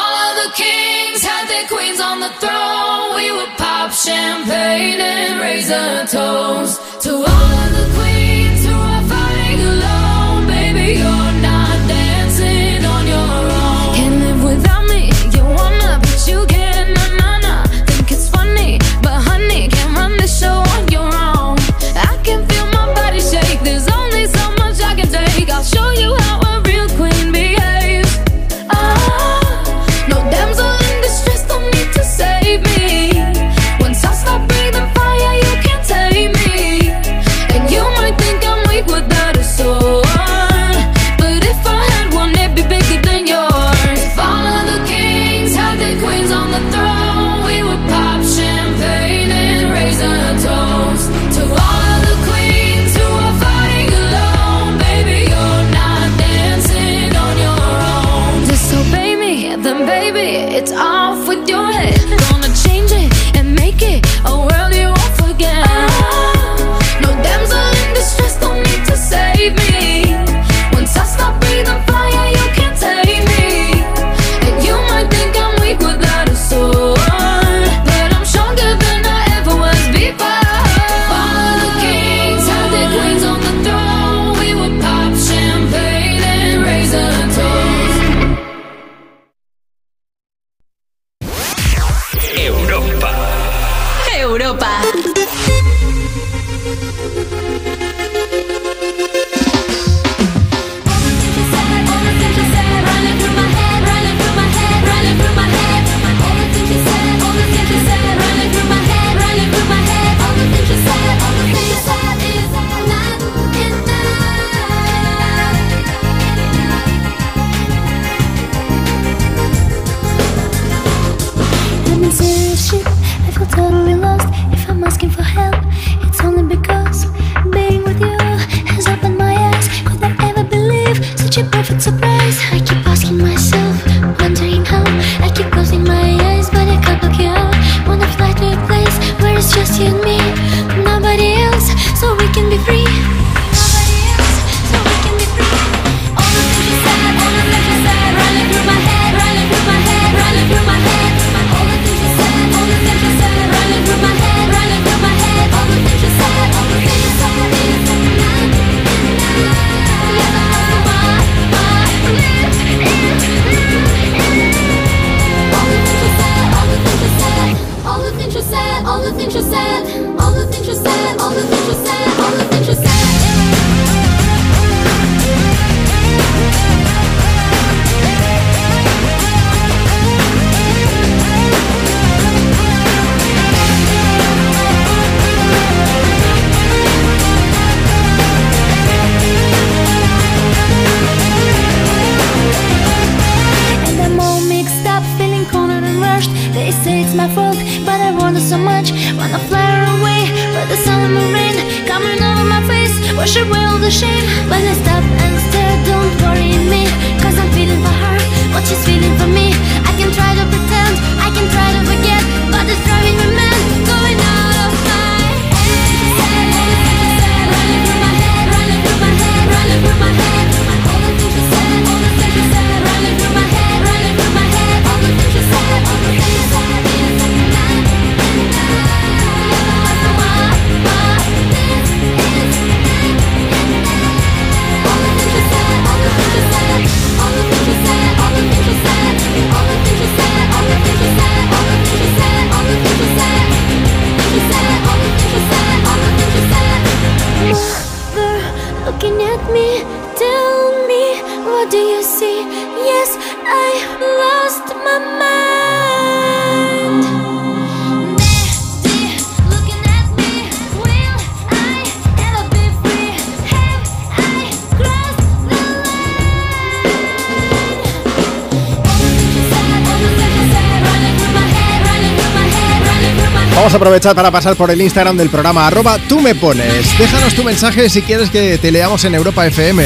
on the throne, we would pop champagne and raise a toast to all of the queens 甜蜜。je sais. Aprovechar para pasar por el Instagram del programa arroba tú me pones. Déjanos tu mensaje si quieres que te leamos en Europa FM.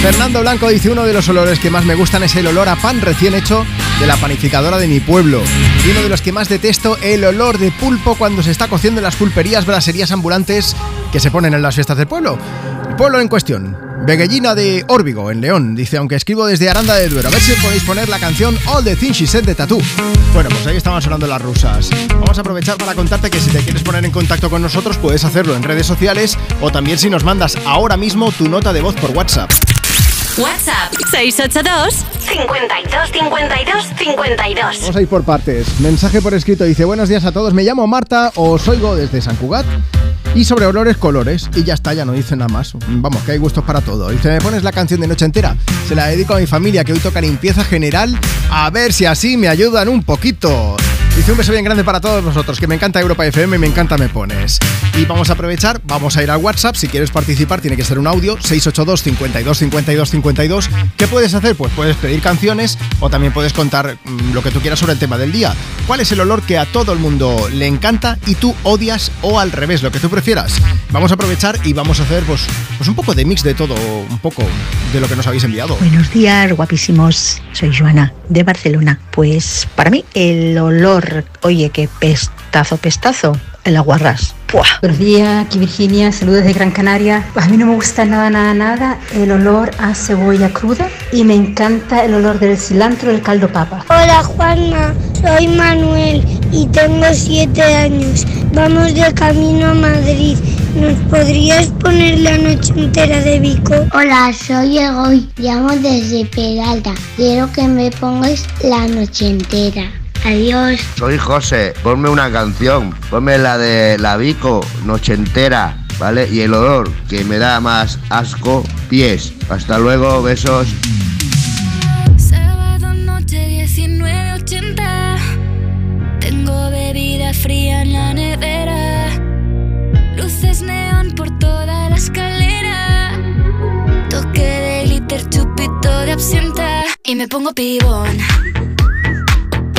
Fernando Blanco dice uno de los olores que más me gustan es el olor a pan recién hecho de la panificadora de mi pueblo. Y uno de los que más detesto, el olor de pulpo cuando se está cociendo en las pulperías, braserías ambulantes que se ponen en las fiestas del pueblo. Pueblo en cuestión. Veguellina de Órbigo, en León, dice, aunque escribo desde Aranda de Duero, a ver si podéis poner la canción All the Things She Said de Tattoo. Bueno, pues ahí estaban sonando las rusas. Vamos a aprovechar para contarte que si te quieres poner en contacto con nosotros, puedes hacerlo en redes sociales o también si nos mandas ahora mismo tu nota de voz por WhatsApp. WhatsApp 682 52 52 52. Vamos a ir por partes. Mensaje por escrito dice, buenos días a todos, me llamo Marta, os oigo desde San Cugat. Y sobre olores, colores. Y ya está, ya no dice nada más. Vamos, que hay gustos para todo. Dice, me pones la canción de Noche Entera. Se la dedico a mi familia que hoy toca limpieza general. A ver si así me ayudan un poquito. Dice un beso bien grande para todos vosotros, que me encanta Europa FM y me encanta Me Pones. Y vamos a aprovechar, vamos a ir al WhatsApp. Si quieres participar, tiene que ser un audio: 682 52 52 52. ¿Qué puedes hacer? Pues puedes pedir canciones o también puedes contar mm, lo que tú quieras sobre el tema del día. ¿Cuál es el olor que a todo el mundo le encanta y tú odias o al revés, lo que tú prefieras? Vamos a aprovechar y vamos a hacer pues, pues un poco de mix de todo, un poco de lo que nos habéis enviado. Buenos días, guapísimos. Soy Joana, de Barcelona. Pues para mí el olor, oye, qué pestazo, pestazo, el aguarrás. ¡Puah! Buenos días, aquí Virginia, saludos de Gran Canaria. A mí no me gusta nada, nada, nada el olor a cebolla cruda y me encanta el olor del cilantro del caldo papa. Hola Juanma, soy Manuel y tengo siete años. Vamos de camino a Madrid. ¿Nos podrías poner la noche entera de Vico? Hola, soy Egoy, llamo desde Peralta. Quiero que me pongas la noche entera. Adiós. Soy José, ponme una canción, ponme la de la Vico, noche entera, ¿vale? Y el olor que me da más asco, pies. Hasta luego, besos. Sábado noche 19.80 Tengo bebida fría en la nevera Luces neón por toda la escalera Toque de glitter, chupito de absenta Y me pongo pibón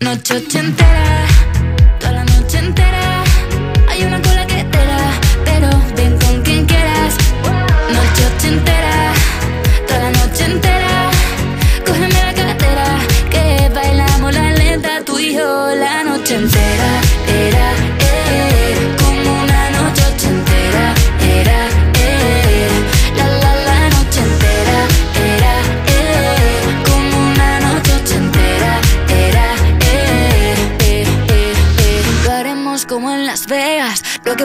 Noche ochentera,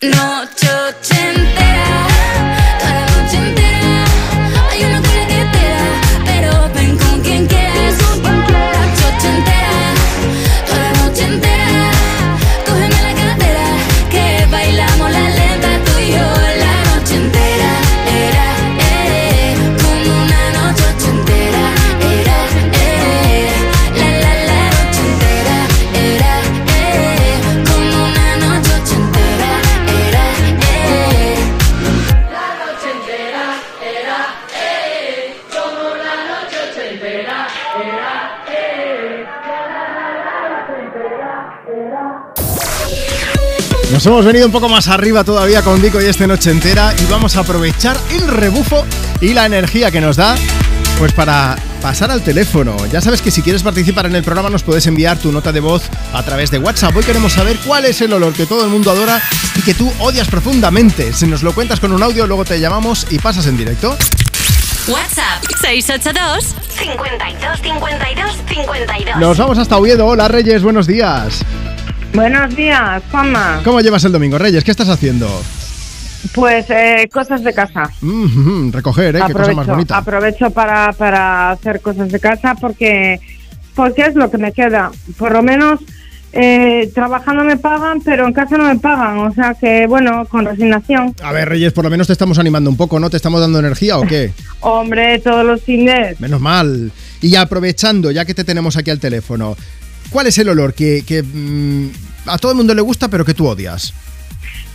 Noche Nos hemos venido un poco más arriba todavía con Dico y este noche entera y vamos a aprovechar el rebufo y la energía que nos da pues para pasar al teléfono. Ya sabes que si quieres participar en el programa nos puedes enviar tu nota de voz a través de WhatsApp. Hoy queremos saber cuál es el olor que todo el mundo adora y que tú odias profundamente. Si nos lo cuentas con un audio, luego te llamamos y pasas en directo. WhatsApp 682 52 52 52. Nos vamos hasta Oviedo. Hola Reyes, buenos días. Buenos días, Juanma. ¿Cómo llevas el domingo, Reyes? ¿Qué estás haciendo? Pues eh, cosas de casa. Mm, recoger, ¿eh? Qué cosa más bonita. aprovecho para, para hacer cosas de casa porque, porque es lo que me queda. Por lo menos eh, trabajando me pagan, pero en casa no me pagan. O sea que, bueno, con resignación. A ver, Reyes, por lo menos te estamos animando un poco, ¿no? ¿Te estamos dando energía o qué? Hombre, todos los fines. Menos mal. Y aprovechando, ya que te tenemos aquí al teléfono, ¿cuál es el olor que, que, mm, a todo el mundo le gusta pero que tú odias?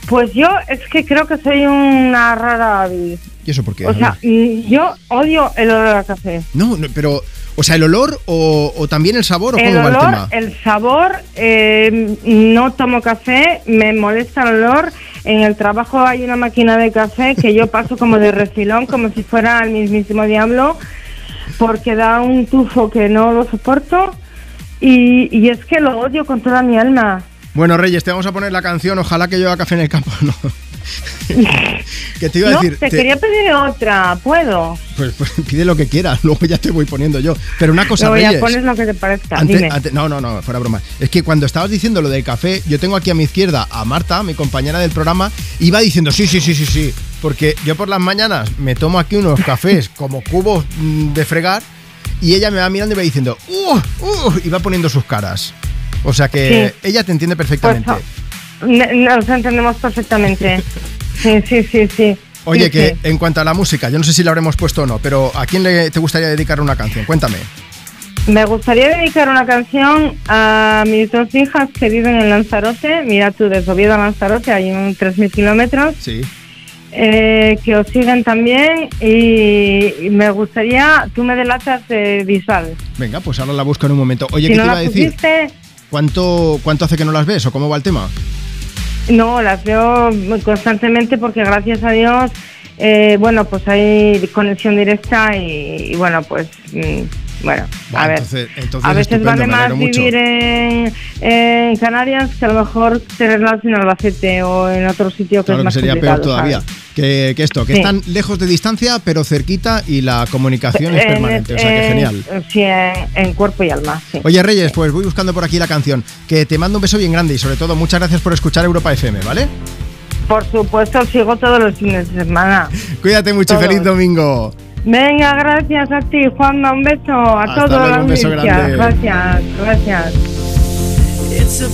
Pues yo es que creo que soy una rara. ¿Y eso por qué? O sea, mm, yo odio el olor a café. No, no, pero, o sea, ¿el olor o, o también el sabor o El cómo va el tema? el sabor, eh, no tomo café, me molesta el olor. En el trabajo hay una máquina de café que yo paso como de refilón, como si fuera el mismísimo diablo, porque da un tufo que no lo soporto. Y, y es que lo odio con toda mi alma. Bueno, Reyes, te vamos a poner la canción Ojalá que llueva café en el campo. No. que te iba a no, decir. te, te- quería pedir otra, ¿puedo? pues, pues pide lo que quieras, luego ya te voy poniendo yo. Pero una cosa, Reyes. pones lo que te parezca, Ante- dime. ante- no, no, no, fuera broma. Es que cuando estabas diciendo lo del café, yo tengo aquí a mi izquierda a Marta, mi compañera del programa, iba diciendo sí, sí, sí, sí, sí. Porque yo por las mañanas me tomo aquí unos cafés como cubos mm, de fregar y ella me va mirando y va diciendo ¡Uh! ¡Uh! y va poniendo sus caras. O sea que Sí. ella te entiende perfectamente. Ne- Nos entendemos perfectamente. Sí, sí, sí, sí. Oye, Sí, que sí. en cuanto a la música, yo no sé si la habremos puesto o no, pero ¿a quién le, te gustaría dedicar una canción? Cuéntame. Me gustaría dedicar una canción a mis dos hijas que viven en Lanzarote. Mira tú, desde Oviedo a Lanzarote hay un 3.000 kilómetros. Sí. Eh, que os siguen también y, y me gustaría, tú me delatas de visual. Venga, pues ahora la busco en un momento. Oye, si ¿qué no te iba a decir? pusiste, ¿Cuánto, ¿Cuánto hace que no las ves o cómo va el tema? no, las veo constantemente porque gracias a Dios, eh, bueno, pues hay conexión directa y, y bueno, pues, bueno, a ver. Entonces, entonces A veces vale más vivir en, en Canarias que a lo mejor tenerlas en Albacete o en otro sitio que Claro es que más sería complicado, peor todavía. ¿sabes? Que, que esto, que Sí. están lejos de distancia, pero cerquita y la comunicación es En- permanente. O sea, que en- genial. Sí, en, en cuerpo y alma, sí. Oye, Reyes, pues voy buscando por aquí la canción. Que te mando un beso bien grande y sobre todo muchas gracias por escuchar Europa FM, ¿vale? Por supuesto, sigo todos los fines de semana. Cuídate mucho Todos. feliz domingo. Venga, gracias a ti, Juanma. Un beso a Hasta toda luego, la un beso audiencia. grande. Gracias, gracias. It's a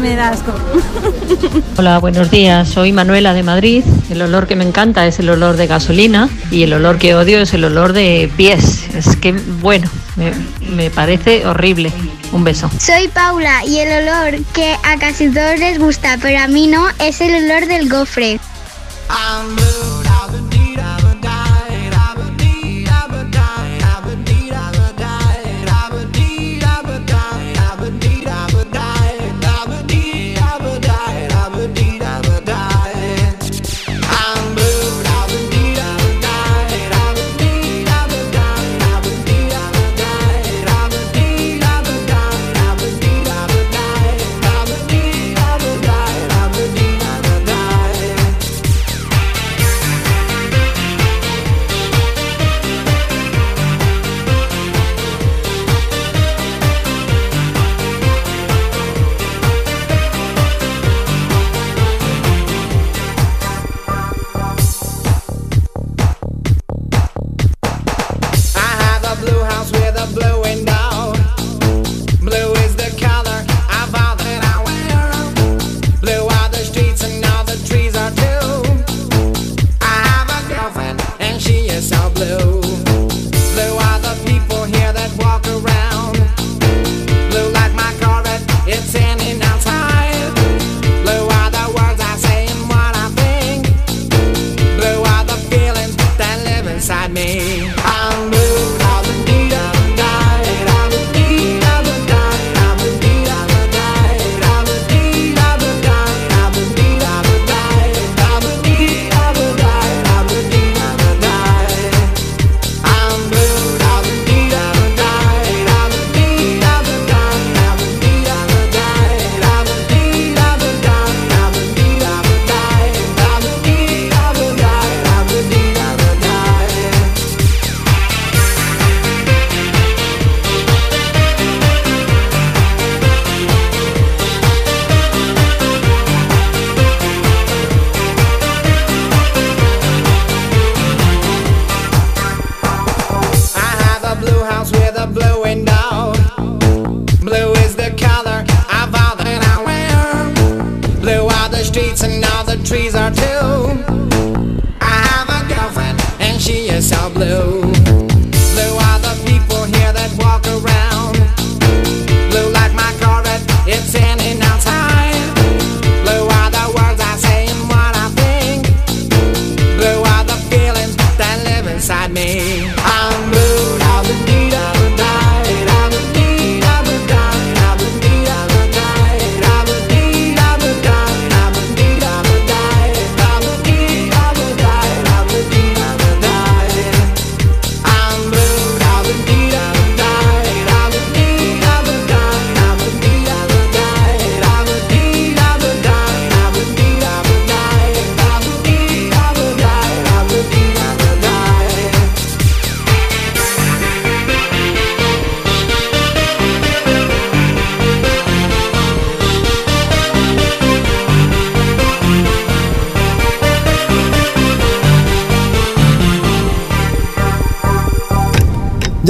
Me da. Hola, buenos días. Soy Manuela de Madrid. El olor que me encanta es el olor de gasolina y el olor que odio es el olor de pies. Es que, bueno, me, me parece horrible. Un beso. Soy Paula y el olor que a casi todos les gusta, pero a mí no, es el olor del gofre.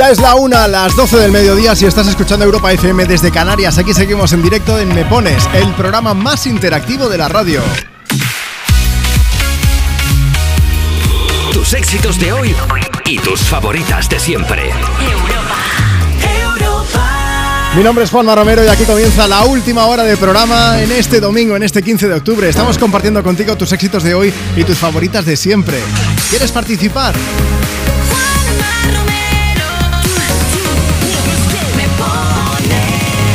Ya es la una, las 12 del mediodía si estás escuchando Europa FM desde Canarias. Aquí seguimos en directo en Me Pones, el programa más interactivo de la radio. Tus éxitos de hoy y tus favoritas de siempre. Mi nombre es Juanma Romero y aquí comienza la última hora de programa en este domingo, en este 15 de octubre. Estamos compartiendo contigo tus éxitos de hoy y tus favoritas de siempre. ¿Quieres participar?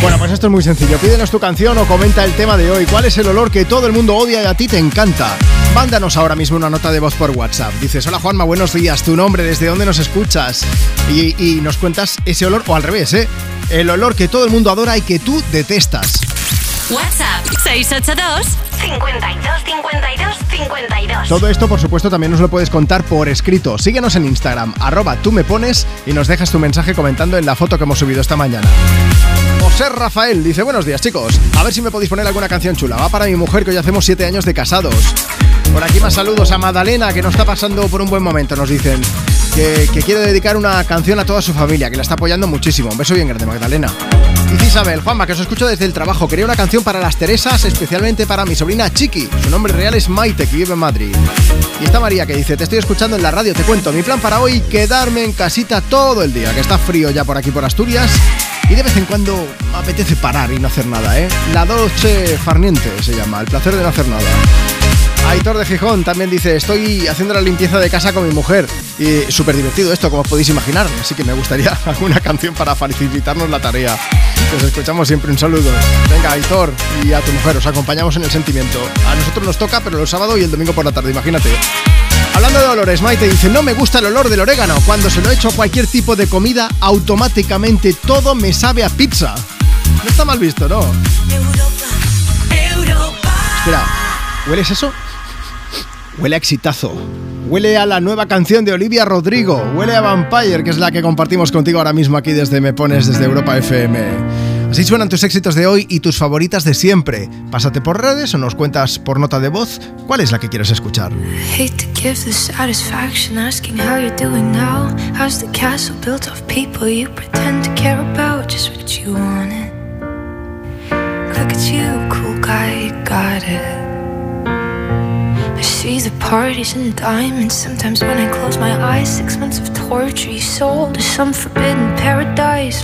Bueno, pues esto es muy sencillo. Pídenos tu canción o comenta el tema de hoy. ¿Cuál es el olor que todo el mundo odia y a ti te encanta? Mándanos ahora mismo una nota de voz por WhatsApp. Dices, hola Juanma, buenos días, tu nombre, desde dónde nos escuchas. Y, y nos cuentas ese olor, o al revés, ¿eh? El olor que todo el mundo adora y que tú detestas. WhatsApp 682 52 52 52. Todo esto, por supuesto, también nos lo puedes contar por escrito. Síguenos en Instagram, arroba tú me pones y nos dejas tu mensaje comentando en la foto que hemos subido esta mañana. José Rafael dice, buenos días chicos, a ver si me podéis poner alguna canción chula. Va para mi mujer que hoy hacemos 7 años de casados. Por aquí más saludos a Madalena que nos está pasando por un buen momento, nos dicen. Que, que quiere dedicar una canción a toda su familia, que la está apoyando muchísimo. Un beso bien grande, Magdalena. Dice Isabel, Juanma, que os escucho desde el trabajo. Quería una canción para las Teresas, especialmente para mi sobrina Chiqui. Su nombre real es Maite, que vive en Madrid. Y está María que dice, te estoy escuchando en la radio, te cuento. Mi plan para hoy, quedarme en casita todo el día, que está frío ya por aquí por Asturias. Y de vez en cuando apetece parar y no hacer nada, ¿eh? La Dolce Farniente se llama, el placer de no hacer nada. Aitor de Gijón también dice, estoy haciendo la limpieza de casa con mi mujer. Y súper divertido esto, como podéis imaginar. Así que me gustaría alguna canción para facilitarnos la tarea. Os escuchamos siempre un saludo. Venga, Aitor y a tu mujer, os acompañamos en el sentimiento. A nosotros nos toca, pero el sábado y el domingo por la tarde, imagínate. Hablando de olores, Maite dice, no me gusta el olor del orégano. Cuando se lo echo a cualquier tipo de comida, automáticamente todo me sabe a pizza. No está mal visto, ¿no? Espera, ¿hueles eso? Huele a exitazo. Huele a la nueva canción de Olivia Rodrigo. Huele a Vampire, que es la que compartimos contigo ahora mismo aquí desde Me Pones, desde Europa FM. Así suenan tus éxitos de hoy y tus favoritas de siempre. Pásate por redes o nos cuentas por nota de voz cuál es la que quieres escuchar. The parties and diamonds. Sometimes when I close my eyes, six months of torture you sold to some forbidden paradise.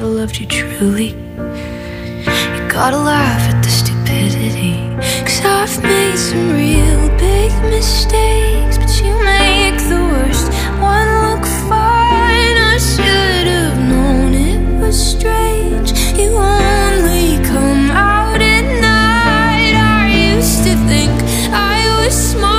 Gotta laugh at the stupidity. Cause I've made some real big mistakes, but you make the worst one look fine. I should have known it was strange. You only come out at night. I used to think I was smart,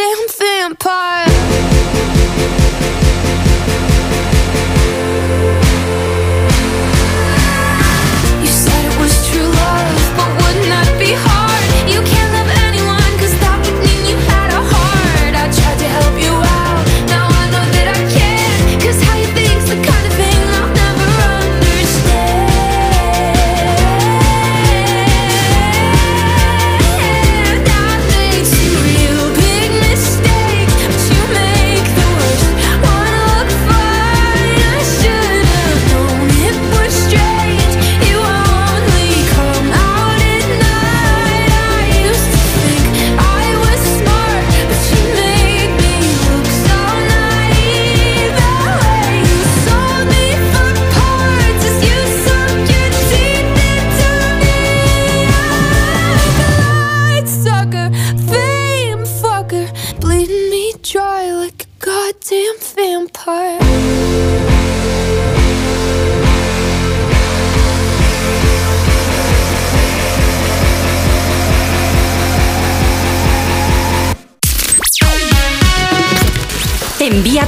damn vampire.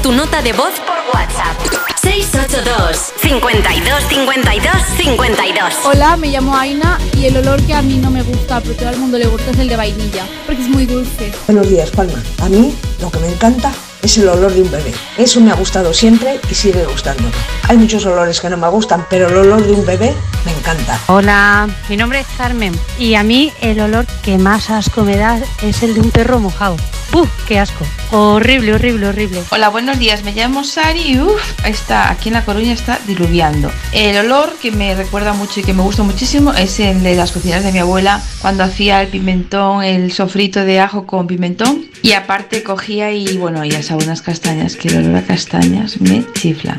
Tu nota de voz por WhatsApp. 682 52 52 52. Hola, me llamo Aina y el olor que a mí no me gusta, pero todo el mundo le gusta es el de vainilla, porque es muy dulce. Buenos días, Palma. A mí lo que me encanta es el olor de un bebé. Eso me ha gustado siempre y sigue gustando. Hay muchos olores que no me gustan, pero el olor de un bebé me encanta. Hola, mi nombre es Carmen y a mí el olor que más asco me da es el de un perro mojado. ¡Puf! ¡Qué asco! Horrible, horrible, horrible. Hola, buenos días. Me llamo Sari y uf, está aquí en La Coruña está diluviando. El olor que me recuerda mucho y que me gusta muchísimo es el de las cocinas de mi abuela cuando hacía el pimentón, el sofrito de ajo con pimentón y aparte cogía y bueno, y asaba unas castañas, que el olor a castañas me chifla.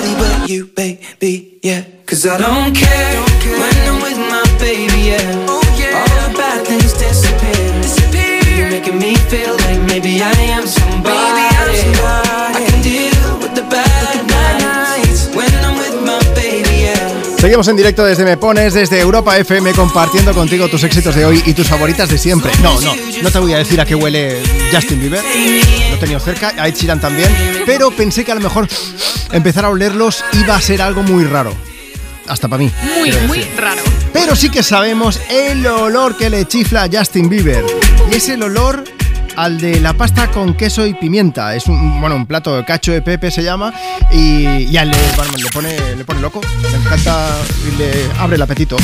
nobody but you, baby. Yeah, cause I don't care when I'm with my baby. Yeah, oh, all the bad things disappear. You're making me feel like maybe I am somebody. I can Seguimos en directo desde Me Pones, desde Europa FM, compartiendo contigo tus éxitos de hoy y tus favoritas de siempre. No, no, no te voy a decir a qué huele Justin Bieber. Lo he tenido cerca, a Ed Sheeran también. Pero pensé que a lo mejor empezar a olerlos iba a ser algo muy raro. Hasta para mí. Muy, muy raro. Pero sí que sabemos el olor que le chifla a Justin Bieber. Y es el olor al de la pasta con queso y pimienta. Es un, bueno, un plato de cacho de pepe se llama. Y, y a él le, bueno, le pone, le pone loco. Le encanta y le abre el apetito.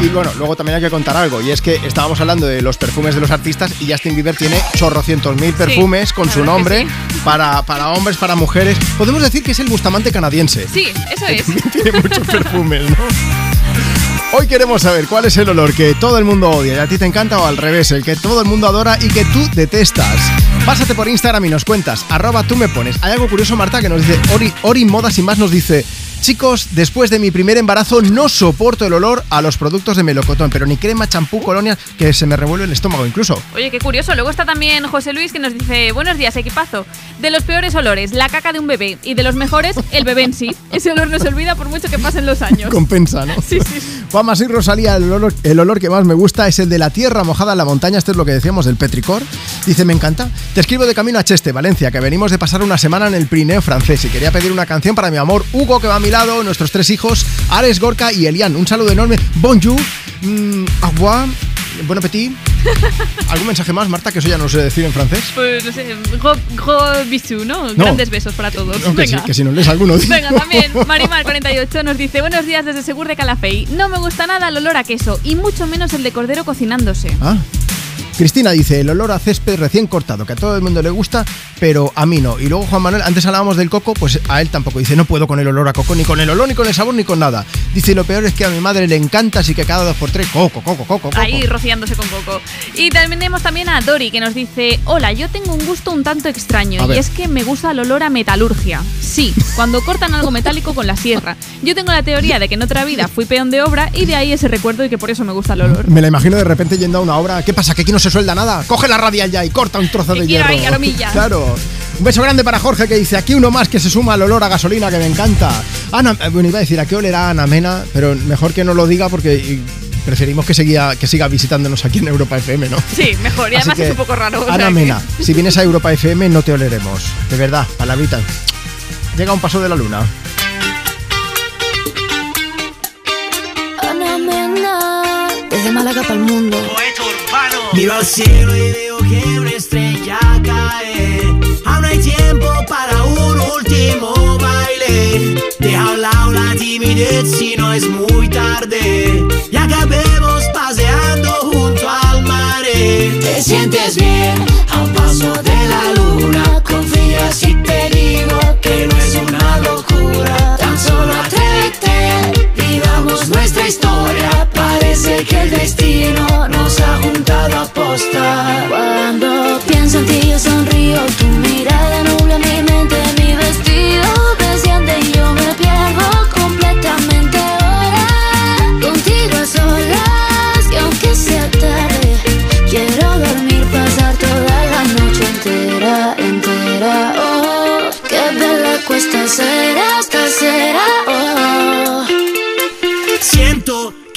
Y bueno, luego también hay que contar algo. Y es que estábamos hablando de los perfumes de los artistas y Justin Bieber tiene chorrocientos mil perfumes con su nombre para, para hombres, para mujeres. Podemos decir que es el Bustamante canadiense. Sí, eso es. Tiene muchos perfumes, ¿no? Hoy queremos saber cuál es el olor que todo el mundo odia y a ti te encanta o al revés, el que todo el mundo adora y que tú detestas. Pásate por Instagram y nos cuentas, arroba tú me pones. Hay algo curioso, Marta, que nos dice Ori, Ori Moda sin más nos dice. Chicos, después de mi primer embarazo no soporto el olor a los productos de melocotón, pero ni crema, champú, colonia, que se me revuelve el estómago incluso. Oye, qué curioso. Luego está también José Luis que nos dice, buenos días, equipazo. De los peores olores, la caca de un bebé. Y de los mejores, el bebé en sí. Ese olor no se olvida por mucho que pasen los años. Compensa, ¿no? Sí, sí. Juanma y Rosalía, el olor, el olor que más me gusta es el de la tierra mojada en la montaña. Esto es lo que decíamos del petricor. Dice, me encanta. Te escribo de camino a Cheste, Valencia, que venimos de pasar una semana en el Pirineo francés y quería pedir una canción para mi amor Hugo, que va a mi lado, nuestros tres hijos, Ares, Gorka y Elian. Un saludo enorme. Bonjour, mm, au revoir, bon appetit. ¿Algún mensaje más, Marta, que eso ya no sé decir en francés? Pues no sé, gros, gros bisous, ¿no? No. Grandes besos para todos. No, que, si, Venga. que si nos lees alguno. Venga, también Marimar48 nos dice Buenos días desde Segur de Calafey No me gusta nada el olor a queso Y mucho menos el de cordero cocinándose Ah. Cristina dice, el olor a césped recién cortado, que a todo el mundo le gusta, pero a mí no. Y luego Juan Manuel, antes hablábamos del coco, pues a él tampoco. Dice, no puedo con el olor a coco, ni con el olor, ni con el sabor, ni con nada. Dice, lo peor es que a mi madre le encanta, así que cada dos por tres, coco, coco, coco, coco. Ahí rociándose con coco Y también tenemos también a Dori que nos dice Hola, yo tengo un gusto un tanto extraño Y es que me gusta el olor a metalurgia Sí, cuando cortan algo metálico con la sierra Yo tengo la teoría de que en otra vida fui peón de obra Y de ahí ese recuerdo y que por eso me gusta el olor Me la imagino de repente yendo a una obra. ¿Qué pasa? ¿Que aquí no se suelda nada? Coge la radial ya y corta un trozo de hierro. ahí. Claro. Un beso grande para Jorge que dice, aquí uno más que se suma al olor a gasolina que me encanta. Ana, eh, bueno, iba a decir, ¿a qué olerá Ana Mena? Pero mejor que no lo diga porque preferimos que, seguía, que siga visitándonos aquí en Europa FM, ¿no? Sí, mejor, y Así además que, es un poco raro o sea Ana que- Mena, si vienes a Europa FM no te oleremos. De verdad, palabrita. Llega un paso de la luna. Ana Mena, desde Málaga para el mundo. Miro al cielo y veo que una estrella cae. Aún hay tiempo para un último baile. Deja a un lado la timidez si no es muy tarde. Y acabemos paseando junto al mar. Te sientes bien a un paso de la luna. Confía si te digo que no es una locura. Tan solo atrévete, vivamos nuestra historia. Que el destino nos ha juntado a posta. Cuando pienso en ti yo sonrío, tu mirada nubla mi mente, mi vestido desciende y yo me pierdo completamente ahora. Contigo a solas y aunque sea tarde, quiero dormir, pasar toda la noche entera, entera. Oh, qué bella cuesta será, esta será. Oh.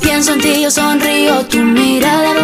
pienso en ti yo sonrío, tu mirada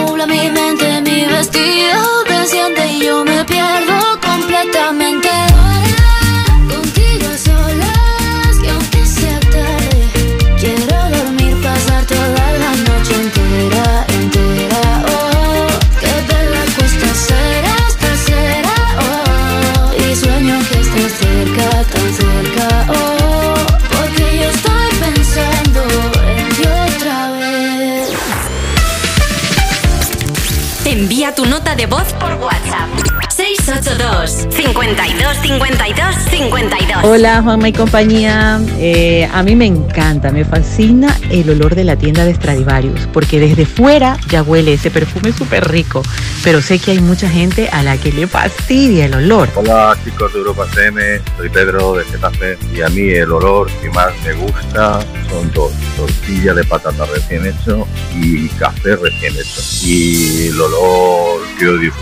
682 52 52 52. Hola Juanma y compañía, Eh, a mí me encanta, me fascina el olor de la tienda de Stradivarius, porque desde fuera ya huele ese perfume súper rico, pero sé que hay mucha gente a la que le fastidia el olor. Hola chicos de Europa FM, soy Pedro de Getafe y a mí el olor que más me gusta son dos, tortilla de patata recién hecho y café recién hecho. Y el olor que odio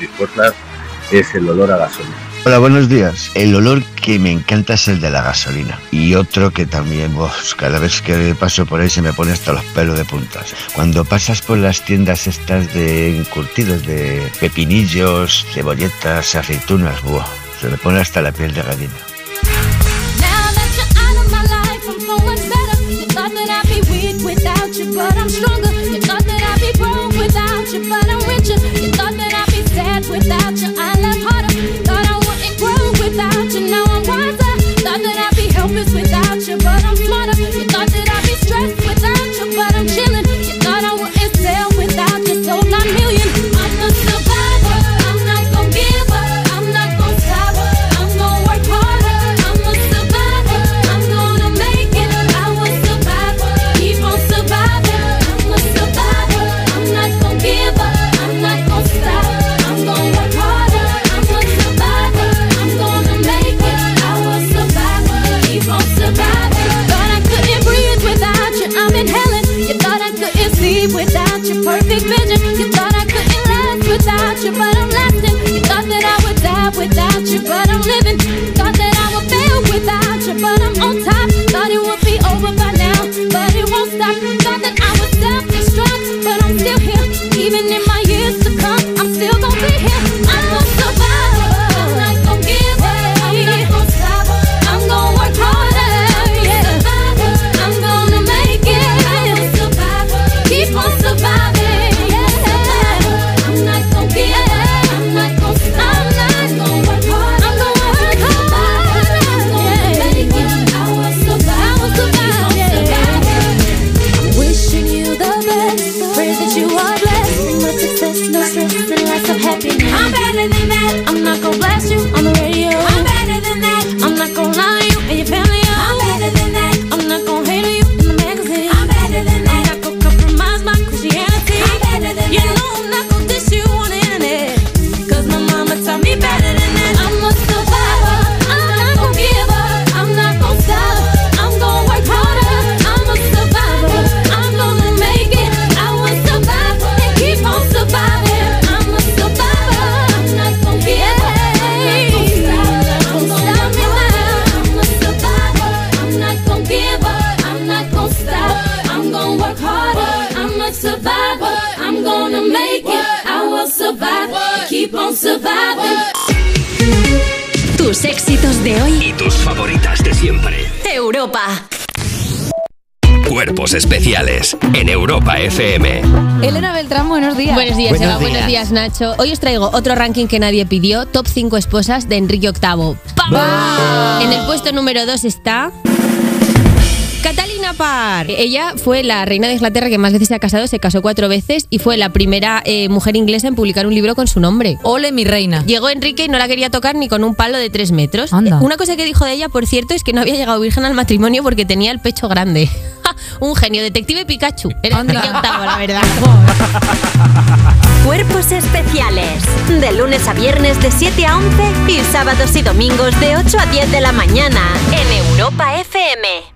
mis fuerzas es el olor a gasolina. Hola, buenos días. El olor que me encanta es el de la gasolina. Y otro que también, uf, cada vez que paso por ahí se me pone hasta los pelos de puntas. Cuando pasas por las tiendas estas de encurtidos, de pepinillos, cebolletas, aceitunas, buah, se me pone hasta la piel de gallina. De hoy. Y tus favoritas de siempre. Europa. Cuerpos especiales en Europa FM. Elena Beltrán, buenos días. Buenos días, Buenos Eva. Buenos días. días, Nacho. Hoy os traigo otro ranking que nadie pidió: Top 5 esposas de Enrique VIII. ¡Pam! En el puesto número 2 está. Parr. Ella fue la reina de Inglaterra que más veces se ha casado, se casó cuatro veces y fue la primera eh, mujer inglesa en publicar un libro con su nombre. Ole, mi reina. Llegó Enrique y no la quería tocar ni con un palo de tres metros. Eh, Una cosa que dijo de ella, por cierto, es que no había llegado virgen al matrimonio porque tenía el pecho grande. un genio, detective Pikachu. Era Enrique VIII, la verdad. Cuerpos especiales. De lunes a viernes de 7 a 11 y sábados y domingos de 8 a 10 de la mañana en Europa FM.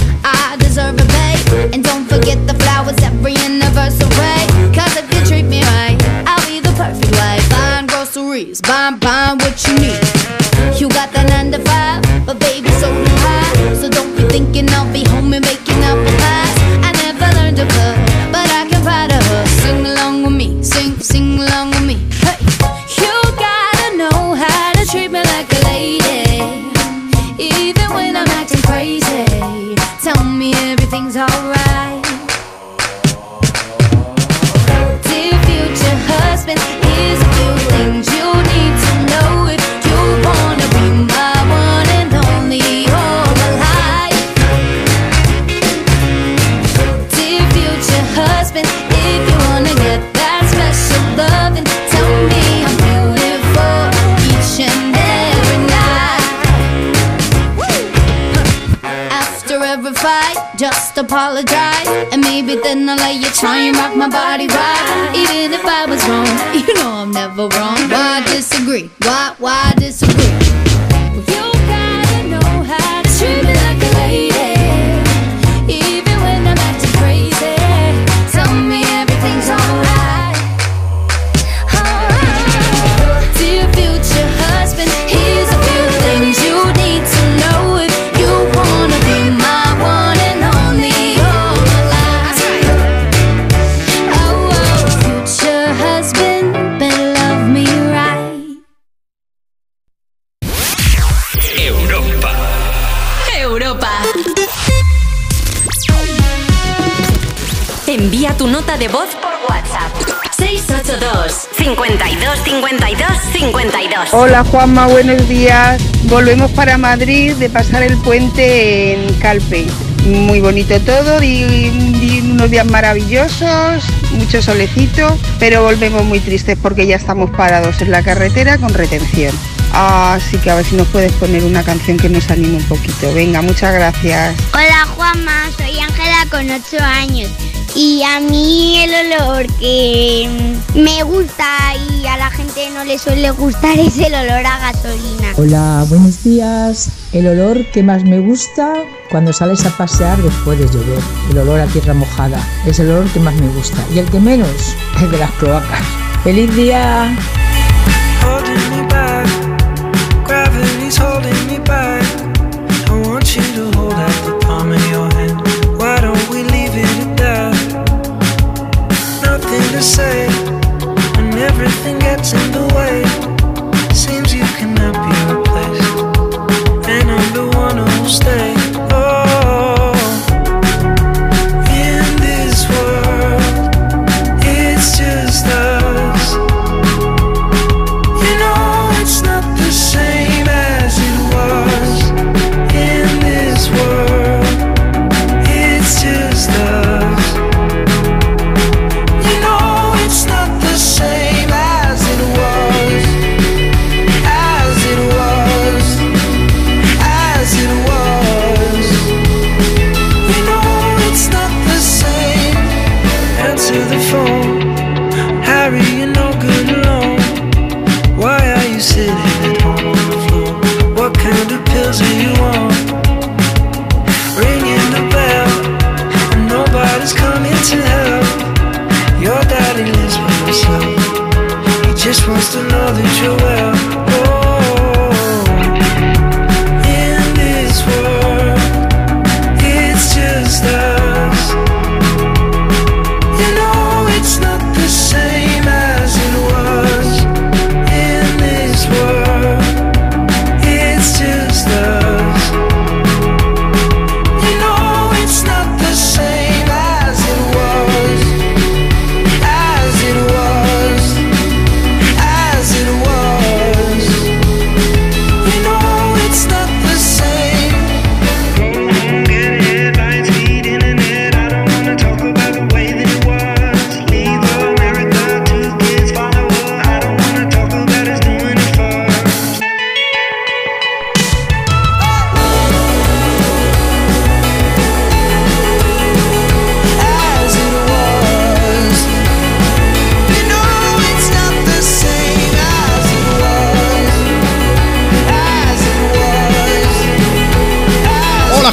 bomb bomb. apologize. And maybe then I'll let you try and rock my body right. Even if I was wrong, you know I'm never wrong. Why disagree? Why, why disagree? You gotta know how to treat me like a lady. nota de voz por WhatsApp. 682 52 52 52. Hola Juanma, buenos días. Volvemos para Madrid de pasar el puente en Calpe. Muy bonito todo y, unos días maravillosos, mucho solecito, pero volvemos muy tristes porque ya estamos parados en la carretera con retención. Así que a ver si nos puedes poner una canción que nos anime un poquito. Venga, muchas gracias. Hola Juanma, soy Ángela con 8 años. Y a mí el olor que me gusta y a la gente no le suele gustar es el olor a gasolina. Hola, buenos días. El olor que más me gusta cuando sales a pasear después de llover. El olor a tierra mojada es el olor que más me gusta. Y el que menos, el de las cloacas. ¡Feliz día! holding me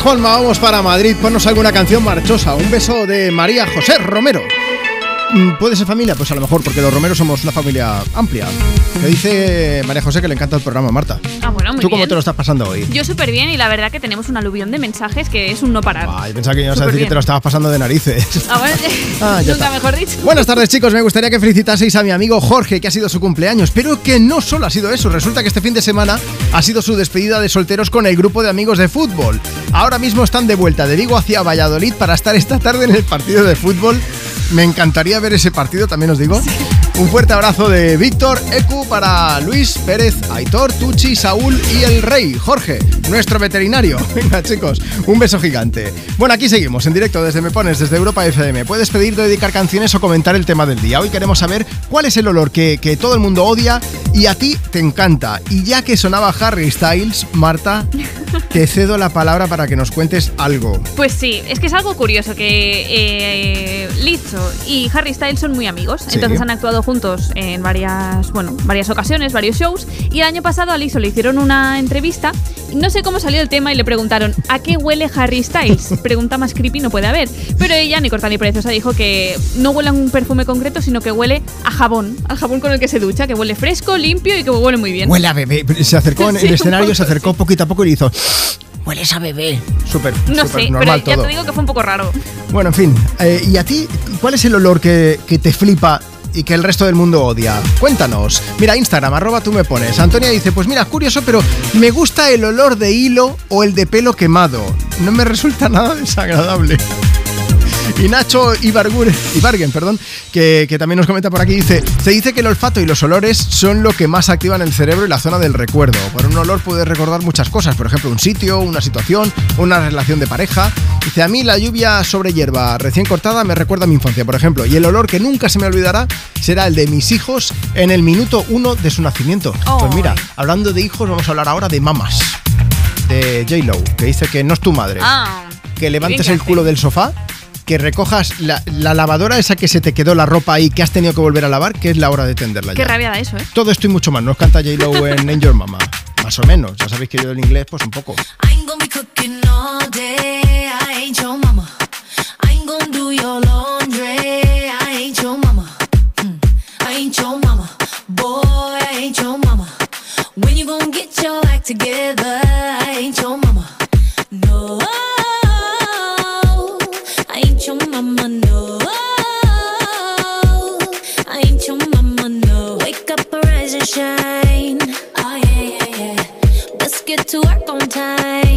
Juanma, vamos para Madrid. Ponnos alguna canción marchosa. Un beso de María José Romero. Mm, ¿Puede ser familia? Pues a lo mejor, porque los Romeros somos una familia amplia. Que dice María José que le encanta el programa, Marta. Muy ¿Tú cómo bien. te lo estás pasando hoy? Yo súper bien y la verdad que tenemos un aluvión de mensajes que es un no parar. Ay, pensaba que ibas a decir que te lo estabas pasando de narices. Ah, bueno, Ah, ya nunca está. mejor dicho. Buenas tardes chicos, me gustaría que felicitaseis a mi amigo Jorge, que ha sido su cumpleaños, pero que no solo ha sido eso, resulta que este fin de semana ha sido su despedida de solteros con el grupo de amigos de fútbol. Ahora mismo están de vuelta de Vigo hacia Valladolid para estar esta tarde en el partido de fútbol. Me encantaría ver ese partido, también os digo. Un fuerte abrazo de Víctor, Ecu para Luis, Pérez, Aitor, Tucci, Saúl y el Rey, Jorge, nuestro veterinario. Venga chicos, un beso gigante. Bueno, aquí seguimos en directo desde Me Pones, desde Europa FM. Puedes pedir dedicar canciones o comentar el tema del día. Hoy queremos saber cuál es el olor que, que todo el mundo odia y a ti te encanta. Y ya que sonaba Harry Styles, Marta, te cedo la palabra para que nos cuentes algo. Pues sí, es que es algo curioso que eh, Lizzo y Harry Styles son muy amigos, Sí. entonces han actuado juntos en varias, bueno, varias ocasiones, varios shows, y el año pasado a Lizzo le hicieron una entrevista, no sé cómo salió el tema y le preguntaron ¿a qué huele Harry Styles? Pregunta más creepy no puede haber, pero ella, ni corta ni preciosa, dijo que no huele a un perfume concreto, sino que huele a jabón, al jabón con el que se ducha, que huele fresco, limpio y que huele muy bien. Huele a bebé. Se acercó en Sí, el escenario, poco se acercó poquito a poco y le hizo. Hueles a bebé. Súper, No súper sé, pero normal ya todo. te digo que fue un poco raro. Bueno, en fin. eh, ¿Y a ti cuál es el olor que, que te flipa y que el resto del mundo odia? Cuéntanos. Mira, Instagram, arroba tú me pones. Antonia dice, pues mira, curioso, pero me gusta el olor de hilo o el de pelo quemado. No me resulta nada desagradable. Y Nacho Ibargur- Ibarguen, perdón, que, que también nos comenta por aquí, dice, se dice que el olfato y los olores son lo que más activan el cerebro y la zona del recuerdo. Por un olor puedes recordar muchas cosas, por ejemplo, un sitio, una situación, una relación de pareja. Dice, a mí la lluvia sobre hierba recién cortada me recuerda a mi infancia, por ejemplo, y el olor que nunca se me olvidará será el de mis hijos en el minuto uno de su nacimiento. Pues mira, hablando de hijos, vamos a hablar ahora de mamas. De J-Lo, que dice que no es tu madre Ah, que levantes el culo del sofá, que recojas la, la lavadora esa que se te quedó la ropa ahí que has tenido que volver a lavar, que es la hora de tenderla qué ya. rabia da eso, ¿eh? Todo esto y mucho más. Nos canta J-Lo en In Your Mama. Más o menos. Ya sabéis que yo del inglés, pues un poco. Mm. When you gonna get your act together? I ain't your mama. No. Shine. Oh, yeah, yeah, yeah. Let's get to work on time.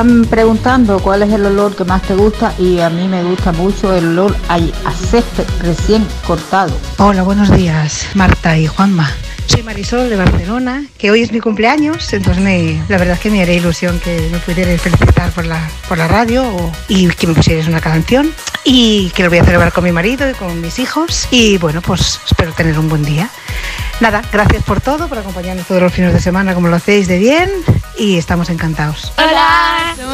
Están preguntando cuál es el olor que más te gusta y a mí me gusta mucho el olor a a césped recién cortado. Hola, buenos días, Marta y Juanma. Soy Marisol de Barcelona, que hoy es mi cumpleaños, entonces me, la verdad es que me haría ilusión que me pudierais felicitar por la, por la radio o- y que me pusierais una canción y que lo voy a celebrar con mi marido y con mis hijos y bueno, pues espero tener un buen día. Nada, gracias por todo, por acompañarnos todos los fines de semana como lo hacéis de bien y estamos encantados. Hola,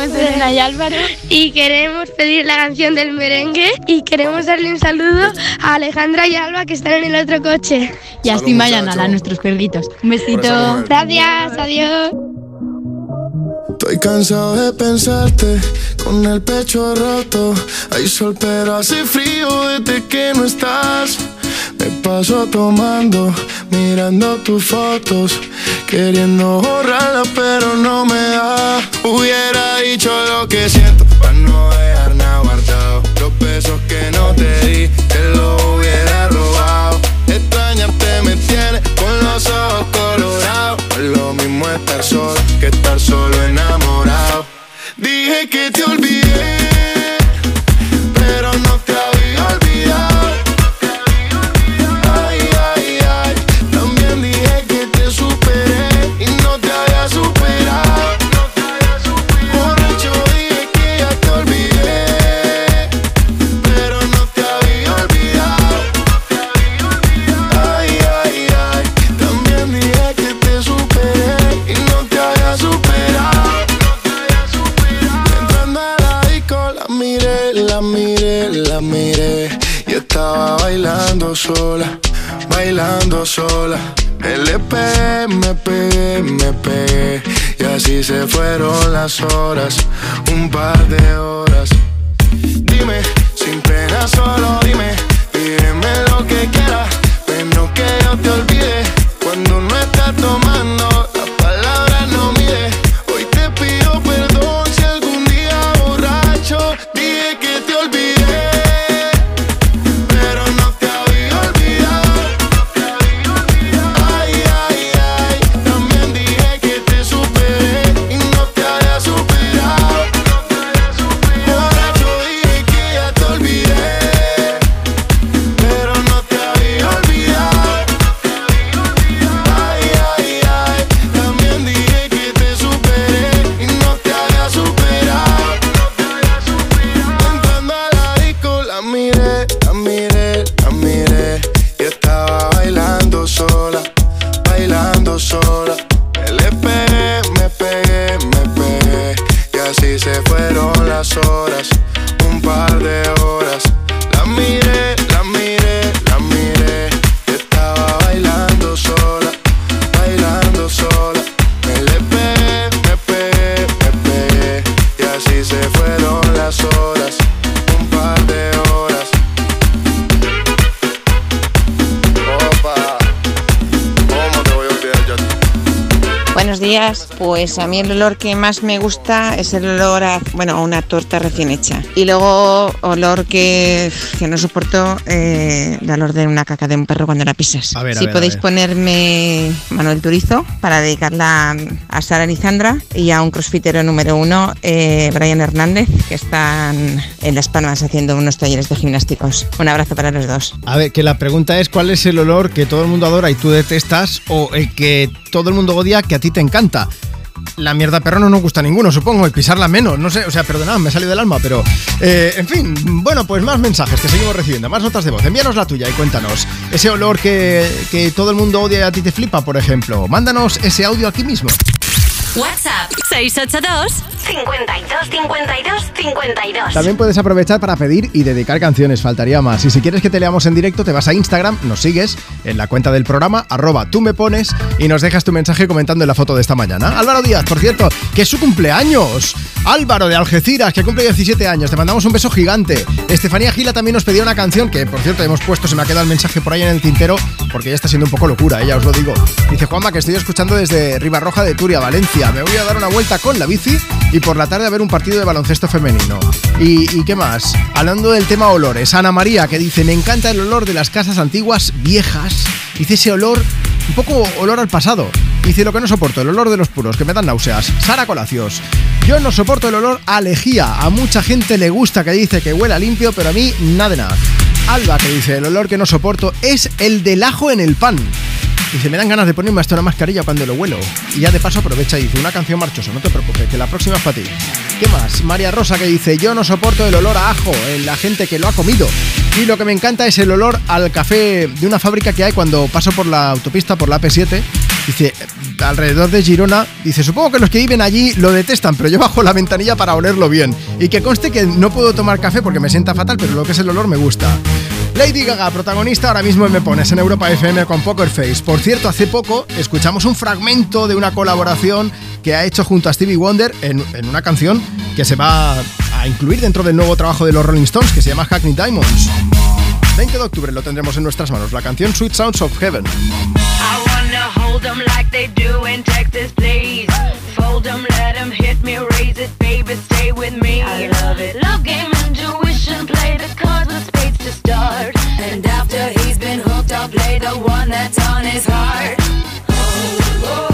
somos Elena y Álvaro y queremos pedir la canción del merengue y queremos darle un saludo a Alejandra y Alba que están en el otro coche. Y a Steve Mayanal, a nuestros perritos. Un besito. Gracias, adiós. Estoy cansado de pensarte con el pecho roto. Hay sol, pero hace frío desde que no estás. Me paso tomando, mirando tus fotos, queriendo borrarlas, pero no me da. Hubiera dicho lo que siento para no dejar nada guardado. Los besos que no te di, te los hubiera robado. Extrañarte me tiene con los ojos colorados. Lo mismo estar solo que estar solo enamorado. Dije que te olvidé, las horas, un par mí el olor que más me gusta es el olor a, bueno, a una torta recién hecha. Y luego olor que, que no soporto, eh, el olor de una caca de un perro cuando la pisas. A ver, a si a podéis ver. ponerme Manuel Turizo para dedicarla a Sara Lisandra y a un crossfitero número uno, eh, Brian Hernández, que están en Las Palmas haciendo unos talleres de gimnásticos. Un abrazo para los dos. A ver, que la pregunta es cuál es el olor que todo el mundo adora y tú detestas o el que todo el mundo odia que a ti te encanta. La mierda perro no nos gusta ninguno, supongo, y pisarla menos, no sé, o sea, perdonad, me salió del alma, pero eh, en fin, bueno, pues más mensajes que seguimos recibiendo, más notas de voz, envíanos la tuya y cuéntanos ese olor que, que todo el mundo odia y a ti te flipa, por ejemplo, mándanos ese audio aquí mismo. WhatsApp 682 52 52 52 También puedes aprovechar para pedir y dedicar canciones, faltaría más. Y si quieres que te leamos en directo, te vas a Instagram, nos sigues en la cuenta del programa, arroba tú me pones y nos dejas tu mensaje comentando en la foto de esta mañana. Álvaro Díaz, por cierto, que es su cumpleaños. Álvaro de Algeciras, que cumple 17 años. Te mandamos un beso gigante. Estefanía Gila también nos pedía una canción que, por cierto, hemos puesto, se me ha quedado el mensaje por ahí en el tintero, porque ya está siendo un poco locura, ella os lo digo. Dice Juanma que estoy escuchando desde Ribarroja de Turia, Valencia. Me voy a dar una vuelta con la bici y por la tarde a ver un partido de baloncesto femenino. ¿Y, y qué más? Hablando del tema olores, Ana María que dice, me encanta el olor de las casas antiguas viejas. Dice ese olor, un poco olor al pasado. Dice lo que no soporto, el olor de los puros, que me dan náuseas. Sara Colacios. Yo no soporto el olor a lejía. A mucha gente le gusta que dice que huela limpio, pero a mí nada de nada. Alba que dice, el olor que no soporto es el del ajo en el pan. Dice, me dan ganas de ponerme hasta una mascarilla cuando lo huelo. Y ya de paso aprovecha y dice, una canción marchosa, no te preocupes, que la próxima es para ti. ¿Qué más? María Rosa que dice, yo no soporto el olor a ajo en la gente que lo ha comido. Y lo que me encanta es el olor al café de una fábrica que hay cuando paso por la autopista, por la AP7. Dice, alrededor de Girona, dice, supongo que los que viven allí lo detestan, pero yo bajo la ventanilla para olerlo bien. Y que conste que no puedo tomar café porque me sienta fatal, pero lo que es el olor me gusta. Lady Gaga, protagonista ahora mismo en Me Pones en Europa FM con Poker Face. Por cierto, hace poco escuchamos un fragmento de una colaboración que ha hecho junto a Stevie Wonder en, en una canción que se va a incluir dentro del nuevo trabajo de los Rolling Stones que se llama Hackney Diamonds. 20 de octubre lo tendremos en nuestras manos, la canción Sweet Sounds of Heaven. I wanna hold like they do in Texas, please. Fold let hit me, raise it, baby, stay with me. I love it. Love game, intuition, play the cards with spades to start. And after he's been hooked, I'll play the one that's on his heart. Oh, I'll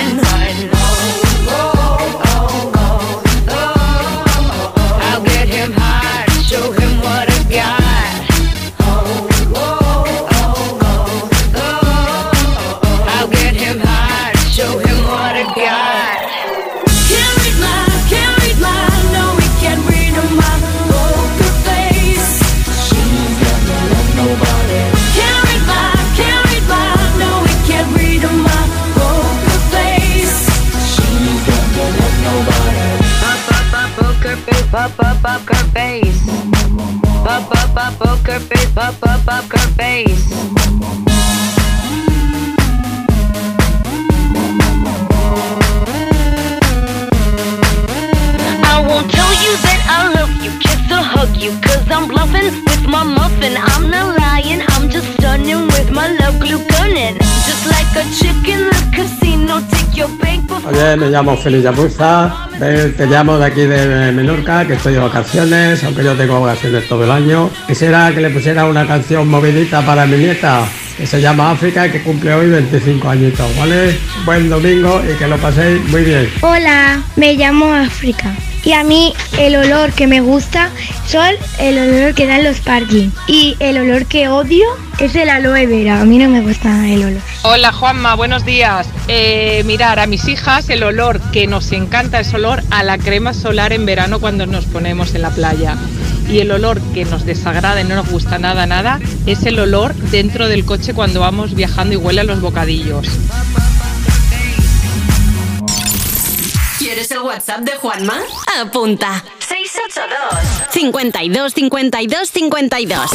Poker face, pop, pop, poker face. I won't tell you that I love you, kiss or hug you, cause I'm bluffing with my muffin. I'm not lying, I'm just stunning with my love glue gunning. Just like a chick in the casino, Oye, me llamo Félix Yamuza, te llamo de aquí de Menorca, que estoy de vacaciones, aunque yo tengo vacaciones todo el año. Quisiera que le pusiera una canción movidita para mi nieta, que se llama África y que cumple hoy 25 añitos, ¿vale? Buen domingo y que lo paséis muy bien. Hola, me llamo África. Y a mí el olor que me gusta son el olor que dan los parking. Y el olor que odio es el aloe vera. A mí no me gusta el olor. Hola Juanma, buenos días. Eh, mirar, a mis hijas el olor que nos encanta es olor a la crema solar en verano cuando nos ponemos en la playa. Y el olor que nos desagrada y no nos gusta nada, nada, es el olor dentro del coche cuando vamos viajando y huele a los bocadillos. ¿Quieres el WhatsApp de Juanma? Apunta. 682 52 52 52.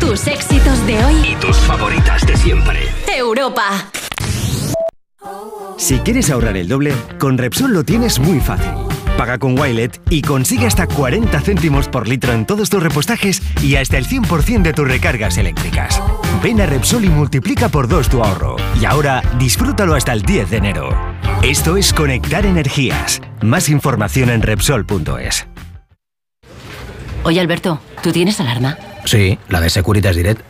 Tus éxitos de hoy. Y tus favoritas de siempre. Europa. Si quieres ahorrar el doble, con Repsol lo tienes muy fácil. Paga con Wilet y consigue hasta 40 céntimos por litro en todos tus repostajes y hasta el 100% de tus recargas eléctricas. Ven a Repsol y multiplica por dos tu ahorro. Y ahora disfrútalo hasta el 10 de enero. Esto es Conectar Energías. Más información en Repsol.es. Oye, Alberto, ¿tú tienes alarma? Sí, la de Securitas Direct.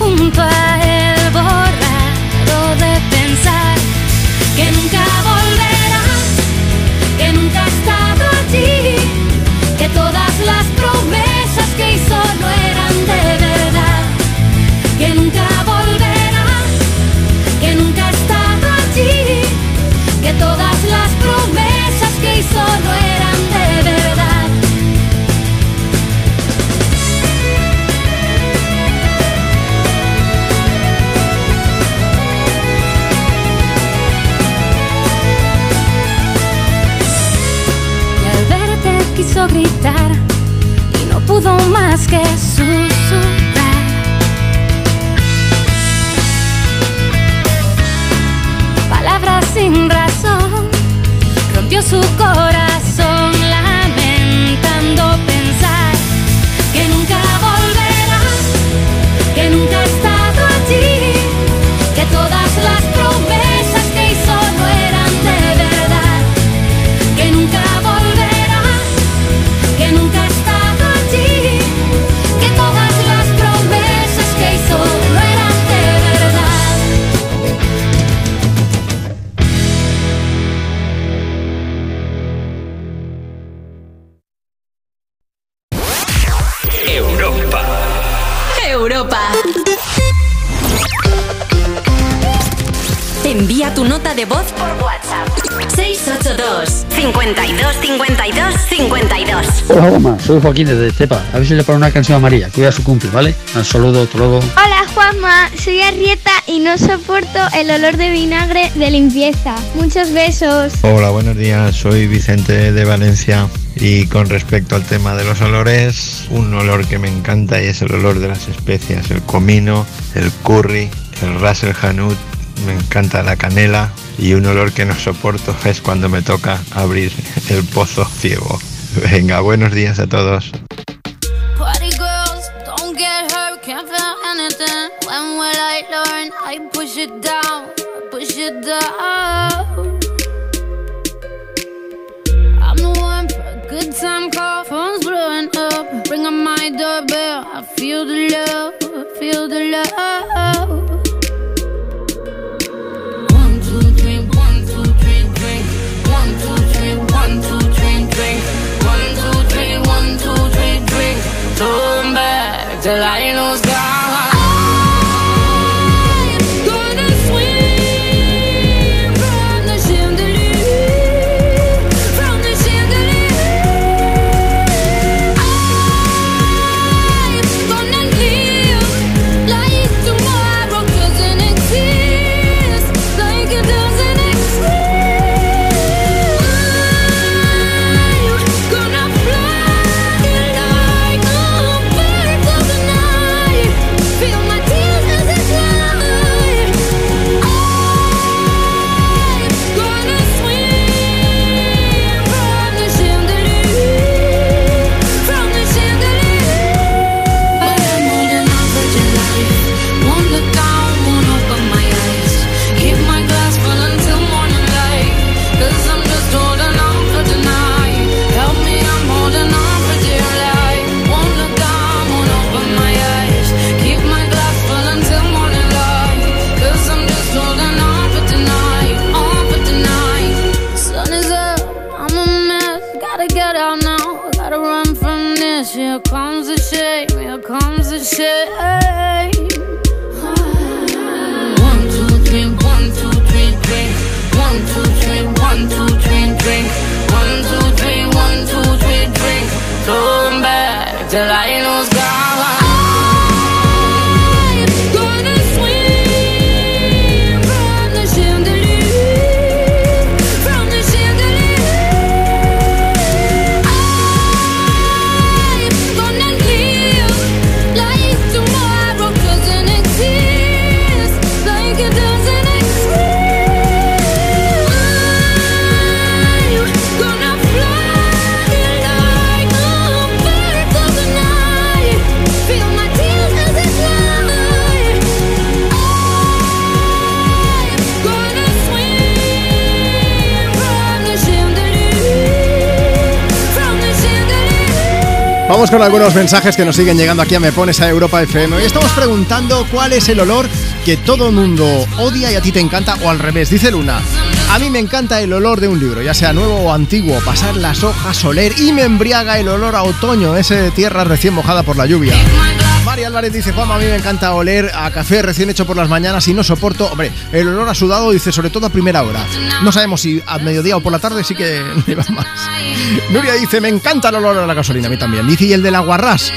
el gritar y no pudo más que susurrar. palabras sin razón, rompió su corazón nota de voz por WhatsApp. 682 52 52 52 Hola, Juanma, soy Joaquín desde Estepa. A ver si le pongo una canción a María, que hoy a su cumple, ¿vale? Un saludo, hasta luego. Hola Juanma, soy Arrieta y no soporto el olor de vinagre de limpieza. Muchos besos. Hola, buenos días. Soy Vicente de Valencia y con respecto al tema de los olores, un olor que me encanta y es el olor de las especias, el comino, el curry, el ras el hanout, me encanta la canela y un olor que no soporto es cuando me toca abrir el pozo ciego. Venga, buenos días a todos. Ring on my doorbell, I feel the love, feel the love. Vamos con algunos mensajes que nos siguen llegando aquí a Me Pones a Europa FM. Hoy estamos preguntando cuál es el olor que todo el mundo odia y a ti te encanta, o al revés. Dice Luna, a mí me encanta el olor de un libro, ya sea nuevo o antiguo, pasar las hojas, oler y me embriaga el olor a otoño, ese de tierra recién mojada por la lluvia. Álvarez dice, Juan, a mí me encanta oler a café recién hecho por las mañanas y no soporto, hombre, el olor a sudado, dice, sobre todo a primera hora. No sabemos si a mediodía o por la tarde sí que me va más. Nuria dice, me encanta el olor a la gasolina, a mí también. Dice, y el del aguarrás.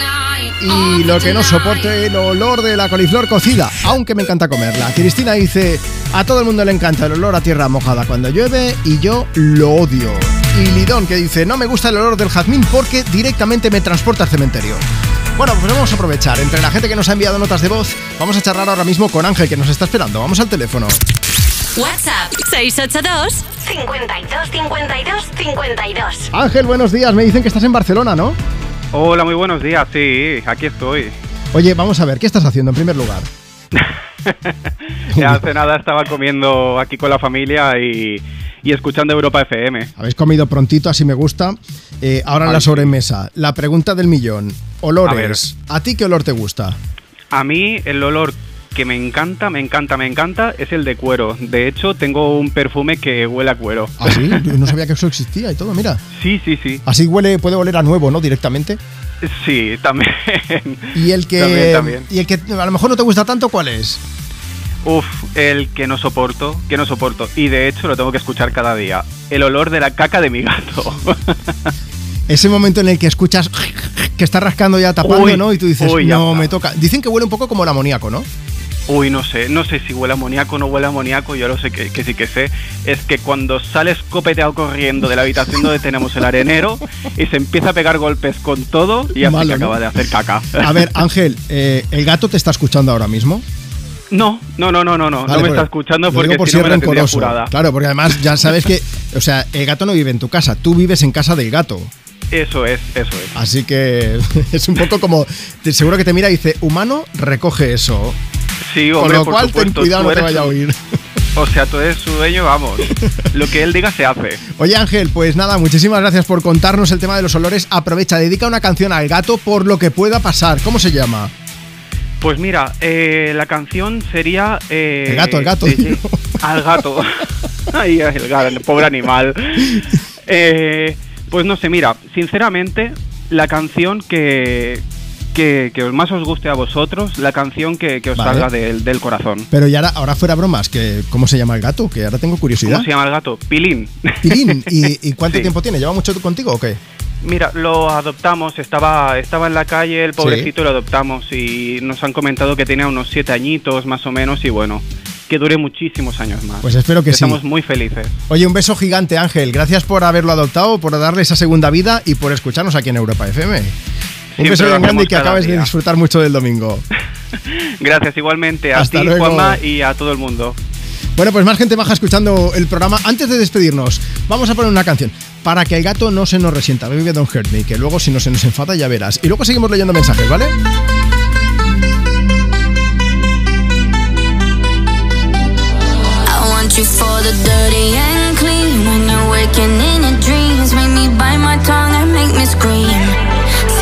Y lo que no soporto el olor de la coliflor cocida, aunque me encanta comerla. Cristina dice, a todo el mundo le encanta el olor a tierra mojada cuando llueve y yo lo odio. Y Lidón que dice, no me gusta el olor del jazmín porque directamente me transporta al cementerio. Bueno, pues vamos a aprovechar. Entre la gente que nos ha enviado notas de voz, vamos a charlar ahora mismo con Ángel, que nos está esperando. Vamos al teléfono. WhatsApp 682 52 52 52. Ángel, buenos días. Me dicen que estás en Barcelona, ¿no? Hola, muy buenos días. Sí, aquí estoy. Oye, vamos a ver, ¿qué estás haciendo en primer lugar? Ya hace nada estaba comiendo aquí con la familia y, y escuchando Europa FM. Habéis comido prontito, así me gusta. Eh, ahora en la sobremesa, la pregunta del millón. Olores. ¿A, ti qué olor te gusta? A mí el olor que me encanta, me encanta, me encanta es el de cuero. De hecho, tengo un perfume que huele a cuero. ¿Ah, sí? No sabía que eso existía y todo, mira. Sí, sí, sí. Así huele, puede oler a nuevo, ¿no? Directamente. Sí, también. Y el que. También, también. Y el que a lo mejor no te gusta tanto, ¿cuál es? Uf, el que no soporto, que no soporto. Y de hecho lo tengo que escuchar cada día. El olor de la caca de mi gato. Ese momento en el que escuchas que está rascando ya tapando, Uy, ¿no? Y tú dices, uy, no, me toca. Dicen que huele un poco como el amoníaco, ¿no? Uy, no sé, no sé si huele amoníaco o no huele amoníaco, yo lo sé que, que sí que sé. Es que cuando sales copeteado corriendo de la habitación donde tenemos el arenero y se empieza a pegar golpes con todo y así Malo, que ¿no? acaba de hacer caca. A ver, Ángel, eh, ¿el gato te está escuchando ahora mismo? No, no, no, no, no, no, Vale, no me está escuchando lo porque por si no me rencoroso. jurada. Claro, porque además ya sabes que, o sea, el gato no vive en tu casa, tú vives en casa del gato. Eso es, eso es. Así que es un poco como, te- seguro que te mira y dice, humano, recoge eso. Sí, Con hombre, lo por cual, ten cuidado, no te vaya a oír. O sea, tú eres su dueño, vamos. Lo que él diga se hace. Oye Ángel, pues nada, muchísimas gracias por contarnos el tema de los olores. Aprovecha, dedica una canción al gato por lo que pueda pasar. ¿Cómo se llama? Pues mira, eh, la canción sería... eh, El gato, el gato, al gato. Ay, el gato, el pobre animal. Eh, pues no sé, mira, sinceramente, la canción que, que, que más os guste a vosotros, la canción que, que os Vale. salga del, del corazón. Pero ya ahora, ahora fuera bromas, que ¿cómo se llama el gato? Que ahora tengo curiosidad. ¿Cómo se llama el gato? Pilín. Pilín, ¿y, y cuánto Sí. tiempo tiene? ¿Lleva mucho contigo o qué? Mira, lo adoptamos, estaba, estaba en la calle, el pobrecito lo adoptamos y nos han comentado que tenía unos siete añitos más o menos y bueno, que dure muchísimos años más. Pues espero que sí. Estamos muy felices. Oye, un beso gigante Ángel, gracias por haberlo adoptado, por darle esa segunda vida y por escucharnos aquí en Europa FM. Un beso bien grande y que acabes de disfrutar mucho del domingo. Gracias igualmente a Hasta ti, luego. Juanma, y a todo el mundo. Bueno, pues más gente baja escuchando el programa. Antes de despedirnos, vamos a poner una canción para que el gato no se nos resienta. Baby Don't Hurt Me, que luego si no se nos enfada ya verás. Y luego seguimos leyendo mensajes, ¿vale? I want you for the dirty and clean. When you're waking in your dreams, make me bite my tongue and make me scream.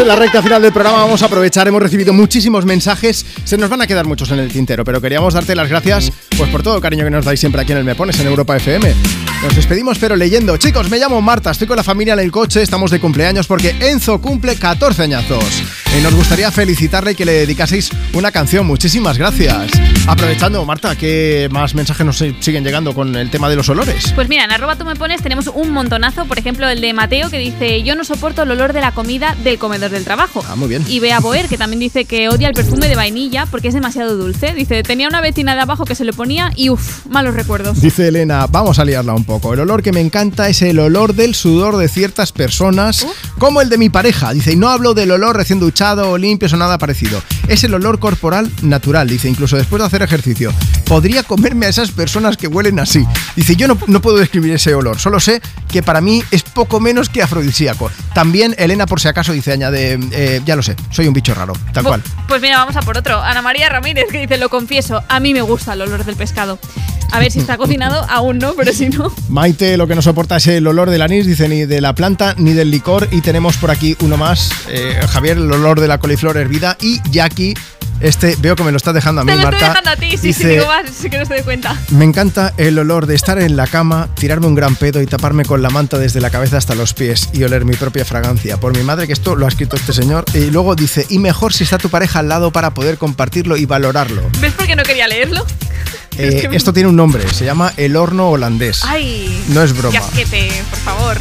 En la recta final del programa, vamos a aprovechar, hemos recibido muchísimos mensajes, se nos van a quedar muchos en el tintero, pero queríamos darte las gracias pues por todo el cariño que nos dais siempre aquí en el Me Pones en Europa FM. Nos despedimos pero leyendo. Chicos, me llamo Marta, estoy con la familia en el coche, estamos de cumpleaños porque Enzo cumple 14 añazos. Y nos gustaría felicitarle y que le dedicaseis una canción. Muchísimas gracias. Aprovechando, Marta, ¿qué más mensajes nos siguen llegando con el tema de los olores? Pues mira, en arroba tú me pones tenemos un montonazo, por ejemplo el de Mateo que dice yo no soporto el olor de la comida del comedor del trabajo. Ah, muy bien. Y Bea Boer que también dice que odia el perfume de vainilla porque es demasiado dulce. Dice, tenía una vecina de abajo que se le ponía y uff, malos recuerdos. Dice Elena, vamos a liarla un poco. El olor que me encanta es el olor del sudor de ciertas personas, como el de mi pareja. Dice, y no hablo del olor recién duchado o limpios o nada parecido. Es el olor corporal natural, dice, incluso después de hacer ejercicio. Podría comerme a esas personas que huelen así. Dice, yo no, no puedo describir ese olor, solo sé que para mí es poco menos que afrodisíaco. También Elena, por si acaso, dice, añade, eh, ya lo sé, soy un bicho raro, tal cual. Pues mira, vamos a por otro. Ana María Ramírez que dice, lo confieso, a mí me gusta el olor del pescado. A ver si está cocinado, aún no, pero si no. Maite lo que no soporta es el olor del anís, dice ni de la planta ni del licor. Y tenemos por aquí uno más, eh, Javier, el olor de la coliflor hervida. Y Jackie, este veo que me lo estás dejando a mí, Te lo estoy Marta. dejando a ti, sí, sí, digo más, sí que no se dé cuenta. Me encanta el olor de estar en la cama, tirarme un gran pedo y taparme con la manta desde la cabeza hasta los pies y oler mi propia fragancia. Por mi madre, que esto lo ha escrito este señor. Y luego dice, y mejor si está tu pareja al lado para poder compartirlo y valorarlo. ¿Ves por qué no quería leerlo? Eh, Esto tiene un nombre, se llama el horno holandés. Ay. No es broma. qué asquete, por favor.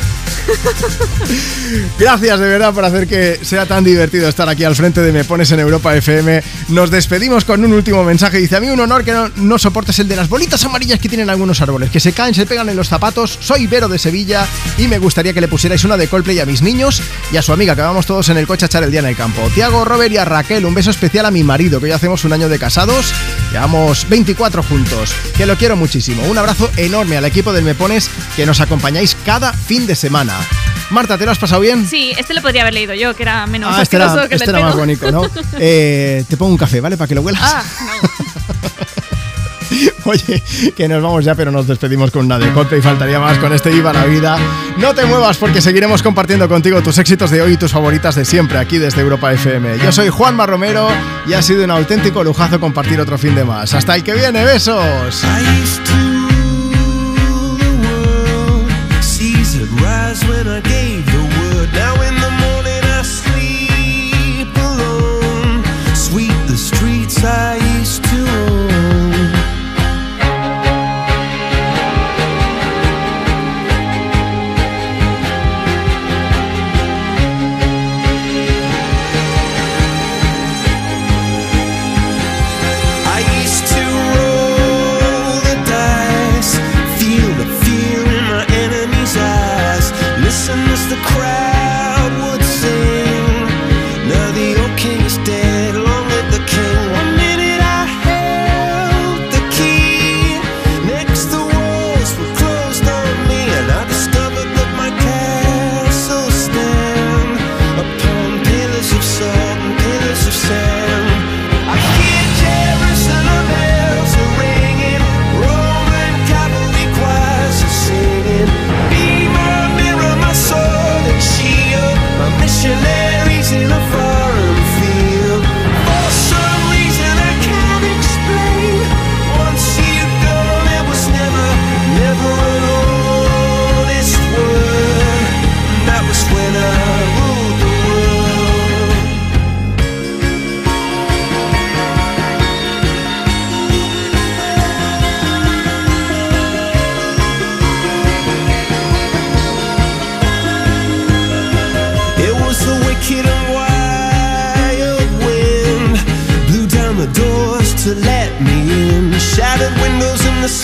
Gracias de verdad por hacer que sea tan divertido estar aquí al frente de Me Pones en Europa FM. Nos despedimos con un último mensaje. Dice, a mí un honor que no, no soportes el de las bolitas amarillas que tienen algunos árboles, que se caen, se pegan en los zapatos. Soy Vero de Sevilla y me gustaría que le pusierais una de Coldplay a mis niños y a su amiga, que vamos todos en el coche a echar el día en el campo. Tiago, Robert y a Raquel, un beso especial a mi marido, que hoy hacemos un año de casados. Llevamos 24 juntos, que lo quiero muchísimo. Un abrazo enorme al equipo del Me Pones que nos acompañáis cada fin de semana. Marta, ¿te lo has pasado bien? Sí, este lo podría haber leído yo, que era menos Ah, este era, asqueroso que el este del era más bonito, ¿no? Eh, te pongo un café, ¿vale? Para que lo huelas. Ah, Oye, que nos vamos ya, pero nos despedimos con una de Coldplay. Faltaría más con este Iba la Vida. No te muevas porque seguiremos compartiendo contigo tus éxitos de hoy y tus favoritas de siempre aquí desde Europa FM. Yo soy Juanma Romero y ha sido un auténtico lujazo compartir otro fin de más. Hasta el que viene, besos. Seas had rise when I gave the word. Now in Inside.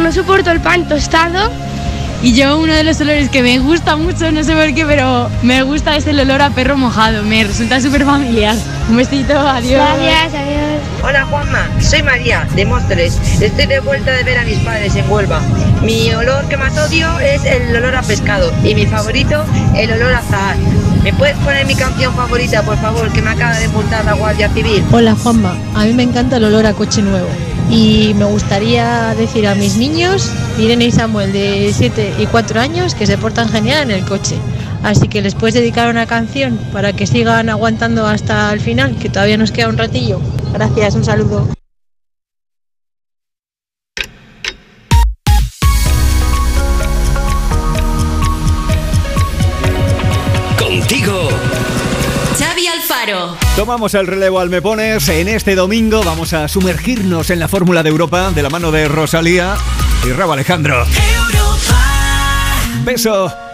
No soporto el pan tostado Y yo uno de los olores que me gusta mucho, no sé por qué, pero me gusta es el olor a perro mojado. Me resulta súper familiar. Un besito, adiós. Gracias, adiós. Hola Juanma, soy María, de Móstoles. Estoy de vuelta de ver a mis padres en Huelva. Mi olor que más odio es el olor a pescado y mi favorito el olor a azahar. ¿Me puedes poner mi canción favorita, por favor, que me acaba de multar la Guardia Civil? Hola Juanma, a mí me encanta el olor a coche nuevo y me gustaría decir a mis niños, Irene y Samuel de 7 y 4 años, que se portan genial en el coche. Así que les puedes dedicar una canción para que sigan aguantando hasta el final, que todavía nos queda un ratillo. Gracias, un saludo. Tomamos el relevo al Me Pones. En este domingo vamos a sumergirnos en la Fórmula de Europa de la mano de Rosalía y Rabo Alejandro. Beso.